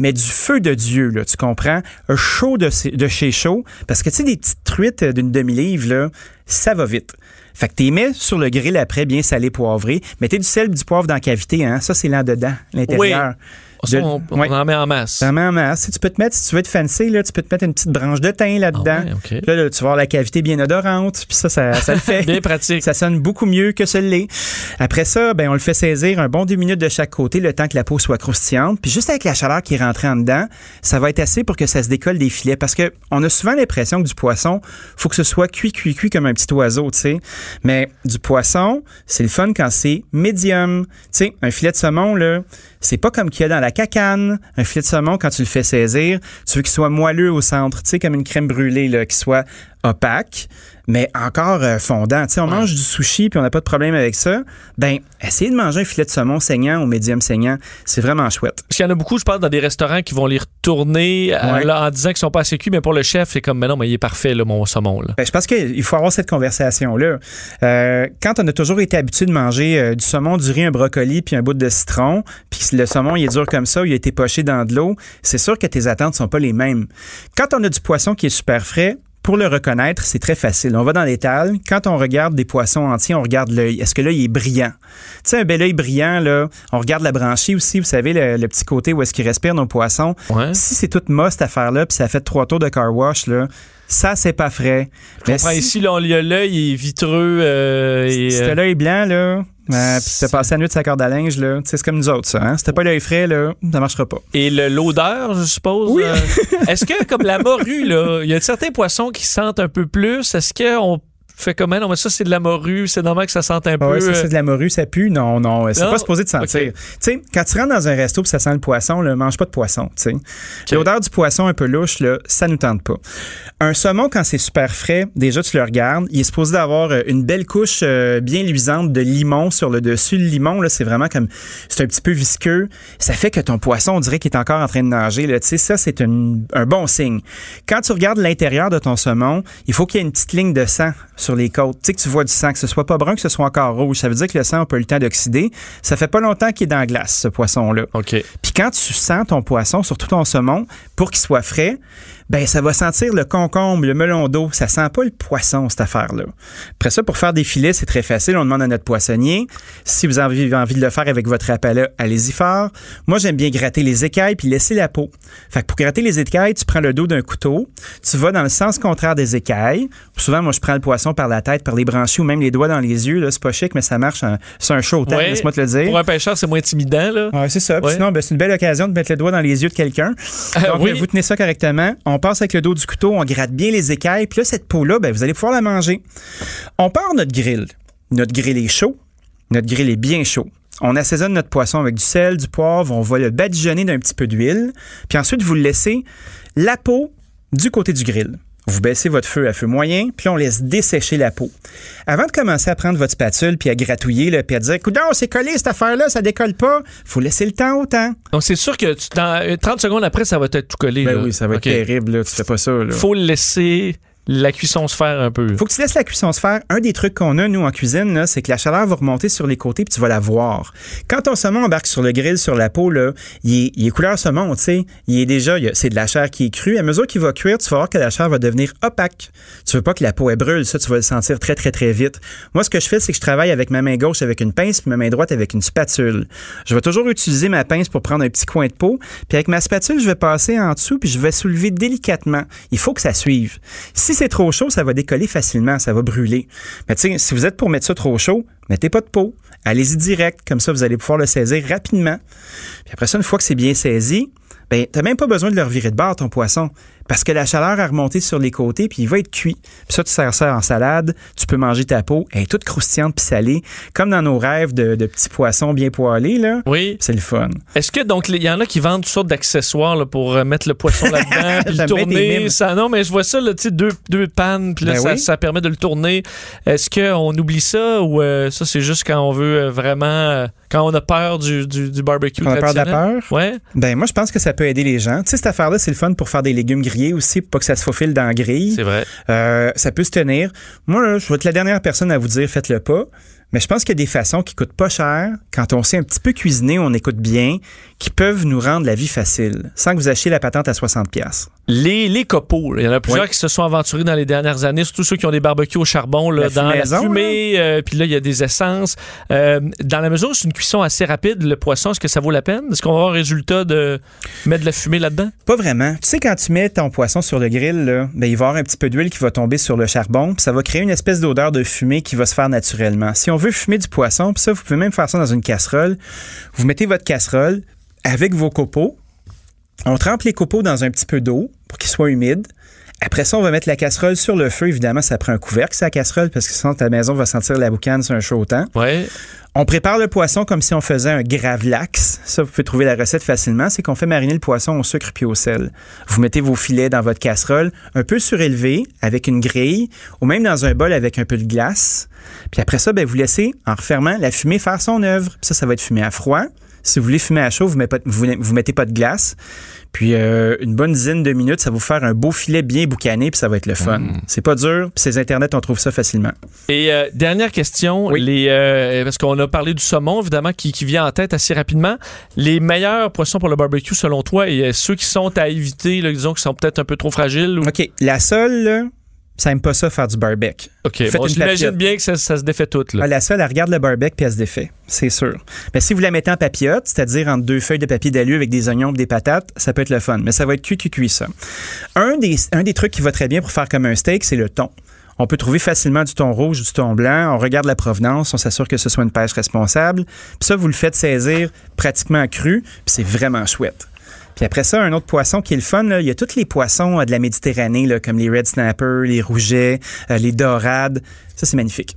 mais du feu de Dieu, là, tu comprends? Un chaud de, de chez chaud. Parce que, tu sais, des petites truites d'une demi-livre, là, ça va vite. Fait que tu mets sur le grill après, bien salé, poivré. Mettez du sel, du poivre dans la cavité, hein. Ça, c'est là-dedans, l'intérieur. On, en met en masse. en met en masse. Si tu peux te mettre, si tu veux être fancy, là, tu peux te mettre une petite branche de thym là-dedans. Ah là, tu vas avoir la cavité bien odorante. Puis ça, ça, le fait. bien pratique. Ça sonne beaucoup mieux que ce lait. Après ça, ben, on le fait saisir un bon deux minutes de chaque côté, le temps que la peau soit croustillante. Puis juste avec la chaleur qui est rentrée en dedans, ça va être assez pour que ça se décolle des filets. Parce que on a souvent l'impression que du poisson, faut que ce soit cuit, cuit, cuit comme un petit oiseau, tu sais. Mais du poisson, c'est le fun quand c'est médium. Tu sais, un filet de saumon, là, c'est pas comme qu'il y a dans la cacane. Un filet de saumon, quand tu le fais saisir, tu veux qu'il soit moelleux au centre, tu sais, comme une crème brûlée, là, qui soit opaque mais encore euh, fondant. Tu sais, on mange du sushi puis on n'a pas de problème avec ça. Ben, essayez de manger un filet de saumon saignant ou médium saignant. C'est vraiment chouette. Parce qu'il y en a beaucoup, je parle, dans des restaurants qui vont les retourner euh, en disant qu'ils sont pas assez cuits, mais pour le chef, c'est comme, mais non, mais il est parfait, là, mon saumon. Là. Ben, je pense qu'il faut avoir cette conversation-là. Euh, quand on a toujours été habitué de manger du saumon, du riz, un brocoli puis un bout de citron, puis le saumon, il est dur comme ça, il a été poché dans de l'eau, c'est sûr que tes attentes sont pas les mêmes. Quand on a du poisson qui est super frais, pour le reconnaître, c'est très facile. On va dans l'étal. Quand on regarde des poissons entiers, on regarde l'œil. Est-ce que l'œil est brillant? Tu sais, un bel œil brillant, là, on regarde la branchie aussi. Vous savez, le, petit côté où est-ce qu'il respire nos poissons. Si c'est toute moche, cette affaire-là, puis ça fait trois tours de car wash, là, ça, c'est pas frais. Je comprends. Ici, là, l'œil est vitreux. Euh, et, si l'œil blanc, là, euh, puis tu passé la nuit de sa corde à linge, là. C'est comme nous autres, ça. Hein? Si t'as pas l'œil frais, là, ça marchera pas. Et l'odeur, je suppose. Oui. Euh, est-ce que, comme la morue, là, il y a certains poissons qui sentent un peu plus? Est-ce qu'on fait comment? Non, mais ça, c'est de la morue. C'est normal que ça sente un Ah peu. ouais, ça, euh, c'est de la morue, ça pue? Non, non, c'est Non? pas supposé de sentir. Tu sais, quand tu rentres dans un resto et ça sent le poisson, là, mange pas de poisson. tu sais. L'odeur du poisson un peu louche, là, ça nous tente pas. Un saumon, quand c'est super frais, déjà tu le regardes, il est supposé d'avoir euh, une belle couche euh, bien luisante de limon sur le dessus. Le limon, là, c'est vraiment comme, c'est un petit peu visqueux. Ça fait que ton poisson, on dirait qu'il est encore en train de nager. Là. Tu sais, ça, c'est un bon signe. Quand tu regardes l'intérieur de ton saumon, il faut qu'il y ait une petite ligne de sang sur les côtes. Tu sais, que tu vois du sang, que ce soit pas brun, que ce soit encore rouge. Ça veut dire que le sang a pas eu le temps d'oxyder. Ça fait pas longtemps qu'il est dans la glace, ce poisson-là. OK. Puis quand tu sens ton poisson, surtout ton saumon, pour qu'il soit frais, ben ça va sentir le concombre, le melon d'eau. Ça sent pas le poisson, cette affaire-là. Après ça, pour faire des filets, c'est très facile. On demande à notre poissonnier. Si vous avez envie de le faire avec votre appât-là, allez-y fort. Moi, j'aime bien gratter les écailles puis laisser la peau. Fait que pour gratter les écailles, tu prends le dos d'un couteau, tu vas dans le sens contraire des écailles. Souvent, moi, je prends le poisson par la tête, par les branchies ou même les doigts dans les yeux. C'est pas chic, mais ça marche. C'est un show Ouais. laisse-moi te le dire. Pour un pêcheur, c'est moins intimidant, là. Ouais, c'est ça. Ouais. Sinon, ben, c'est une belle occasion de mettre le doigt dans les yeux de quelqu'un. Ah, Donc, oui. euh, vous tenez ça correctement. On passe avec le dos du couteau, on gratte bien les écailles. Puis là, cette peau-là, ben, vous allez pouvoir la manger. On part notre grill. Notre grill est chaud. Notre grill est bien chaud. On assaisonne notre poisson avec du sel, du poivre. On va le badigeonner d'un petit peu d'huile. Puis ensuite, vous le laissez la peau du côté du grill. Vous baissez votre feu à feu moyen, puis on laisse dessécher la peau. Avant de commencer à prendre votre spatule puis à gratouiller, là, puis à dire Coudon, c'est collé cette affaire-là, ça décolle pas, faut laisser le temps au temps. Donc, c'est sûr que tu- dans, euh, 30 secondes après, ça va être tout collé. Ben là. oui, ça va être terrible, là, tu fais pas ça. Là. Faut le laisser la cuisson se faire un peu. Faut que tu laisses la cuisson se faire. Un des trucs qu'on a, nous, en cuisine, c'est que la chaleur va remonter sur les côtés puis tu vas la voir. Quand ton saumon embarque sur le grill, sur la peau, là, il, est, il couleur saumon, tu sais. Il est déjà, c'est de la chair qui est crue. À mesure qu'il va cuire, tu vas voir que la chair va devenir opaque. Tu veux pas que la peau, elle brûle. Ça, tu vas le sentir très, très, très vite. Moi, ce que je fais, c'est que je travaille avec ma main gauche avec une pince puis ma main droite avec une spatule. Je vais toujours utiliser ma pince pour prendre un petit coin de peau. Puis avec ma spatule, je vais passer en dessous puis je vais soulever délicatement. Il faut que ça suive. Si c'est trop chaud, ça va décoller facilement, ça va brûler. Mais tu sais, si vous êtes pour mettre ça trop chaud, mettez pas de peau. Allez-y direct, comme ça vous allez pouvoir le saisir rapidement. Puis après ça, une fois que c'est bien saisi, ben t'as même pas besoin de le revirer de bord ton poisson parce que la chaleur a remonté sur les côtés puis il va être cuit. Puis ça tu sers ça en salade, tu peux manger ta peau, elle est toute croustillante puis salée, comme dans nos rêves de, de petits poissons bien poêlés là. Oui. C'est le fun. Est-ce que donc il y en a qui vendent toutes sortes d'accessoires pour euh, mettre le poisson là-dedans puis le tourner? ça non mais je vois ça là, tu sais deux, deux pannes puis là Ben ça, oui. ça permet de le tourner. Est-ce qu'on oublie ça ou euh, ça c'est juste quand on veut euh, vraiment euh, quand on a peur du, du, du barbecue On a peur de la peur? Ouais. Ben moi je pense que ça peut aider les gens. Tu sais cette affaire là, c'est le fun pour faire des légumes grillés aussi, pour pas que ça se faufile dans la grille. C'est vrai. Euh, ça peut se tenir. Moi, là, je vais être la dernière personne à vous dire faites-le pas. Mais je pense qu'il y a des façons qui coûtent pas cher, quand on sait un petit peu cuisiner, on écoute bien, qui peuvent nous rendre la vie facile, sans que vous achetiez la patente à 60$. piastres. Les, les copeaux, il y en a plusieurs Oui. qui se sont aventurés dans les dernières années, surtout ceux qui ont des barbecues au charbon, là, La dans la fumée, euh, puis là, il y a des essences. Euh, dans la mesure où c'est une cuisson assez rapide, le poisson, est-ce que ça vaut la peine? Est-ce qu'on va avoir un résultat de mettre de la fumée là-dedans? Pas vraiment. Tu sais, quand tu mets ton poisson sur le grill, là, ben, il va y avoir un petit peu d'huile qui va tomber sur le charbon, puis ça va créer une espèce d'odeur de fumée qui va se faire naturellement. Si on veut fumer du poisson, puis ça, vous pouvez même faire ça dans une casserole. Vous mettez votre casserole avec vos copeaux. On trempe les copeaux dans un petit peu d'eau pour qu'ils soient humides. Après ça, on va mettre la casserole sur le feu. Évidemment, ça prend un couvercle, sa casserole, parce que sinon, ta maison va sentir la boucane sur un chaud temps. Ouais. On prépare le poisson comme si on faisait un gravlax. Ça, vous pouvez trouver la recette facilement. C'est qu'on fait mariner le poisson au sucre puis au sel. Vous mettez vos filets dans votre casserole, un peu surélevé, avec une grille, ou même dans un bol avec un peu de glace. Puis après ça, ben, vous laissez, en refermant, la fumée faire son œuvre. Ça, ça va être fumé à froid. Si vous voulez fumer à chaud, vous mettez pas, vous, vous mettez pas de glace. Puis euh, une bonne dizaine de minutes, ça va vous faire un beau filet bien boucané, puis ça va être le fun. C'est pas dur, puis ces internets, on trouve ça facilement. Et euh, dernière question, les, euh, parce qu'on a parlé du saumon, évidemment, qui, qui vient en tête assez rapidement. Les meilleurs poissons pour le barbecue, selon toi, et ceux qui sont à éviter, là, disons, qui sont peut-être un peu trop fragiles? Ou... OK. La seule, ça aime pas ça faire du barbecue. OK. Bon, J'imagine bien que ça, ça se défait tout. Là. Ah, la seule, elle regarde le barbecue puis elle se défait, c'est sûr. Mais si vous la mettez en papillote, c'est-à-dire entre deux feuilles de papier d'alu avec des oignons et des patates, ça peut être le fun. Mais ça va être cuit, cuit, cuit, ça. Un des, un des trucs qui va très bien pour faire comme un steak, c'est le thon. On peut trouver facilement du thon rouge, du thon blanc. On regarde la provenance, on s'assure que ce soit une pêche responsable. Puis ça, vous le faites saisir pratiquement cru, puis c'est vraiment chouette. Puis après ça, un autre poisson qui est le fun, là, il y a tous les poissons euh, de la Méditerranée, là, comme les red snapper, les rougets, euh, les dorades. Ça, c'est magnifique.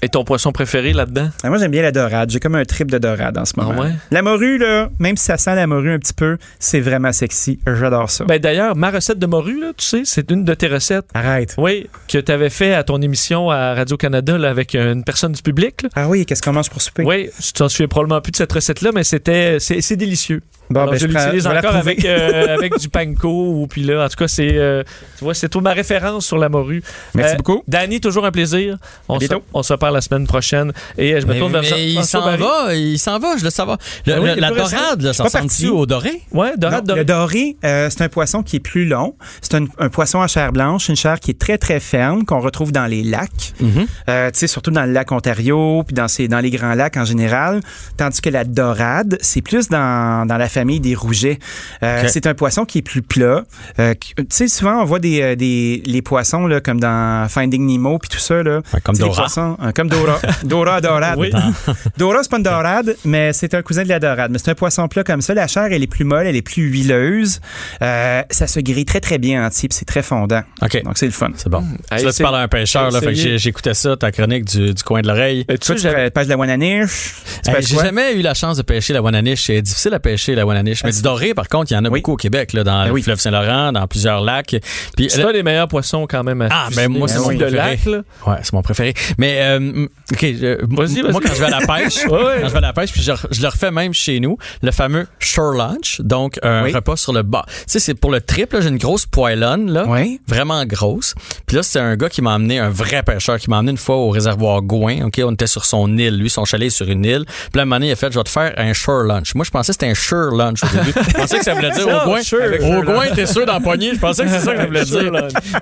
Et ton poisson préféré là-dedans? Ah, moi, j'aime bien la dorade. J'ai comme un trip de dorade en ce Ah moment. ouais? La morue, là, même si ça sent la morue un petit peu, c'est vraiment sexy. J'adore ça. Ben d'ailleurs, ma recette de morue, là, tu sais, c'est une de tes recettes. Arrête. Oui, que tu avais fait à ton émission à Radio-Canada avec une personne du public. là. Ah oui, qu'est-ce qu'on mange pour souper? Oui, tu t'en souviens probablement plus de cette recette-là, mais c'était c'est délicieux. Bon, Alors, ben, je je l'utilise encore avec, euh, avec du panko ou puis là, en tout cas, c'est euh, tu vois, c'est tout ma référence sur la morue. Merci Euh, beaucoup. Danny, toujours un plaisir. On, se, on se parle la semaine prochaine et je me Mais, tourne vers mais il s'en va, il s'en va, je le savoir. Le- Ah oui, le- est la dorade, là, ça ressemble-tu parti. au doré? Ouais, Non, dorade, dorade. Le doré, euh, c'est un poisson qui est plus long. C'est un, un poisson à chair blanche, une chair qui est très, très ferme, qu'on retrouve dans les lacs. Mhm. Euh, tu sais, surtout dans le lac Ontario, puis dans, ces, dans les grands lacs en général. Tandis que la dorade, c'est plus dans, dans la famille des rougets. Euh. C'est un poisson qui est plus plat. Euh, tu sais, souvent, on voit des, euh, des les poissons, là, comme dans Finding Nemo, puis tout ça. Là. Comme Dora. poissons, euh, comme Dora. Dora, dorade. Oui. Dora, c'est pas une dorade, mais c'est un cousin de la dorade. Mais c'est un poisson plat comme ça. La chair, elle est plus molle, elle est plus huileuse. Euh, ça se grille très, très bien entier, puis c'est très fondant. OK. Donc, c'est le fun. C'est bon. Hey, là, tu parles à un pêcheur, là, fait que essayez. j'ai- j'écoutais ça, ta chronique du, du coin de l'oreille. Tu pêches de la wananiche. J'ai jamais eu la chance de pêcher la wananiche. C'est difficile à pêcher la wananiche. Mais du doré, par contre, il y en a Oui. beaucoup au Québec, là, dans Ben le oui. fleuve Saint-Laurent, dans plusieurs lacs. Puis, C'est un des meilleurs poissons quand même. à Ah, ben, moi, c'est Un mon de préféré. lac, là. Ouais, c'est mon préféré. Mais, euh, OK, Vas-y, moi, quand je vais à la pêche, Ouais, ouais. quand je vais à la pêche, puis je, je le refais même chez nous, le fameux shore lunch, donc un Oui. repas sur le bas. Tu sais, c'est pour le trip, là, j'ai une grosse poêlonne, là, vraiment grosse. Puis là, c'est un gars qui m'a amené, un vrai pêcheur, qui m'a amené une fois au réservoir Gouin, OK, on était sur son île, lui, son chalet est sur une île. Puis là, à un moment donné, il a fait, je vais te faire un shore lunch. Moi, je pensais que c'était un sure lunch au début. Je pensais que ça voulait dire au. Avec Au lunch. t'es sûr d'en pogner? Je pensais que c'est ça que ça voulait dire.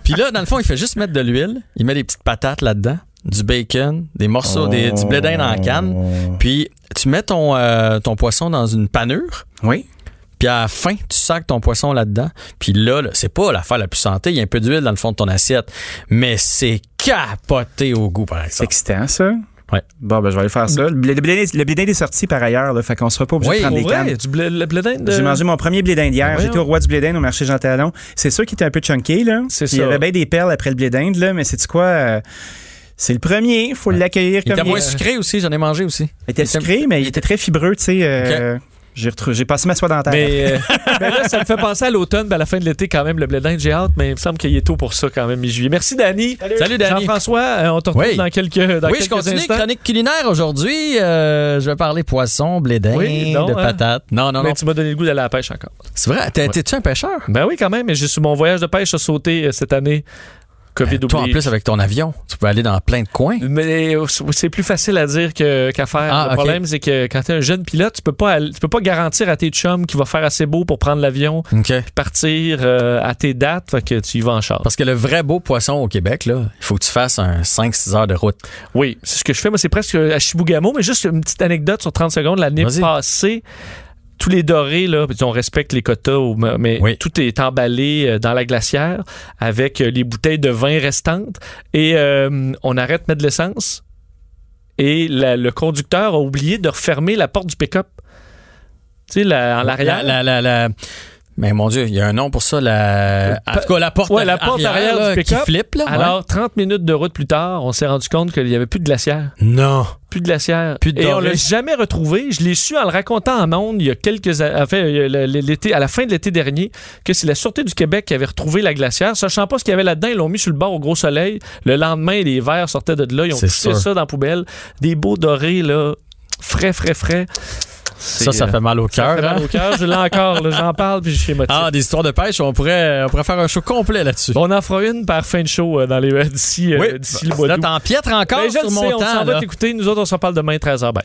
Puis là, dans le fond, il fait juste mettre de l'huile, il met des petites patates là-dedans, du bacon, des morceaux, des, du blé d'Inde en canne. Puis tu mets ton, euh, ton poisson dans une panure. Oui. Puis à la fin, tu sacs ton poisson là-dedans. Puis là, là, c'est pas l'affaire la plus santé. Il y a un peu d'huile dans le fond de ton assiette. Mais c'est capoté au goût, par C'est exemple. excitant, ça. Ouais. Bon, ben, je vais aller faire ça. Le blé, le d'Inde- le blé d'Inde est sorti par ailleurs, là, fait qu'on sera pas obligé Oui, de prendre des vrai, cannes. du blé, le blé d'Inde. J'ai euh, mangé mon premier blé d'Inde hier. Voyons. J'étais au roi du blé d'Inde au marché Jean Talon. C'est sûr qu'il était un peu chunky, là. C'est Puis Il y ça. avait bien des perles après le blé d'Inde, là, mais c'est quoi? euh, c'est le premier. Faut l'accueillir Il comme était il moins est. sucré aussi, j'en ai mangé aussi. Il était sucré, mais il était très fibreux, tu sais. euh, J'ai retrouvé- j'ai passé ma soie dentaire. Mais, euh, mais là, ça me fait penser à l'automne, ben, à la fin de l'été quand même, le blé d'Inde, j'ai hâte, mais il me semble qu'il est tôt pour ça quand même, mi-juillet. Merci, Dani. Salut, Dani. Jean-François, euh, on te retrouve Oui. dans quelques, dans oui, quelques je continue. instants. Chronique culinaire aujourd'hui. Euh, je vais parler poisson, blé d'Inde, Oui, non, de hein. patates. Non, non, Mais non. tu m'as donné le goût d'aller à la pêche encore. C'est vrai? T'es- T'es-tu un pêcheur? Ben oui, quand même, mais j'ai sur mon voyage de pêche a sauté euh, cette année. COVID Ben, toi, en plus, avec ton avion, tu peux aller dans plein de coins. Mais c'est plus facile à dire qu'à faire. Ah, le problème, c'est que quand tu es un jeune pilote, tu peux pas aller- tu peux pas garantir à tes chums qu'il va faire assez beau pour prendre l'avion partir euh, à tes dates, fait que tu y vas en char. Parce que le vrai beau poisson au Québec, là, il faut que tu fasses un 5-6 heures de route. Oui, c'est ce que je fais. Moi, c'est presque à Chibougamau, mais juste une petite anecdote sur 30 secondes. L'année passée, tous les dorés, là, on respecte les quotas, mais Oui. tout est emballé euh, dans la glacière avec euh, les bouteilles de vin restantes. Et euh, on arrête de mettre de l'essence. Et la- le conducteur a oublié de refermer la porte du pick-up. Tu sais, la- en l'arrière. La, la, la, la- Mais mon Dieu, il y a un nom pour ça. La... En tout cas, la porte, Ouais, la porte arrière, là, du qui flippe. Là, ouais. Alors, 30 minutes de route plus tard, on s'est rendu compte qu'il n'y avait plus de glacière. Non. Plus de glacière. Plus de Et on l'a jamais retrouvé. Je l'ai su en le racontant en ondes il y a quelques enfin, euh, l'été, à la fin de l'été dernier, que c'est la Sûreté du Québec qui avait retrouvé la glacière. Sachant pas ce qu'il y avait là-dedans, ils l'ont mis sur le bord au gros soleil. Le lendemain, les verres sortaient de là. Ils ont poussé sûr. ça dans la poubelle. Des beaux dorés, là. Frais, frais, frais. Ça, ça euh, fait mal au ça cœur. fait mal hein? au cœur. Je l'ai encore. là. J'en parle puis je suis émotif. Ah, des histoires de pêche, on pourrait, on pourrait faire un show complet là-dessus. Bon, on en fera une par fin de show euh, dans les, euh, d'ici, euh, oui, d'ici le mois là, d'août. t'en piètres encore Ben, je sur le mon sais, on temps. s'en va là. t'écouter. Nous autres, on s'en parle demain, 13h. Bye.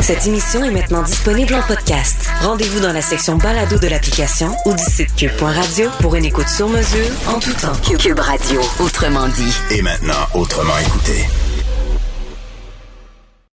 Cette émission est maintenant disponible en podcast. Rendez-vous dans la section balado de l'application ou du site cube.radio pour une écoute sur mesure en tout temps. Cube Radio, autrement dit. Et maintenant, autrement écouté.